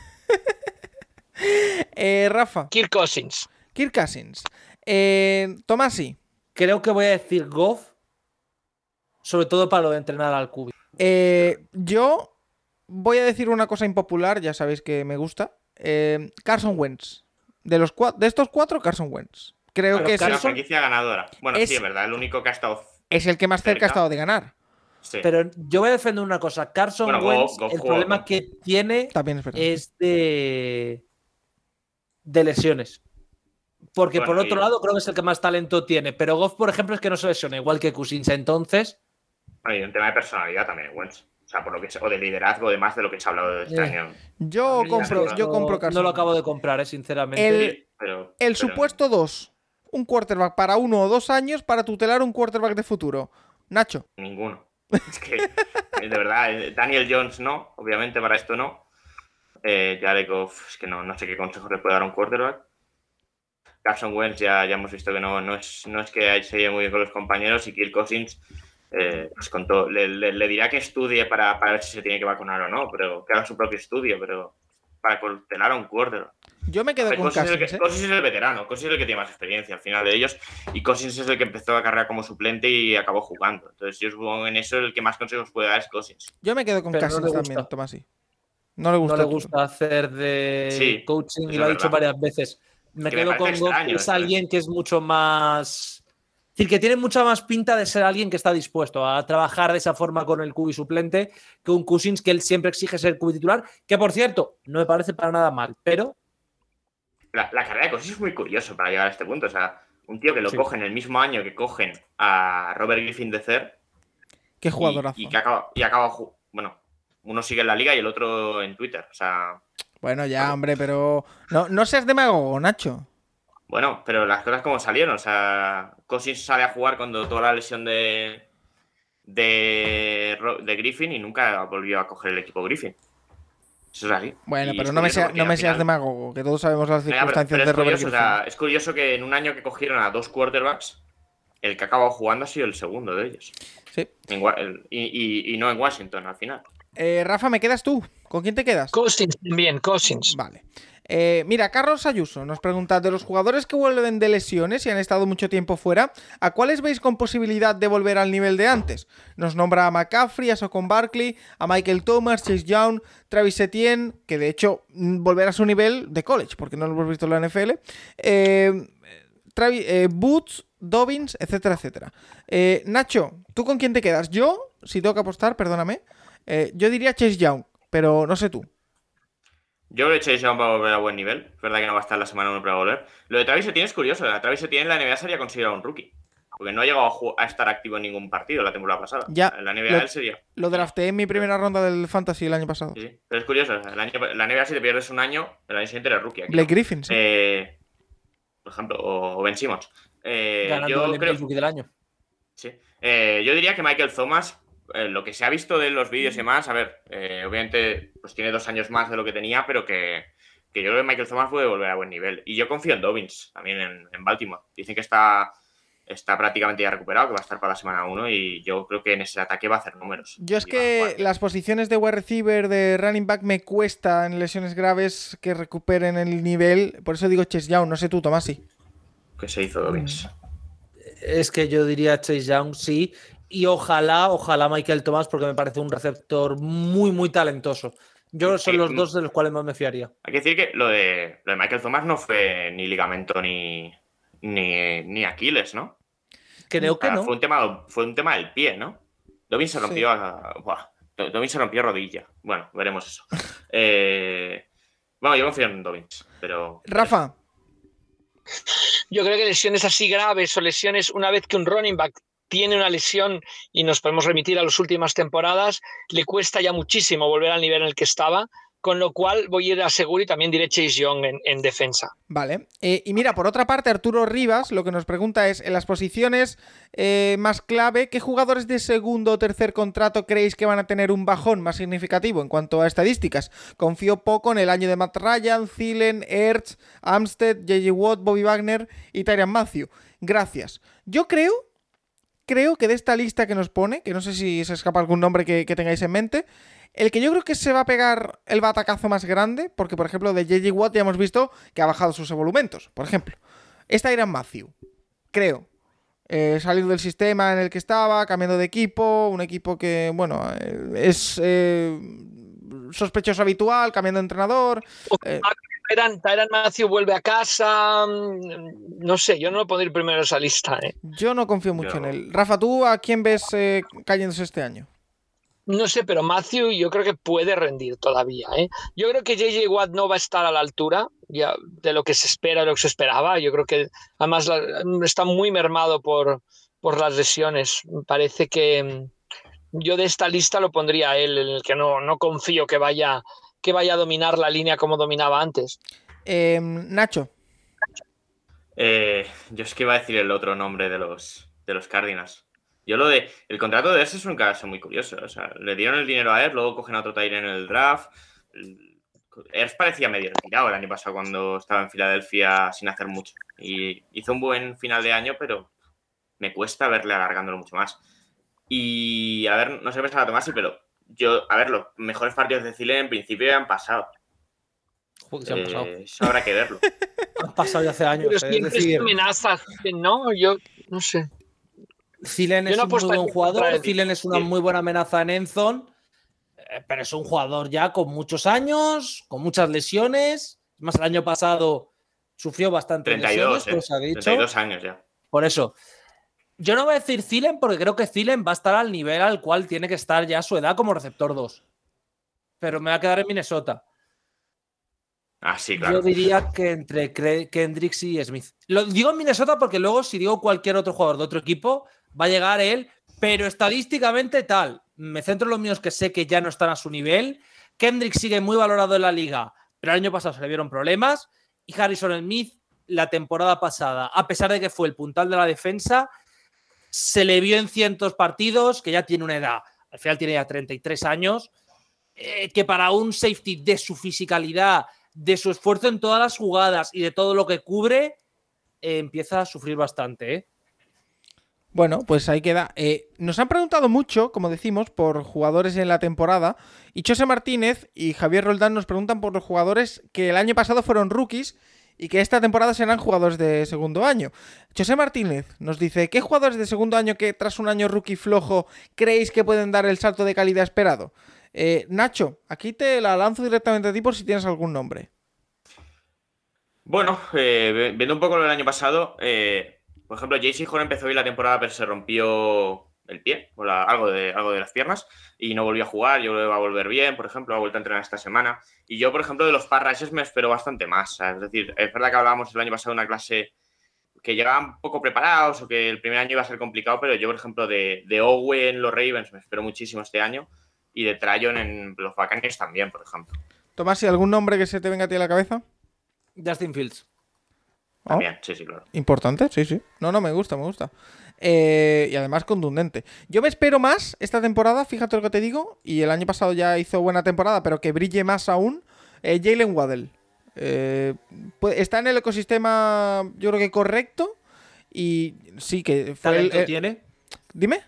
Eh, Rafa. Kirk Cousins. Kirk Cousins. Eh, Tomasi. creo que voy a decir Goff, sobre todo para lo de entrenar al cubi. Eh, yo voy a decir una cosa impopular, ya sabéis que me gusta. Eh, Carson Wentz. De, los de estos cuatro, Carson Wentz. Creo Claro, que es Carson- franquicia ganadora. Bueno, es- sí, es verdad. El único que ha estado. es el que más cerca ha estado de ganar. sí. Pero yo voy a defender una cosa. Carson Bueno, Wentz, el problema que tiene También es es de, de lesiones. Porque Bueno, por otro y- lado creo que es el que más talento tiene. Pero Goff, por ejemplo, es que no se lesiona igual que Cousins. Entonces, Bueno, y un tema de personalidad también, Wentz. O sea, por lo que o de liderazgo, demás de lo que se ha hablado de este Eh. año. Yo compro, yo compro no Carson lo Wentz. acabo de comprar, eh, sinceramente. El- Sí, pero, El pero- supuesto 2. Un quarterback para uno o dos años para tutelar un quarterback de futuro. Nacho. Ninguno. Es que, de verdad, eh, Daniel Jones no, obviamente para esto no. Eh, Jared Goff, es que no, no sé qué consejos le puede dar a un quarterback. Carson Wentz ya, ya hemos visto que no, no, es, no es que se lleve muy bien con los compañeros y Kirk Cousins eh, pues con todo, le, le- le dirá que estudie para, para ver si se tiene que vacunar o no, pero que haga su propio estudio, pero para tutelar a un quarterback. Yo me quedo con Cousins es, el Cousins, que, ¿eh? Cousins es el veterano, Cousins es el que tiene más experiencia al final de ellos y Cousins es el que empezó la carrera como suplente y acabó jugando. Entonces yo supongo en eso el que más consejos puede dar es Cousins. Yo me quedo con Pero no Cousins le también. Tomasi. No le gusta. no le gusta hacer de Sí, coaching y lo ha dicho varias veces. Me Que me quedo con parece Goff, extraño es alguien que es mucho más. Es decir, que tiene mucha más pinta de ser alguien que está dispuesto a trabajar de esa forma con el cubi suplente que un Cousins que él siempre exige ser cubi titular, que por cierto, no me parece para nada mal, pero La, la carrera de Cousins es muy curioso para llegar a este punto. O sea, un tío que lo Sí. cogen el mismo año que cogen a Robert Griffin de Cer Qué y, jugadorazo. y que acaba, y acaba bueno, uno sigue en la liga y el otro en Twitter. O sea, Bueno, ya, hombre, pero. No, no seas demagogo, Nacho. Bueno, pero las cosas como salieron. O sea, Cousins sale a jugar cuando toda la lesión de, de, Griffin y nunca volvió a coger el equipo Griffin. Eso es así. Bueno, Y pero no me, sea- no me seas demagogo, que todos sabemos las pero- circunstancias pero de Robert curioso, o Griffin. sea, es curioso que en un año que cogieron a dos quarterbacks, el que ha acabado jugando ha sido el segundo de ellos. Sí. En Wa- el- y, y- y no en Washington al final. Eh, Rafa, ¿me quedas tú? ¿Con quién te quedas? Cousins también, Cousins. Vale. Eh, mira, Carlos Ayuso nos pregunta, de los jugadores que vuelven de lesiones y han estado mucho tiempo fuera, ¿a cuáles veis con posibilidad de volver al nivel de antes? Nos nombra a McCaffrey, a Socon Barkley, a Michael Thomas, Chase Young, Travis Etienne, que de hecho mm, volverá a su nivel de college, porque no lo hemos visto en la NFL, eh, Travis, eh, Boots, Dobbins, etcétera, etcétera. Nacho, ¿tú con quién te quedas? Yo, si tengo que apostar, perdóname, yo diría Chase Young, pero no sé tú. Yo creo que Chase Young va a volver a buen nivel. Es verdad que no va a estar la semana 1 para volver. Lo de Travis Etienne es curioso. A Travis Etienne en la NBA sería considerado un rookie. Porque no ha llegado a, estar activo en ningún partido la temporada pasada. Ya, En la NBA lo- él sería. Lo drafté en mi primera ronda del Fantasy el año pasado. Sí, sí. Pero es curioso. El año, la NBA si te pierdes un año, el año siguiente eres rookie. Aquí Blake no. Griffin, sí. Eh, por ejemplo, o o Ben Simmons. Eh, ganando yo el creo, Rookie del año. Sí. Eh, yo diría que Michael Thomas, eh, lo que se ha visto de los vídeos y demás, a ver, eh, obviamente pues tiene dos años más de lo que tenía, pero que, que yo creo que Michael Thomas puede volver a buen nivel. Y yo confío en Dobbins, también en, en Baltimore. Dicen que está, está prácticamente ya recuperado, que va a estar para la semana 1 y yo creo que en ese ataque va a hacer números. Yo es que las posiciones de wide receiver, de running back, me cuesta en lesiones graves que recuperen el nivel. Por eso digo Chase Young, no sé tú, Tomasi. Que se hizo Dobbins. Es que yo diría Chase Young, sí. Y ojalá, ojalá Michael Thomas, porque me parece un receptor muy, muy talentoso. Yo creo que son Sí, los dos de los cuales más me fiaría. Hay que decir que lo de, lo de Michael Thomas no fue ni ligamento ni, ni, ni Aquiles, ¿no? Creo que Ah, no. Fue un tema, fue un tema del pie, ¿no? Dobbins se rompió. a- buah, Do- Dobbins se rompió rodilla. Bueno, veremos eso. Eh, bueno, yo confío en Dobbins, pero. Rafa, Yo creo que lesiones así graves o lesiones una vez que un running back tiene una lesión y nos podemos remitir a las últimas temporadas, le cuesta ya muchísimo volver al nivel en el que estaba, con lo cual voy a ir a seguro y también diré Chase Young en, en defensa. vale. Eh, y mira, por otra parte, Arturo Rivas lo que nos pregunta es, en las posiciones eh, más clave, ¿qué jugadores de segundo o tercer contrato creéis que van a tener un bajón más significativo en cuanto a estadísticas? Confío poco en el año de Matt Ryan, Thielen, Ertz, Amstead, J.J. Watt, Bobby Wagner y Tyrion Matthew. Gracias. Yo creo creo que de esta lista que nos pone, que no sé si se escapa algún nombre que, que tengáis en mente, el que yo creo que se va a pegar el batacazo más grande, porque por ejemplo de JJ Watt ya hemos visto que ha bajado sus evolumentos, por ejemplo. Esta era Matthew, creo. Eh, salir del sistema en el que estaba, cambiando de equipo, un equipo que, bueno, eh, es eh, sospechoso habitual, cambiando de entrenador. Eh, Tyrann Matthew vuelve a casa, mm, no sé, yo no lo pondré primero en esa lista. ¿eh? yo no confío mucho en él. Rafa, ¿tú a quién ves eh, cayéndose este año? No sé, pero Matthew yo creo que puede rendir todavía. ¿eh? Yo creo que JJ Watt no va a estar a la altura ya, de lo que se espera, de lo que se esperaba. Yo creo que además la- está muy mermado por, por las lesiones. Parece que mm, yo de esta lista lo pondría a él, en el que no, no confío que vaya, que vaya a dominar la línea como dominaba antes. Eh, Nacho, Eh, yo es que iba a decir el otro nombre de los, de los Cardinals. Yo lo de. El contrato de ese es un caso muy curioso. O sea, le dieron el dinero a él, luego cogen a otro Tyre en el draft. Ers parecía medio retirado el año pasado cuando estaba en Filadelfia sin hacer mucho. Y hizo un buen final de año, pero me cuesta verle alargándolo mucho más. Y a ver, no sé qué pensaba Tomás, pero yo, a ver, los mejores partidos de Chile en principio ya han pasado. Joder, se han pasado. Eh, eso habrá que verlo. Han pasado ya hace años. Pero eh, siempre es decir, es amenaza, ¿no? Yo no sé. Zilen es no un muy buen jugador. Zilen es una Sí. muy buena amenaza en Enzon. eh, Pero es un jugador ya con muchos años, con muchas lesiones. Más el año pasado sufrió bastante 32, lesiones, como eh, se ha dicho. 32 años ya. Por eso. Yo no voy a decir Zilen porque creo que Zilen va a estar al nivel al cual tiene que estar ya su edad como receptor 2. Pero me va a quedar en Minnesota. Ah, sí, claro. Yo diría que entre Kendricks y Smith. Lo digo en Minnesota porque luego, si digo cualquier otro jugador de otro equipo, va a llegar él, pero estadísticamente tal. Me centro en los míos que sé que ya no están a su nivel. Kendrick sigue muy valorado en la liga, pero el año pasado se le vieron problemas. Y Harrison Smith, la temporada pasada, a pesar de que fue el puntal de la defensa, se le vio en cientos partidos, que ya tiene una edad. Al final tiene ya 33 años. eh, que para un safety de su fisicalidad, de su esfuerzo en todas las jugadas y de todo lo que cubre, eh, empieza a sufrir bastante. ¿eh? Bueno, pues ahí queda. Eh, nos han preguntado mucho, como decimos, por jugadores en la temporada. Y José Martínez y Javier Roldán nos preguntan por los jugadores que el año pasado fueron rookies y que esta temporada serán jugadores de segundo año. José Martínez nos dice, ¿qué jugadores de segundo año que tras un año rookie flojo creéis que pueden dar el salto de calidad esperado? Eh, Nacho, aquí te la lanzo directamente a ti por si tienes algún nombre. Bueno, eh, viendo un poco lo del año pasado, eh, por ejemplo, JC Horn empezó bien la temporada, pero se rompió el pie, o la- algo, de, algo de las piernas, y no volvió a jugar. Yo creo que va a volver bien, por ejemplo, ha vuelto a entrenar esta semana. Y yo, por ejemplo, de los pass rushes me espero bastante más. ¿sabes? Es decir, es verdad que hablábamos el año pasado de una clase que llegaban poco preparados o que el primer año iba a ser complicado, pero yo, por ejemplo, de, de Owe en los Ravens me espero muchísimo este año, y de Trayon en los Buccaneers también, por ejemplo. Tomás, ¿y algún nombre que se te venga a ti a la cabeza? Justin Fields. ¿Oh? También, sí, sí, claro. Importante, sí, sí. No, no, me gusta, me gusta. Eh, y además contundente. Yo me espero más esta temporada, fíjate lo que te digo, y el año pasado ya hizo buena temporada, pero que brille más aún, eh, Jalen Waddell. Eh, pues, está en el ecosistema, yo creo que correcto, y sí que fue. Talento tiene. Dime.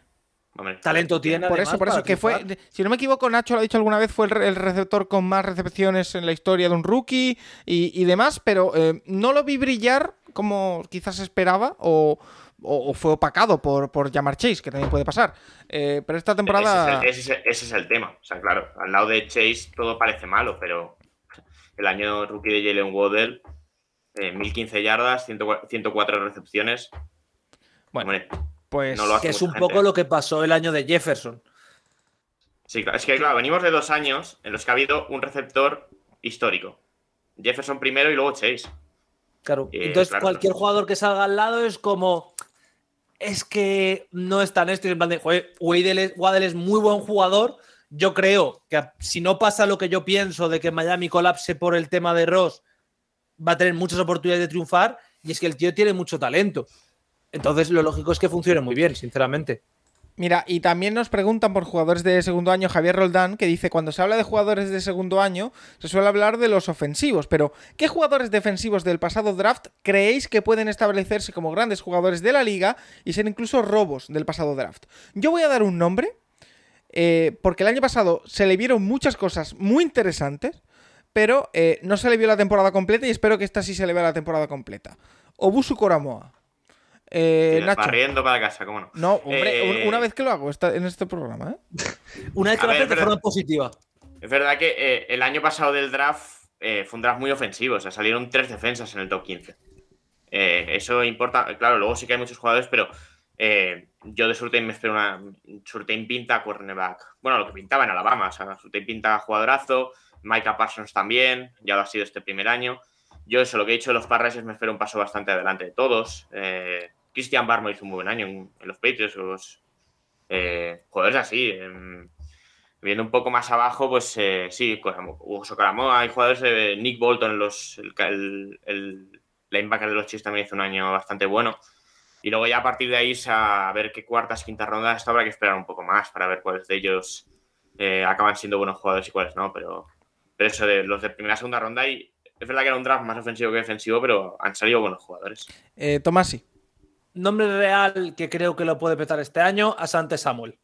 Hombre, Talento tiene. Por eso, por eso, que fue, si no me equivoco, Nacho lo ha dicho alguna vez, fue el, re- el receptor con más recepciones en la historia de un rookie y, y demás, pero eh, no lo vi brillar como quizás esperaba o, o- o fue opacado por, por Jamar Chase, que también puede pasar. Eh, pero esta temporada... Ese es, el, ese es el- ese es el tema. O sea, claro, al lado de Chase todo parece malo, pero el año rookie de Jalen Waddell, eh, 1015 yardas, 104 104 recepciones. Bueno, Hombre, pues... no lo hace Que es un gente. poco lo que pasó el año de Jefferson. sí, claro, es que claro, venimos de dos años en los que ha habido un receptor histórico. Jefferson primero y luego Chase. Claro. Eh, Entonces, claro, cualquier jugador que salga al lado es como. Es que no es tan esto. y En plan de, joder, Waddell es, Waddell es muy buen jugador. Yo creo que si no pasa lo que yo pienso de que Miami colapse por el tema de Ross, va a tener muchas oportunidades de triunfar. Y es que el tío tiene mucho talento. Entonces, lo lógico es que funcione muy bien, sinceramente. Mira, y también nos preguntan por jugadores de segundo año Javier Roldán, que dice, cuando se habla de jugadores de segundo año, se suele hablar de los ofensivos, pero ¿qué jugadores defensivos del pasado draft creéis que pueden establecerse como grandes jugadores de la liga y ser incluso robos del pasado draft? Yo voy a dar un nombre, eh, porque el año pasado se le vieron muchas cosas muy interesantes, pero eh, no se le vio la temporada completa y espero que esta sí se le vea la temporada completa. Obusu Koramoa. Eh, Sí, Nacho. Barriendo para casa, cómo no. No, hombre, Eh, una vez que lo hago esta- en este programa, ¿eh? Una vez que lo haces de forma positiva. Es verdad que eh, el año pasado del draft eh, fue un draft muy ofensivo, o sea, salieron tres defensas en el top 15. Eh, eso importa, claro, luego sí que hay muchos jugadores, pero Eh, yo de Surtain me espero una. Surtain pinta cornerback. Bueno, lo que pintaba en Alabama. O sea, Surtain pinta jugadorazo. Micah Parsons también. Ya lo ha sido este primer año. Yo, eso, lo que he dicho de los Parrases me espero un paso bastante adelante de todos. Eh, Christian Barmo hizo un buen año en, los Patriots. Los, eh, jugadores así. em, viendo un poco más abajo, pues eh, sí, Hugo Socaramo, hay jugadores de Nick Bolton, los, el, el, de los Chiefs también hizo un año bastante bueno. Y luego ya a partir de ahí a ver qué cuartas, quintas rondas, esto habrá que esperar un poco más para ver cuáles de ellos eh, acaban siendo buenos jugadores y cuáles no. Pero, pero eso de los de primera segunda ronda, y es verdad que era un draft más ofensivo que defensivo, pero han salido buenos jugadores. Eh, Tomasi. Nombre real que creo que lo puede petar este año, Asante Samuel.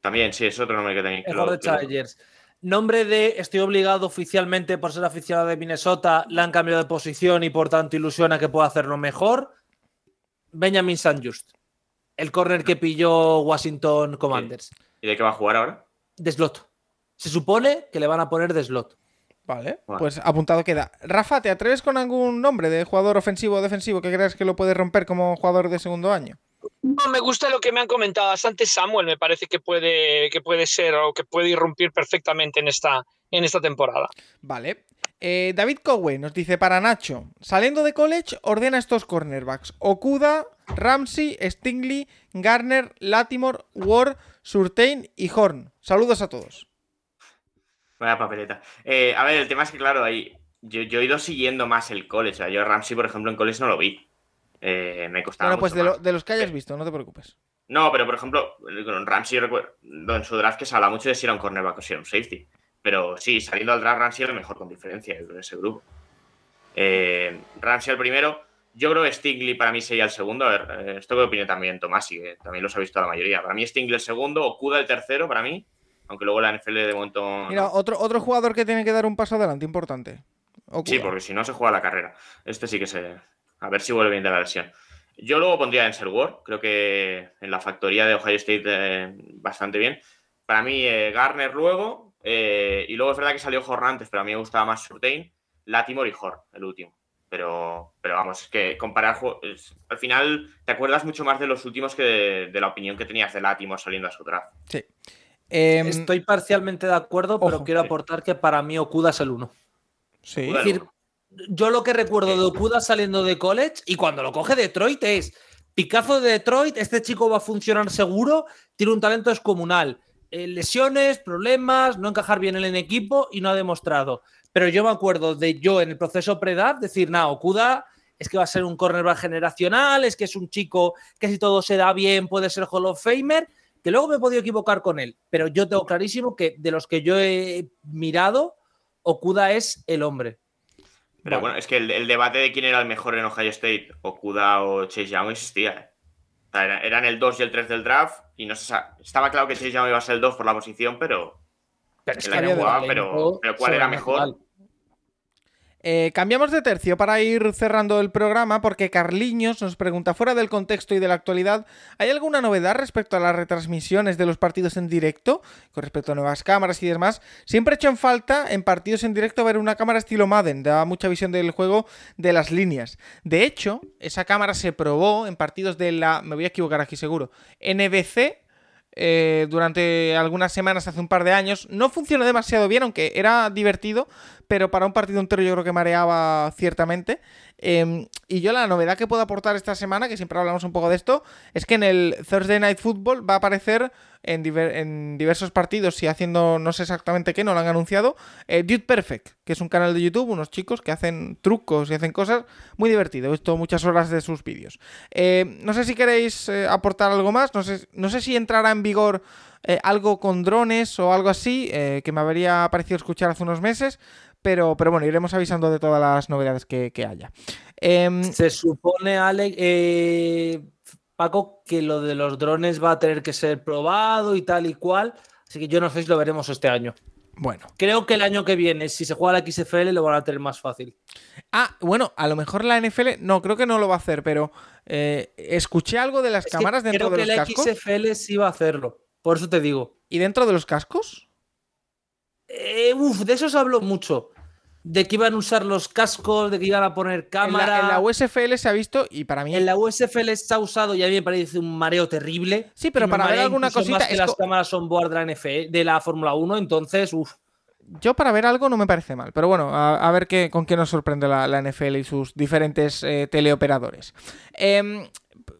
También, sí, es otro nombre que tenéis. que Mejor lo- de Chargers. Nombre de estoy obligado oficialmente por ser aficionado de Minnesota, le han cambiado de posición y por tanto ilusiona que pueda hacerlo mejor. Benjamin St. Just, el corner que pilló Washington Commanders. ¿Y de qué va a jugar ahora? De slot. Se supone que le van a poner de slot. Vale, Vale. pues apuntado queda. Rafa, ¿te atreves con algún nombre de jugador ofensivo o defensivo que creas que lo puede romper como jugador de segundo año? No, me gusta lo que me han comentado bastante Samuel, me parece que puede, que puede ser o que puede irrumpir perfectamente en esta, en esta temporada. Vale. Eh, David Cowe nos dice para Nacho, saliendo de college, ordena estos cornerbacks. Okuda, Ramsey, Stingley, Garner, Latimore, Ward, Surtain y Horn. Saludos a todos. Vaya papeleta. Eh, a ver, el tema es que, claro, ahí yo, yo he ido siguiendo más el college. O sea, yo a Ramsey, por ejemplo, en college no lo vi. Eh, me costaba. Bueno, pues mucho de, lo- de los que hayas visto, no te preocupes. No, pero por ejemplo, con Ramsey recuerdo en su draft que se habla mucho de si era un cornerback o si era un safety. Pero sí, saliendo al draft, Ramsey era el mejor con diferencia de ese grupo. Eh, Ramsey el primero. Yo creo que Stingley para mí sería el segundo. A ver, eh, esto que opina también Tomás, y que también los ha visto la mayoría. Para mí Stingley el segundo, Okuda el tercero, para mí. Aunque luego la NFL de momento. Mira, no. otro, otro jugador que tiene que dar un paso adelante, importante. Okuda. Sí, porque si no se juega la carrera. Este sí que se. A ver si vuelve bien de la lesión. Yo luego pondría en Ser Ward. Creo que en la factoría de Ohio State eh, bastante bien. Para mí, eh, Garner luego. eh, y luego es verdad que salió Horn antes, pero a mí me gustaba más Surtain, Latimore y Horn, el último. Pero, pero vamos, es que comparar. es- al final te acuerdas mucho más de los últimos que de, de la opinión que tenías de Latimore saliendo a su draft. Sí. Em, Estoy parcialmente de acuerdo, pero ojo, quiero aportar que para mí Okuda es el uno. sí. Okuda. Es decir, yo lo que recuerdo de Okuda saliendo de college y cuando lo coge Detroit es Picazo de Detroit, este chico va a funcionar seguro, tiene un talento descomunal. Eh, lesiones, problemas, no encajar bien en el equipo y no ha demostrado. Pero yo me acuerdo de yo en el proceso pre-draft decir, nada, Okuda es que va a ser un cornerback generacional, es que es un chico que si todo se da bien puede ser Hall of Famer, que luego me he podido equivocar con él. Pero yo tengo clarísimo que de los que yo he mirado, Okuda es el hombre. Pero Vale. bueno, es que el, el debate de quién era el mejor en Ohio State, Okuda o Chase Young, existía. ¿eh? O sea, era- eran el 2 y el 3 del draft y no se sa- estaba claro que Chase Young iba a ser el 2 por la posición, pero Pero es que había jugaba, pero, pero ¿cuál era mejor? Eh, cambiamos de tercio para ir cerrando el programa porque Carliños nos pregunta, fuera del contexto y de la actualidad, ¿hay alguna novedad respecto a las retransmisiones de los partidos en directo? Con respecto a nuevas cámaras y demás. Siempre he hecho en falta en partidos en directo ver una cámara estilo Madden, da mucha visión del juego de las líneas. De hecho, esa cámara se probó en partidos de la, me voy a equivocar aquí seguro, NBC eh, durante algunas semanas hace un par de años. No funcionó demasiado bien, aunque era divertido, pero para un partido entero yo creo que mareaba ciertamente. Eh, y yo la novedad que puedo aportar esta semana, que siempre hablamos un poco de esto, es que en el Thursday Night Football va a aparecer en, diver- en diversos partidos y haciendo no sé exactamente qué, no lo han anunciado, eh, Dude Perfect, que es un canal de YouTube, unos chicos que hacen trucos y hacen cosas muy divertido. He visto muchas horas de sus vídeos. Eh, no sé si queréis eh, aportar algo más, no sé, no sé si entrará en vigor algo con drones o algo así, que me habría parecido escuchar hace unos meses, pero, pero bueno, iremos avisando de todas las novedades que, que haya. Em, Se supone, Alex, Paco, que lo de los drones va a tener que ser probado y tal y cual. Así que yo no sé si lo veremos este año. bueno. Creo que el año que viene, si se juega la XFL, lo van a tener más fácil. Ah, bueno, a lo mejor la NFL, no, creo que no lo va a hacer, pero eh, escuché algo de las Es que cámaras dentro creo de que los la cascos. XFL sí va a hacerlo. Por eso te digo. ¿Y dentro de los cascos? Eh, uf, de eso se habló mucho. De que iban a usar los cascos, de que iban a poner En la, cámara. en la USFL se ha visto y para mí. En la USFL se ha usado y a mí me parece un mareo terrible. Sí, pero para ver alguna cosita Más que es las cámaras on board de la NFL, de la Fórmula 1, entonces, uff. Yo para ver algo no me parece mal, pero bueno, a, a ver qué, con qué nos sorprende la, la NFL y sus diferentes eh, teleoperadores. Em,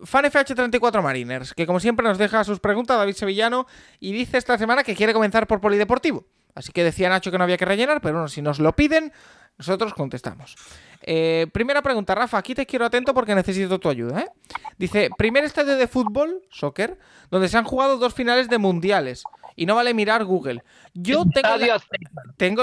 FanFH34 Mariners, que como siempre nos deja sus preguntas, David Sevillano, y dice esta semana que quiere comenzar por Polideportivo. Así que decía Nacho que no había que rellenar, pero bueno, si nos lo piden, nosotros contestamos. Eh, primera pregunta, Rafa, aquí te quiero atento porque necesito tu ayuda. ¿eh? Dice, primer estadio de fútbol, soccer, donde se han jugado dos finales de mundiales. Y no vale mirar Google. Yo tengo, la-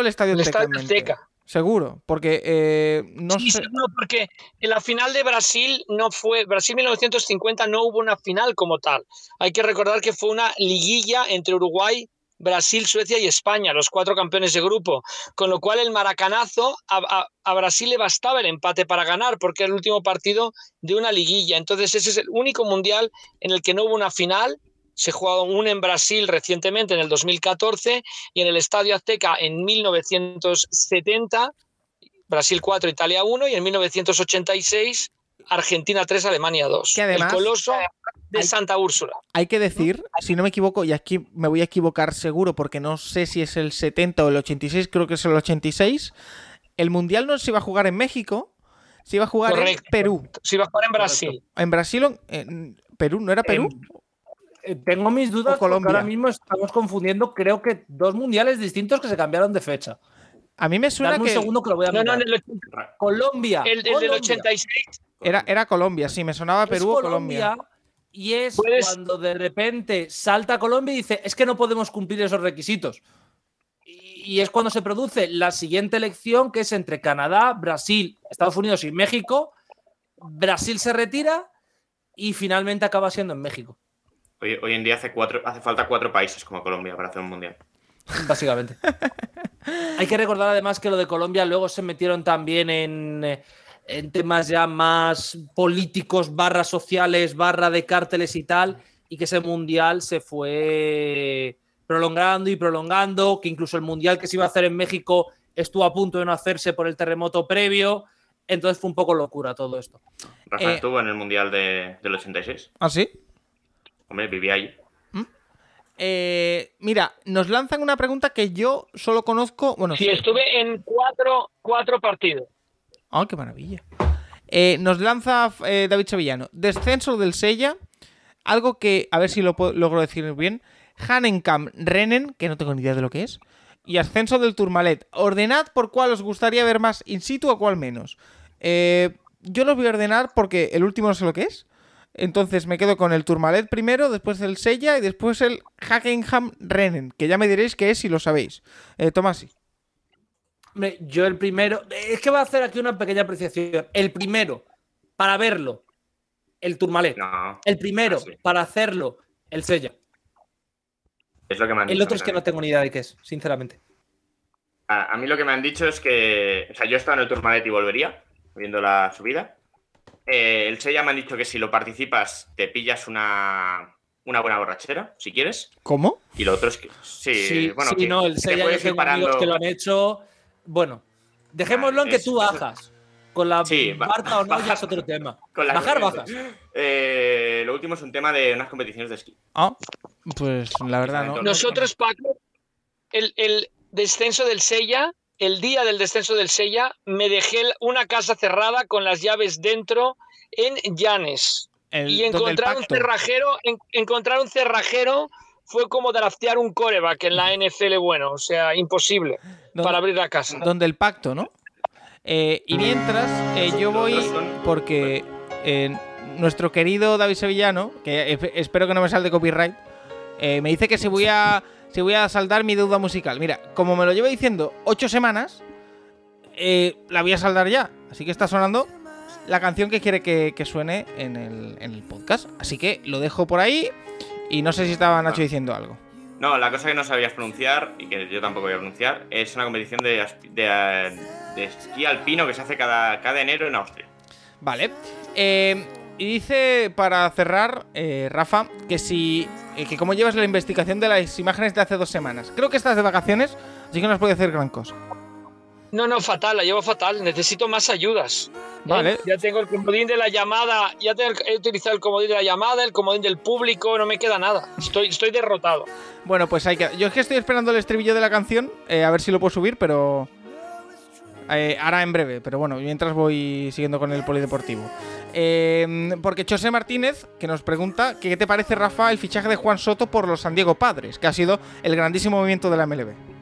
el estadio El Azteca Estadio. Azteca. Seguro, porque eh, no sí, sé. seguro, porque en la final de Brasil no fue. Brasil 1950 no hubo una final como tal. Hay que recordar que fue una liguilla entre Uruguay, Brasil, Suecia y España, los cuatro campeones de grupo. Con lo cual el maracanazo a, Brasil le bastaba el empate para ganar, porque era el último partido de una liguilla. Entonces ese es el único mundial en el que no hubo una final. Se jugó uno en Brasil recientemente en el 2014 y en el Estadio Azteca en 1970 Brasil 4, Italia 1 y en 1986 Argentina 3, Alemania 2. Que además- el coloso de hay- Santa Úrsula. Hay que decir, si no me equivoco, y aquí me voy a equivocar seguro porque no sé si es el 70 o el 86, creo que es el 86. El mundial no se iba a jugar en México, se iba a jugar Correcto. en Perú. Se iba a jugar en Brasil. En Brasil, o en Perú, ¿no era Perú? Eh, Tengo mis dudas porque ahora mismo estamos confundiendo, creo que dos mundiales distintos que se cambiaron de fecha. A mí me suena Dame un que segundo que lo voy a No, mirar. no, en el, Colombia. el- el del Colombia. 86. Era, era Colombia, sí, me sonaba Perú o Colombia. Y es cuando de repente salta Colombia y dice, es que no podemos cumplir esos requisitos. Y, y es cuando se produce la siguiente elección, que es entre Canadá, Brasil, Estados Unidos y México. Brasil se retira y finalmente acaba siendo en México, Hoy, hoy en día hace, cuatro, hace falta cuatro países como Colombia para hacer un mundial. básicamente. Hay que recordar además que lo de Colombia luego se metieron también en, eh, en temas ya más políticos, barra sociales, barra de cárteles y tal, y que ese mundial se fue prolongando y prolongando, que incluso el mundial que se iba a hacer en México estuvo a punto de no hacerse por el terremoto previo, entonces fue un poco locura todo esto. Rafa Eh, estuvo en el mundial de- del 86. ¿Ah, sí? Hombre, vivía ahí. Eh, mira, nos lanzan una pregunta que yo solo conozco. Bueno, Sí, sí. estuve en cuatro, cuatro partidos. ¡Ah, qué maravilla! Eh, nos lanza eh, David Sevillano. Descenso del Sella. Algo que, a ver si lo puedo- logro decir bien. Hanenkam Rennen, que no tengo ni idea de lo que es. Y ascenso del Tourmalet. Ordenad por cuál os gustaría ver más in situ o cuál menos. Eh, yo los voy a ordenar porque el último no sé lo que es. Entonces me quedo con el Tourmalet primero, después el Sella y después el Hackenham Rennen, que ya me diréis qué es si lo sabéis. Eh, Tomasi. Hombre, yo el primero, es que voy a hacer aquí una pequeña apreciación. El primero, para verlo, el Tourmalet. No, El primero, Ah, para hacerlo, el Sella. es lo que me han El dicho. otro es que no tengo ni idea de qué es, sinceramente. A, a mí lo que me han dicho es que. O sea, yo he estado en el Tourmalet y volvería, viendo la subida. Eh, el Sella me han dicho que si lo participas, te pillas una, una buena borrachera, si quieres. ¿Cómo? Y lo otro es que. Sí, Sí, bueno, sí, que no, el Sella yo tengo amigos parando- que lo han hecho. Bueno, dejémoslo en que tú bajas. Con la Sí, ba- barca o no, ya es otro tema. con la Bajar, bajas. Eh, lo último es un tema de unas competiciones de esquí. Ah, pues la verdad no. Nosotros, Paco, el, el descenso del Sella, el día del descenso del Sella, me dejé una casa cerrada con las llaves dentro en Llanes. El- y encontrar un cerrajero, en- encontrar un cerrajero fue como draftear un coreback en la NFL bueno, o sea, imposible ¿Dónde- para abrir la casa. Donde el pacto, ¿no? Eh, y mientras, eh, yo voy porque eh, nuestro querido David Sevillano, que espero que no me salte copyright, eh, me dice que si voy a si voy a saldar mi deuda musical. Mira, como me lo lleva diciendo ocho semanas, eh, la voy a saldar ya. Así que está sonando la canción que quiere que, que suene en el, en el podcast. Así que lo dejo por ahí. Y no sé si estaba Nacho Ah. diciendo algo. No, la cosa que no sabías pronunciar, y que yo tampoco voy a pronunciar, es una competición de, de, de esquí alpino que se hace cada, cada enero en Austria. Vale. Eh, y dice para cerrar, eh, Rafa, que si. eh, que cómo llevas la investigación de las imágenes de hace dos semanas. Creo que estás de vacaciones, así que no has podido hacer gran cosa. No, no, fatal, la llevo fatal. Necesito más ayudas. ¿eh? Vale. Ya tengo el comodín de la llamada, ya tengo- he utilizado el comodín de la llamada, el comodín del público, no me queda nada. Estoy, estoy derrotado. Bueno, pues hay que. Yo es que estoy esperando el estribillo de la canción, eh, a ver si lo puedo subir, pero. eh, ahora en breve, pero bueno, mientras voy siguiendo con el polideportivo. Eh, porque José Martínez, que nos pregunta, ¿qué te parece, Rafa, el fichaje de Juan Soto por los San Diego Padres? Que ha sido el grandísimo movimiento de la MLB.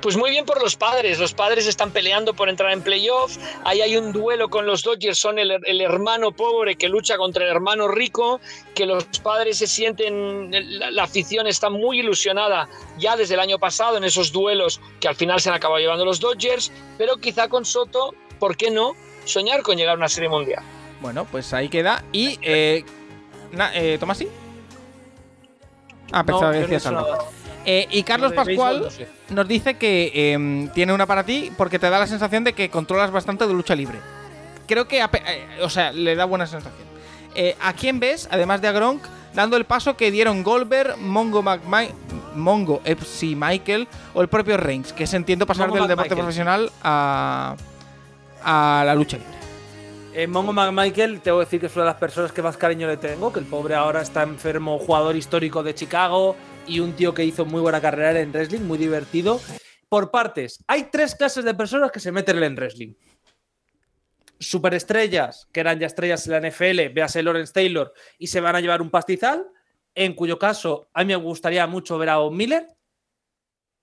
Pues muy bien por los padres. Los padres están peleando por entrar en playoffs. Ahí hay un duelo con los Dodgers. Son el, el hermano pobre que lucha contra el hermano rico. Que los padres se sienten. La, la afición está muy ilusionada ya desde el año pasado en esos duelos que al final se han acabado llevando los Dodgers. Pero quizá con Soto, ¿por qué no? Soñar con llegar a una serie mundial. Bueno, pues ahí queda. Y. Eh, na- eh, ¿Tomasi? Ah, pensaba No, que no decías algo. nada. Eh, y Carlos béisbol Pascual no sé. nos dice que eh, tiene una para ti porque te da la sensación de que controlas bastante de lucha libre. Creo que, eh, o sea, le da buena sensación. Eh, ¿A quién ves, además de a Gronk, dando el paso que dieron Goldberg, Mongo, McMi- Mongo FC Michael o el propio Reigns? Que se entiende pasar Mongo del deporte McMichael. profesional a, a la lucha libre. Eh, Mongo McMichael, tengo que decir que es una de las personas que más cariño le tengo, que el pobre ahora está enfermo, jugador histórico de Chicago y un tío que hizo muy buena carrera en wrestling, muy divertido. Por partes, hay tres clases de personas que se meten en wrestling. Superestrellas, que eran ya estrellas en la NFL, véase Lawrence Taylor, y se van a llevar un pastizal, en cuyo caso a mí me gustaría mucho ver a Von Miller,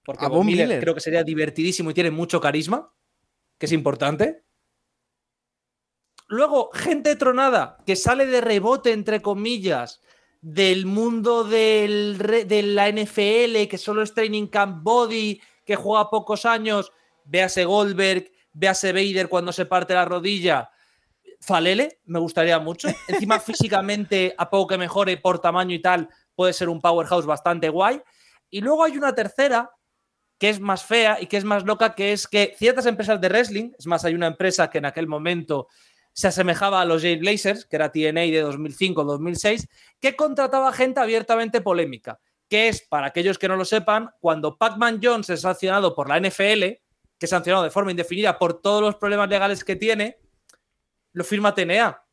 porque A Miller, Miller. creo que sería divertidísimo y tiene mucho carisma, que es importante. Luego, gente tronada que sale de rebote, entre comillas, del mundo del de la NFL, que solo es training camp body, que juega pocos años, véase Goldberg, véase Vader cuando se parte la rodilla. Falele, me gustaría mucho. Encima, físicamente, a poco que mejore por tamaño y tal, puede ser un powerhouse bastante guay. Y luego hay una tercera, que es más fea y que es más loca, que es que ciertas empresas de wrestling, es más, hay una empresa que en aquel momento se asemejaba a los Jay Blazers, que era TNA de 2005-2006, que contrataba gente abiertamente polémica, que es, para aquellos que no lo sepan, cuando Pac-Man Jones es sancionado por la NFL, que es sancionado de forma indefinida por todos los problemas legales que tiene, lo firma TNA.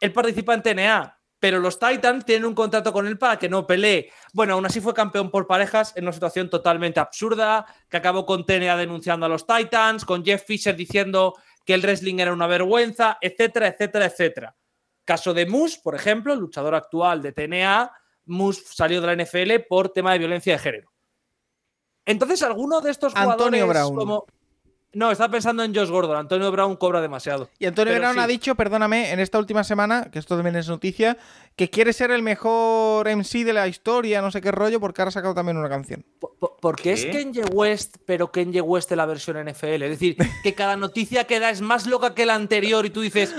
Él participa en TNA, pero los Titans tienen un contrato con él para que no pelee. Bueno, aún así fue campeón por parejas en una situación totalmente absurda, que acabó con TNA denunciando a los Titans, con Jeff Fisher diciendo que el wrestling era una vergüenza, etcétera, etcétera, etcétera. Caso de Moose, por ejemplo, luchador actual de TNA, Moose salió de la NFL por tema de violencia de género. Entonces, alguno de estos Antonio jugadores Brown. como... No, estaba pensando en Josh Gordon. Antonio Brown cobra demasiado. Y Antonio Pero Brown sí. ha dicho, perdóname, en esta última semana, que esto también es noticia, que quiere ser el mejor MC de la historia, no sé qué rollo, porque ahora ha sacado también una canción. Po- po- Porque es ¿Qué? Kenye West, pero Kenye West de la versión NFL. Es decir, que cada noticia que da es más loca que la anterior y tú dices,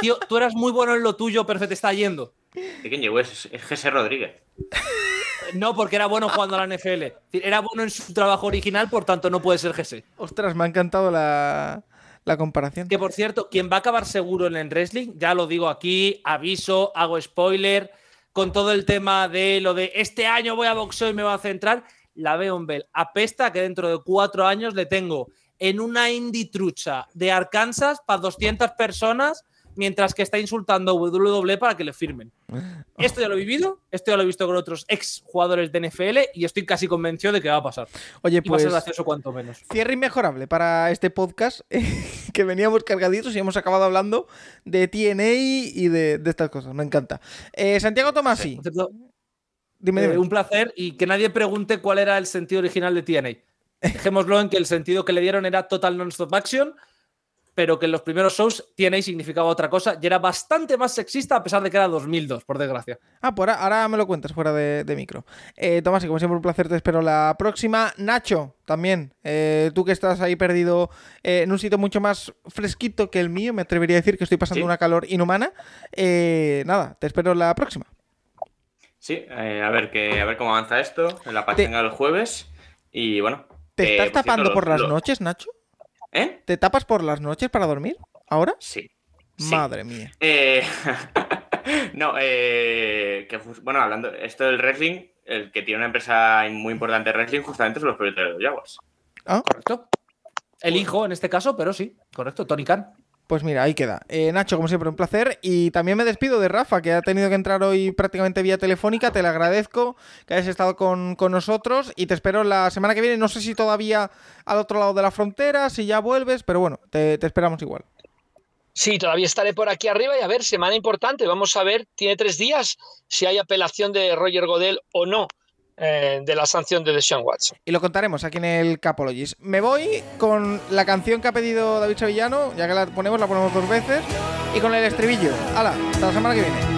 tío, tú eras muy bueno en lo tuyo, pero se te está yendo. ¿De quién llegó? Es, es Jesse Rodríguez. No, porque era bueno jugando a la NFL. Era bueno en su trabajo original, por tanto no puede ser GC. Ostras, me ha encantado la, la comparación. Que por cierto, quien va a acabar seguro en el wrestling, ya lo digo aquí, aviso, hago spoiler, con todo el tema de lo de este año voy a boxeo y me voy a centrar, la Beon Bell apesta que dentro de cuatro años le tengo en una indie trucha de Arkansas para 200 personas mientras que está insultando a WWE para que le firmen. Esto ya lo he vivido, esto ya lo he visto con otros ex jugadores de NFL y estoy casi convencido de que va a pasar. Oye, Y va a ser pues gracioso cuanto menos. cierre inmejorable para este podcast, que veníamos cargaditos y hemos acabado hablando de TNA y de, de estas cosas. Me encanta. Eh, Santiago Tomasi, dime, Eh, dime. un placer y que nadie pregunte cuál era el sentido original de TNA. Dejémoslo en que el sentido que le dieron era Total Non-Stop Action, pero que en los primeros shows TNA significaba otra cosa y era bastante más sexista a pesar de que era 2002, por desgracia. Ah, pues ahora, ahora me lo cuentas fuera de, de micro. Eh, Tomás, y como siempre, un placer, te espero la próxima. Nacho, también, eh, tú que estás ahí perdido eh, en un sitio mucho más fresquito que el mío, me atrevería a decir que estoy pasando Sí. una calor inhumana. Eh, nada, te espero la próxima. Sí, eh, a, ver que, a ver cómo avanza esto en la pachanga del jueves. Y bueno. ¿Te eh, estás por cierto, tapando lo- por las lo- noches, Nacho? ¿Eh? ¿Te tapas por las noches para dormir? ¿Ahora? Sí. Sí. Madre mía. Eh, no, eh, que, bueno, hablando esto del wrestling, el que tiene una empresa muy importante de wrestling justamente son los propietarios de los Jaguars. Ah, ¿Correcto? El hijo en este caso, pero sí, correcto, Tony Khan. Pues mira, ahí queda. Eh, Nacho, como siempre, un placer. Y también me despido de Rafa, que ha tenido que entrar hoy prácticamente vía telefónica. Te le agradezco que hayas estado con, con, nosotros y te espero la semana que viene. No sé si todavía al otro lado de la frontera, si ya vuelves, pero bueno, te, te esperamos igual. Sí, todavía estaré por aquí arriba y a ver, semana importante. Vamos a ver, tiene tres días si hay apelación de Roger Godel o no. Eh, de la sanción de Deshaun Watson. Y lo contaremos aquí en el Capologist. Me voy con la canción que ha pedido David Sevillano, ya que la ponemos, la ponemos dos veces, y con el estribillo. ¡Hala! Hasta la semana que viene.